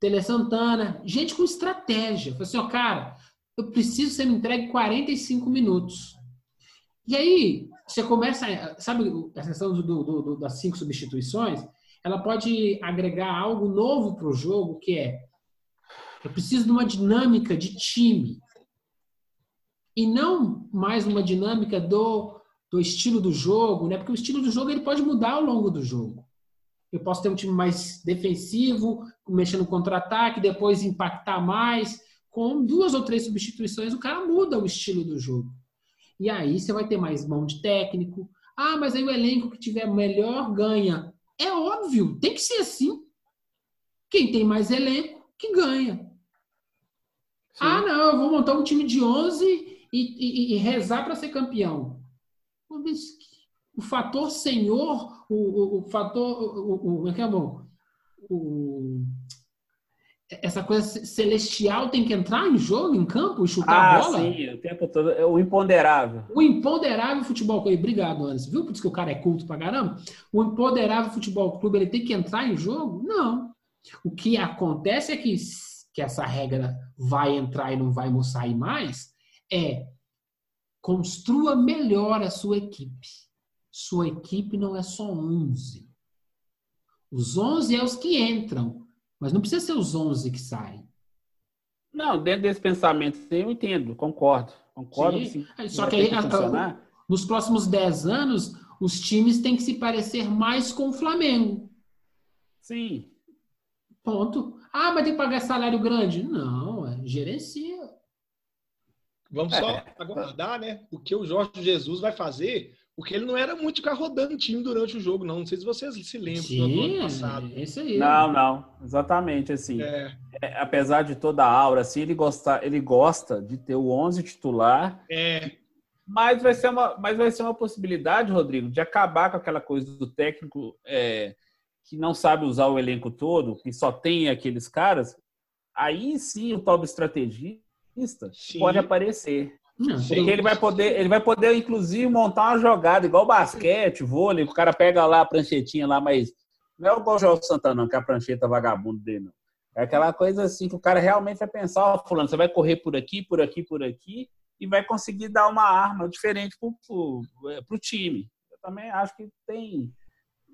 [SPEAKER 2] Tele Santana, gente com estratégia. Falei assim, ó, cara, eu preciso ser me entregue 45 minutos. E aí, você começa, sabe, a questão do, do, do, das cinco substituições, ela pode agregar algo novo para o jogo, que é Eu preciso de uma dinâmica de time. E não mais uma dinâmica do, do estilo do jogo, né? Porque o estilo do jogo ele pode mudar ao longo do jogo. Eu posso ter um time mais defensivo, mexendo no contra-ataque, depois impactar mais. Com duas ou três substituições, o cara muda o estilo do jogo. E aí você vai ter mais mão de técnico. Ah, mas aí o elenco que tiver melhor ganha. É óbvio, tem que ser assim. Quem tem mais elenco, que ganha. Sim. Ah, não, eu vou montar um time de 11 e, e, e rezar para ser campeão. O fator senhor, o, o, o fator. O, o, é que é bom? O, essa coisa celestial tem que entrar em jogo, em campo, e chutar ah, a bola?
[SPEAKER 3] sim, o tempo todo. É o imponderável.
[SPEAKER 2] O imponderável futebol clube. Obrigado, Anderson. Viu por isso que o cara é culto pra caramba? O imponderável futebol clube, ele tem que entrar em jogo? Não. O que acontece é que, que essa regra vai entrar e não vai sair mais é construa melhor a sua equipe. Sua equipe não é só 11. Os 11 é os que entram, mas não precisa ser os 11 que saem.
[SPEAKER 3] Não, dentro desse pensamento eu entendo, concordo. Concordo.
[SPEAKER 2] Sim. Sim. Só que aí, a, nos próximos 10 anos, os times têm que se parecer mais com o Flamengo.
[SPEAKER 3] Sim.
[SPEAKER 2] Ponto. Ah, mas tem que pagar salário grande? Não, é, gerencia.
[SPEAKER 4] Vamos só é. aguardar, né? O que o Jorge Jesus vai fazer, porque ele não era muito ficar rodando time durante o jogo, não. Não sei se vocês se lembram
[SPEAKER 2] Sim, do ano passado.
[SPEAKER 3] Isso aí. Não, não. Exatamente, assim. É. É, apesar de toda a aura, assim, ele gosta, ele gosta de ter o 11 titular.
[SPEAKER 4] É.
[SPEAKER 3] Mas vai ser uma, mas vai ser uma possibilidade, Rodrigo, de acabar com aquela coisa do técnico é, que não sabe usar o elenco todo, que só tem aqueles caras, aí sim o tal do estrategista sim. pode aparecer. Não, porque ele vai poder, ele vai poder, inclusive, montar uma jogada, igual basquete, vôlei, o cara pega lá a pranchetinha lá, mas não é igual o João Santana, não, que é a prancheta vagabundo dele, não. É aquela coisa assim que o cara realmente vai pensar, ó, fulano, você vai correr por aqui, por aqui, por aqui, e vai conseguir dar uma arma diferente pro, pro, é, pro time. Eu também acho que tem,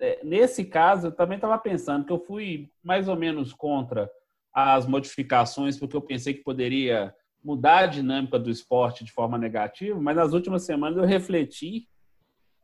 [SPEAKER 3] é, nesse caso, eu também estava pensando que eu fui mais ou menos contra as modificações, porque eu pensei que poderia mudar a dinâmica do esporte de forma negativa, mas nas últimas semanas eu refleti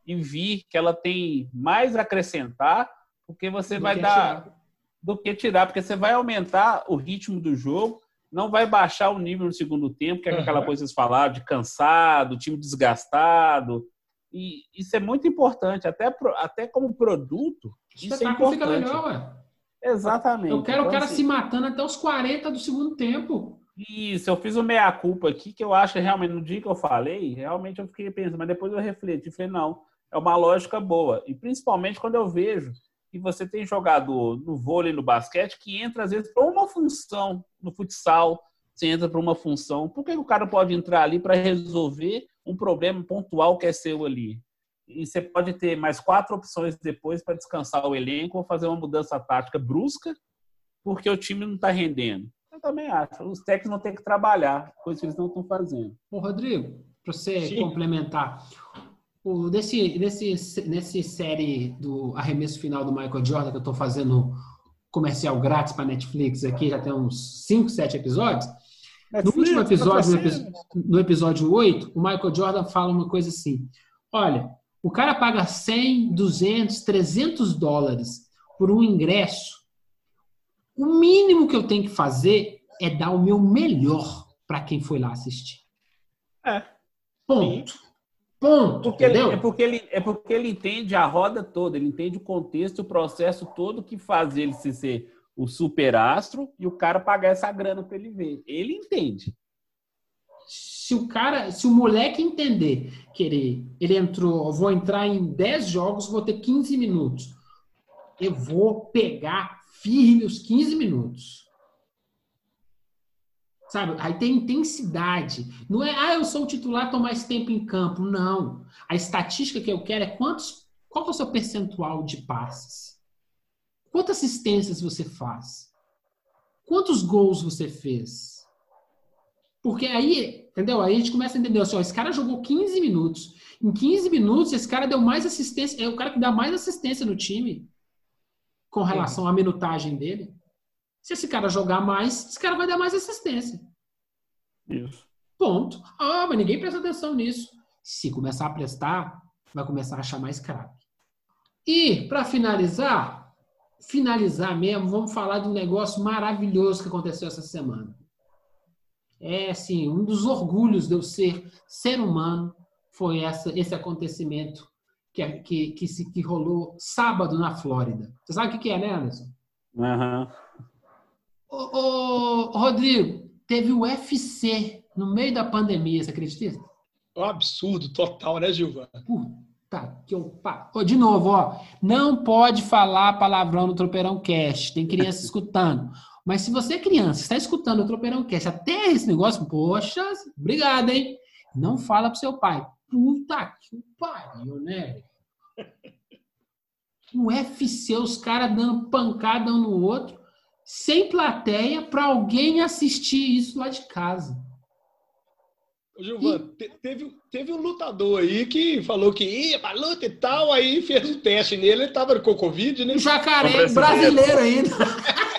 [SPEAKER 3] e vi que ela tem mais a acrescentar, porque você do vai dar tirar. do que tirar, porque você vai aumentar o ritmo do jogo, não vai baixar o nível no segundo tempo, que é aquela coisa que vocês falaram de cansado, time desgastado, e isso é muito importante, até, pro, até como produto. Isso é importante. fica melhor, ué. Exatamente.
[SPEAKER 2] Eu quero então, o cara assim, se matando até os 40 do segundo tempo.
[SPEAKER 3] Isso, eu fiz o meia-culpa aqui, que eu acho que realmente, no dia que eu falei, realmente eu fiquei pensando, mas depois eu refleti falei, não, é uma lógica boa. E principalmente quando eu vejo que você tem jogador no vôlei no basquete que entra, às vezes, para uma função no futsal, você entra para uma função. Por que o cara pode entrar ali para resolver um problema pontual que é seu ali? E você pode ter mais quatro opções depois para descansar o elenco ou fazer uma mudança tática brusca, porque o time não está rendendo. Eu também acho. Os técnicos vão ter que trabalhar, coisa que eles não estão fazendo.
[SPEAKER 2] Ô, Rodrigo, para você Sim. complementar, o, nesse, nesse, nesse série do arremesso final do Michael Jordan, que eu estou fazendo comercial grátis para Netflix aqui, já tem uns 5, 7 episódios, no último episódio, no, no episódio 8, o Michael Jordan fala uma coisa assim: olha, o cara paga 100, 200, 300 dólares por um ingresso. O mínimo que eu tenho que fazer é dar o meu melhor para quem foi lá assistir.
[SPEAKER 3] É.
[SPEAKER 2] Ponto. Sim. Ponto.
[SPEAKER 3] Porque ele, é, porque ele, é porque ele entende a roda toda, ele entende o contexto, o processo todo que faz ele se ser o superastro e o cara pagar essa grana para ele ver. Ele entende.
[SPEAKER 2] Se o cara, se o moleque entender, querer, ele entrou, vou entrar em 10 jogos, vou ter 15 minutos. Eu vou pegar firme os 15 minutos. Sabe? Aí tem intensidade. Não é, ah, eu sou o titular, tô mais tempo em campo. Não. A estatística que eu quero é quantos, qual é o seu percentual de passes? Quantas assistências você faz? Quantos gols você fez? Porque aí, entendeu? Aí a gente começa a entender assim, ó, esse cara jogou 15 minutos. Em 15 minutos, esse cara deu mais assistência, é o cara que dá mais assistência no time com relação à minutagem dele. Se esse cara jogar mais, esse cara vai dar mais assistência.
[SPEAKER 3] Isso.
[SPEAKER 2] Ponto. Ah, mas ninguém presta atenção nisso. Se começar a prestar, vai começar a achar mais craque. E, para finalizar, finalizar mesmo, vamos falar de um negócio maravilhoso que aconteceu essa semana. É, assim, um dos orgulhos de eu ser ser humano foi essa, esse acontecimento que, que, que, se, que rolou sábado na Flórida. Você sabe o que é, né, Anderson?
[SPEAKER 3] Uhum.
[SPEAKER 2] Ô, ô, Rodrigo, teve o UFC no meio da pandemia, você acredita?
[SPEAKER 4] É um absurdo total, né, Gilvan?
[SPEAKER 2] Puta que eu. Ô, de novo, ó. Não pode falar palavrão no Tropeirão Cast. Tem criança escutando. Mas se você é criança, está escutando o Tropeirão Cast até esse negócio, poxa, obrigado, hein? Não fala pro seu pai. Puta que pariu, né? O UFC, os caras dando pancada um no outro, sem plateia, para alguém assistir isso lá de casa.
[SPEAKER 4] Ô, Gilvan, e... teve, teve um lutador aí que falou que ia pra luta e tal, aí fez o um teste nele, ele tava com Covid, né?
[SPEAKER 2] Um jacaré brasileiro ainda.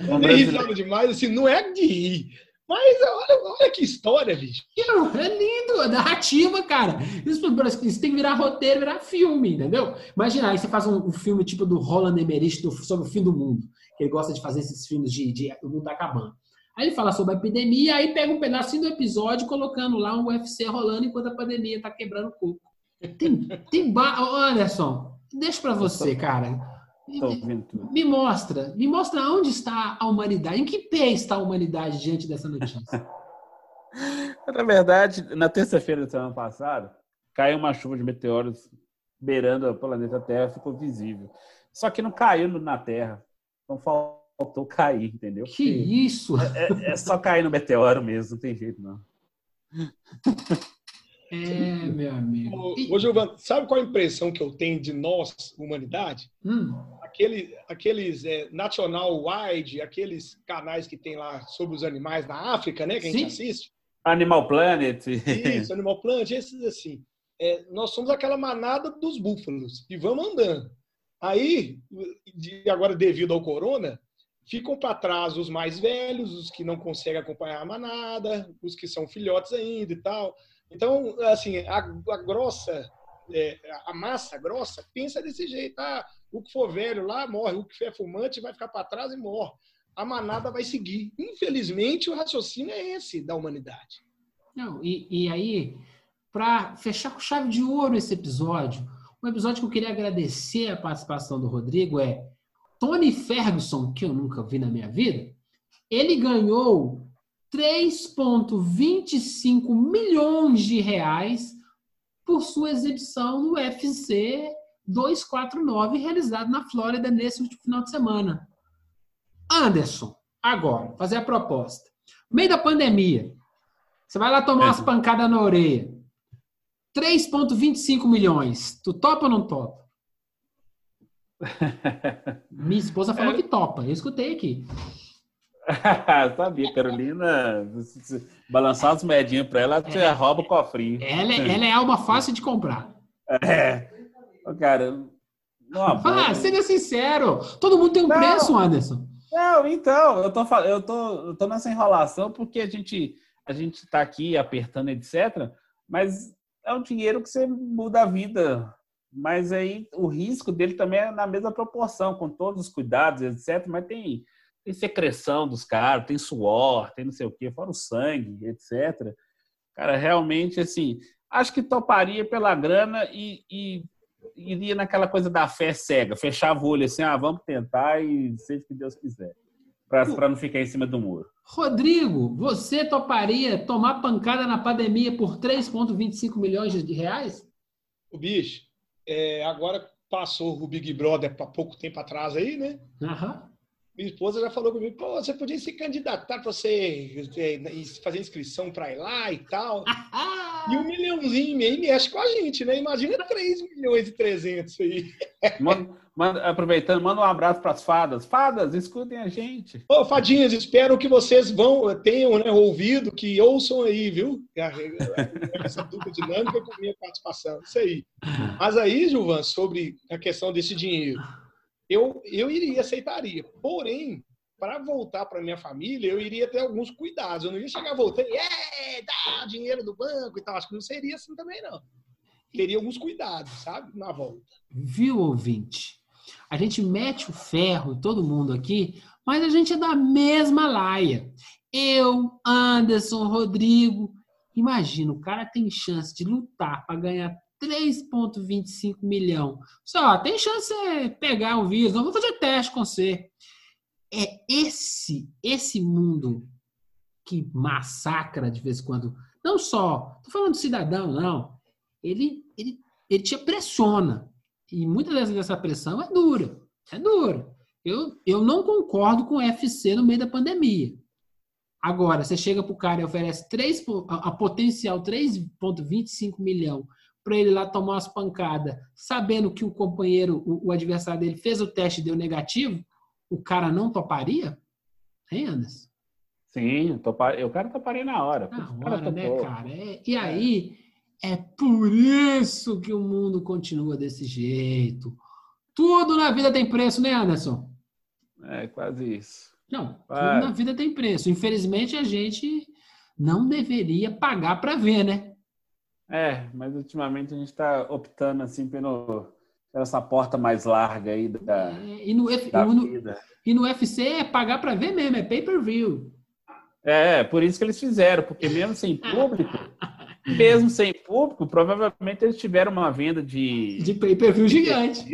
[SPEAKER 4] É risada demais, assim, não é de rir. Mas olha, olha que história, bicho.
[SPEAKER 2] É lindo, é narrativa, cara. Isso, isso, tem que virar roteiro, virar filme, entendeu? Imagina, aí você faz um, um filme tipo do Roland Emmerich do, sobre o fim do mundo. Que ele gosta de fazer esses filmes de, de o mundo acabando. Aí ele fala sobre a epidemia, aí pega um pedacinho do episódio colocando lá um UFC rolando enquanto a pandemia tá quebrando o coco. Tem, tem ba... Anderson, deixa para você, cara. Me mostra, me mostra onde está a humanidade, em que pé está a humanidade diante dessa notícia.
[SPEAKER 3] na verdade, na terça-feira da semana passada, caiu uma chuva de meteoros beirando o planeta Terra, ficou visível. Só que não caiu na Terra, então faltou cair, entendeu?
[SPEAKER 2] Que isso?
[SPEAKER 3] É, é, é só cair no meteoro mesmo, não tem jeito não.
[SPEAKER 2] É, meu amigo.
[SPEAKER 4] Ô, ô Giovanni, sabe qual a impressão que eu tenho de nós, humanidade?
[SPEAKER 2] Hum.
[SPEAKER 4] Aquele, aqueles é, National Wide, aqueles canais que tem lá sobre os animais na África, né? Que a gente Sim. assiste.
[SPEAKER 3] Animal Planet.
[SPEAKER 4] Isso, Animal Planet, esses assim. É, nós somos aquela manada dos búfalos e vamos andando. Aí, de, agora devido ao corona, ficam para trás os mais velhos, os que não conseguem acompanhar a manada, os que são filhotes ainda e tal. Então, assim, a, a grossa, é, a massa grossa pensa desse jeito. Ah, o que for velho lá morre, o que for fumante vai ficar para trás e morre. A manada vai seguir. Infelizmente, o raciocínio é esse da humanidade.
[SPEAKER 2] Não, e, e aí, para fechar com chave de ouro esse episódio, um episódio que eu queria agradecer a participação do Rodrigo é Tony Ferguson, que eu nunca vi na minha vida, ele ganhou 3,25 milhões de reais por sua exibição no UFC 249, realizado na Flórida nesse último final de semana. Anderson, agora, fazer a proposta. No meio da pandemia, você vai lá tomar é. umas pancadas na orelha. 3,25 milhões. Tu topa ou não topa? Minha esposa falou é. que topa. Eu escutei aqui.
[SPEAKER 3] Sabia, Carolina, balançar as moedinhas para ela, você é, rouba o cofrinho.
[SPEAKER 2] Ela, é, ela é alma fácil de comprar.
[SPEAKER 3] É. Cara,
[SPEAKER 2] não, ah, seja sincero. Todo mundo tem um não, preço, Anderson.
[SPEAKER 3] Não, então, eu tô, eu, tô, eu tô nessa enrolação porque a gente, a gente tá aqui apertando, etc. Mas é um dinheiro que você muda a vida. Mas aí o risco dele também é na mesma proporção, com todos os cuidados, etc. Mas tem tem secreção dos caras, tem suor, tem não sei o quê, fora o sangue, etc. Cara, realmente, assim, acho que toparia pela grana e, e iria naquela coisa da fé cega, fechava o olho assim, ah, vamos tentar e seja o que Deus quiser, para não ficar em cima do muro.
[SPEAKER 2] Rodrigo, você toparia tomar pancada na pandemia por 3,25 milhões de reais?
[SPEAKER 4] O bicho, é, agora passou o Big Brother há pouco tempo atrás aí, né?
[SPEAKER 2] Aham. Uhum
[SPEAKER 4] minha esposa já falou comigo, pô, você podia se candidatar para você é, fazer inscrição para ir lá e tal. e um milhãozinho aí mexe com a gente, né? Imagina 3 milhões e 300 aí.
[SPEAKER 3] Manda, manda, aproveitando, manda um abraço para as fadas. Fadas, escutem a gente.
[SPEAKER 4] Ô, fadinhas, espero que vocês vão, tenham né, ouvido, que ouçam aí, viu? Essa dupla dinâmica com a minha participação. Isso aí. Mas aí, Gilvan, sobre a questão desse dinheiro eu, eu iria, aceitaria. Porém, para voltar para minha família, eu iria ter alguns cuidados. Eu não ia chegar voltando, é, dá dinheiro do banco e tal. Acho que não seria assim também, não. Teria alguns cuidados, sabe? Na volta.
[SPEAKER 2] Viu, ouvinte? A gente mete o ferro, todo mundo aqui, mas a gente é da mesma laia. Eu, Anderson, Rodrigo. Imagina, o cara tem chance de lutar para ganhar 3,25 milhão. Só tem chance de pegar o vírus. Não vou fazer teste com você. É esse, esse mundo que massacra de vez em quando. Não só, tô falando do cidadão, não. Ele, ele, ele te pressiona. E muitas vezes essa pressão é dura. É dura. Eu, eu não concordo com o FC no meio da pandemia. Agora, você chega para o cara e oferece 3, a, a potencial 3,25 milhão para ele lá tomar umas pancadas, sabendo que o companheiro, o, o, adversário dele fez o teste e deu negativo, o cara não toparia? Hein, Anderson?
[SPEAKER 3] Sim, topar, o cara toparia na hora.
[SPEAKER 2] Na hora, né, cara? É, e aí, é por isso que o mundo continua desse jeito. Tudo na vida tem preço, né, Anderson?
[SPEAKER 3] É, quase isso.
[SPEAKER 2] Não, tudo na vida tem preço. Infelizmente, a gente não deveria pagar para ver, né?
[SPEAKER 3] É, mas ultimamente a gente está optando assim pelo, essa porta mais larga aí da,
[SPEAKER 2] é, e no, da no, vida. E no UFC é pagar para ver mesmo, é pay-per-view.
[SPEAKER 3] É, por isso que eles fizeram, porque mesmo sem público, mesmo sem público, provavelmente eles tiveram uma venda de...
[SPEAKER 2] De pay-per-view gigante.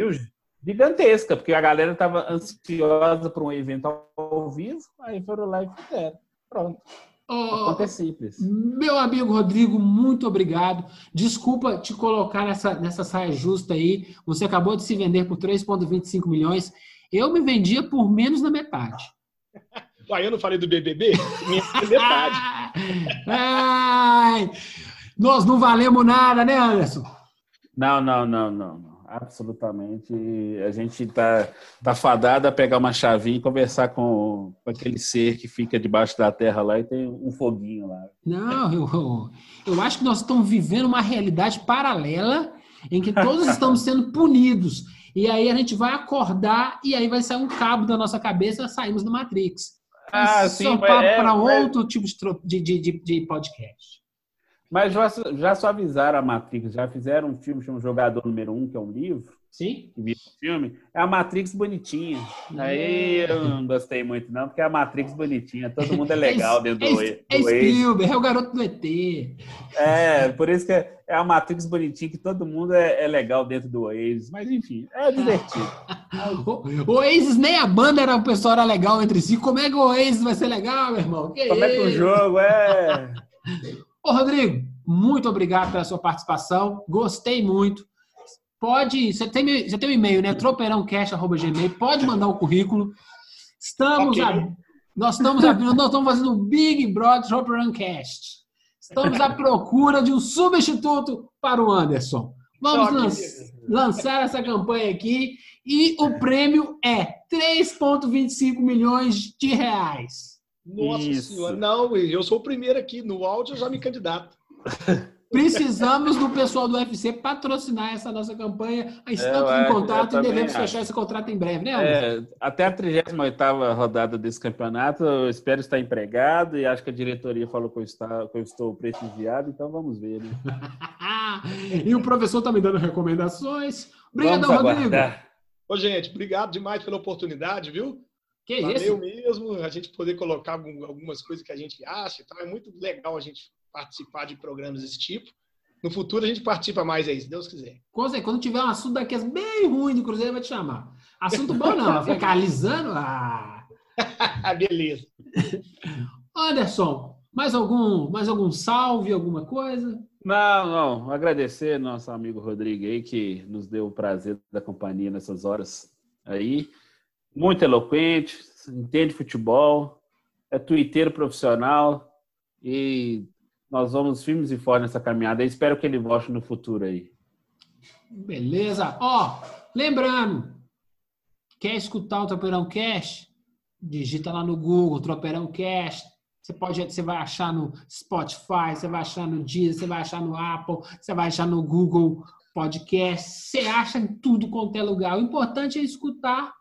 [SPEAKER 3] Gigantesca, porque a galera estava ansiosa para um evento ao vivo, aí foram lá e fizeram. Pronto. Oh, é simples.
[SPEAKER 2] Meu amigo Rodrigo, muito obrigado. Desculpa te colocar nessa, nessa saia justa aí. Você acabou de se vender por 3,25 milhões. Eu me vendia por menos da metade.
[SPEAKER 4] Uai, eu não falei do BBB? Minha metade.
[SPEAKER 2] Ai, nós não valemos nada, né, Anderson?
[SPEAKER 3] Não, não, não, não absolutamente. A gente está tá fadado a pegar uma chavinha e conversar com, com, aquele ser que fica debaixo da terra lá e tem um foguinho lá.
[SPEAKER 2] Não, eu, eu acho que nós estamos vivendo uma realidade paralela em que todos estamos sendo punidos. E aí a gente vai acordar e aí vai sair um cabo da nossa cabeça e saímos da Matrix.
[SPEAKER 3] Ah, Isso sim, é papo
[SPEAKER 2] é, para outro tipo de, de, de, de podcast.
[SPEAKER 3] Mas já, já suavizaram a Matrix, já fizeram um filme chamado Jogador Número Um, que é um livro.
[SPEAKER 2] Sim.
[SPEAKER 3] Que filme. É a Matrix bonitinha. Aí eu não gostei muito, não, porque é a Matrix bonitinha. Todo mundo é legal dentro do,
[SPEAKER 2] é, é Spielberg, é o garoto do ET.
[SPEAKER 3] É, por isso que é, é a Matrix bonitinha, que todo mundo é, é legal dentro do Oasis. Mas enfim, é divertido.
[SPEAKER 2] o, Oasis nem a banda era o pessoal era legal entre si. Como é que o Oasis vai ser legal, meu irmão?
[SPEAKER 3] Que Como é que o jogo é.
[SPEAKER 2] Ô, Rodrigo, muito obrigado pela sua participação. Gostei muito. Pode, você tem, você tem um e-mail, né? tropeirãocast.gmail. Pode mandar o currículo. Estamos okay. a, nós estamos abrindo, nós estamos fazendo o Big Brother Tropeirão Cast. Estamos à procura de um substituto para o Anderson. Vamos lan lançar essa campanha aqui e o prêmio é 3,25 milhões de reais.
[SPEAKER 4] Nossa Isso. senhora, não, eu sou o primeiro aqui. No áudio eu já me candidato.
[SPEAKER 2] Precisamos do pessoal do UFC patrocinar essa nossa campanha. Estamos é, em contato e devemos acho. fechar esse contrato em breve, né,
[SPEAKER 3] é, Até a 38 rodada desse campeonato, eu espero estar empregado e acho que a diretoria falou que eu, está, que eu estou prestigiado, então vamos ver. Né?
[SPEAKER 2] e o professor está me dando recomendações. Obrigado, Rodrigo.
[SPEAKER 4] Ô, gente, obrigado demais pela oportunidade, viu? Que Valeu isso? mesmo a gente poder colocar algumas coisas que a gente acha. Então é muito legal a gente participar de programas desse tipo. No futuro a gente participa mais aí, se Deus quiser.
[SPEAKER 2] Quando tiver um assunto daqueles bem ruim do Cruzeiro, vai te chamar. Assunto bom não, vai ficar alisando. Ah.
[SPEAKER 4] Beleza.
[SPEAKER 2] Anderson, mais algum, mais algum salve, alguma coisa?
[SPEAKER 3] Não, não. Agradecer nosso amigo Rodrigo aí, que nos deu o prazer da companhia nessas horas aí muito eloquente, entende futebol, é tuiteiro profissional e nós vamos firmes e fortes nessa caminhada. Eu espero que ele volte no futuro aí.
[SPEAKER 2] Beleza. Ó, lembrando, quer escutar o Tropeirão Cash? Digita lá no Google, Tropeirão Cash. Você pode, você vai achar no Spotify, você vai achar no Deezer, você vai achar no Apple, você vai achar no Google Podcast. Você acha em tudo quanto é lugar. O importante é escutar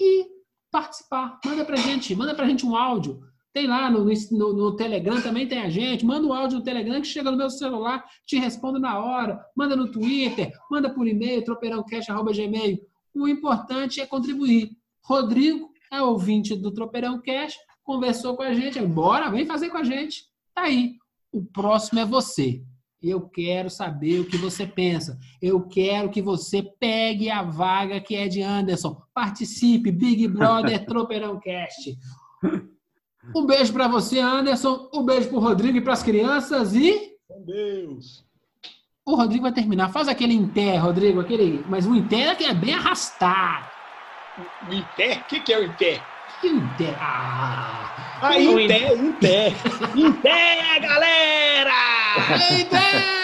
[SPEAKER 2] e participar. Manda pra gente, manda pra gente um áudio. Tem lá no, no, no, Telegram também tem a gente. Manda o áudio no Telegram que chega no meu celular, te respondo na hora. Manda no Twitter, manda por e-mail, tropeirãocast.gmail. O importante é contribuir. Rodrigo é ouvinte do Tropeirão Cash, conversou com a gente. Bora, vem fazer com a gente. Tá aí. O próximo é você. Eu quero saber o que você pensa. Eu quero que você pegue a vaga que é de Anderson. Participe, Big Brother Tropeirão Cast. Um beijo para você, Anderson. Um beijo para o Rodrigo e para as crianças. E.
[SPEAKER 4] Com Deus.
[SPEAKER 2] O Rodrigo vai terminar. Faz aquele inter, Rodrigo. Aquele... Mas o inter é que é bem arrastado.
[SPEAKER 4] O inter? O que, que é o inter?
[SPEAKER 2] Inter. Ah,
[SPEAKER 4] ah Inter, Inter. Inter, galera!
[SPEAKER 2] Inter!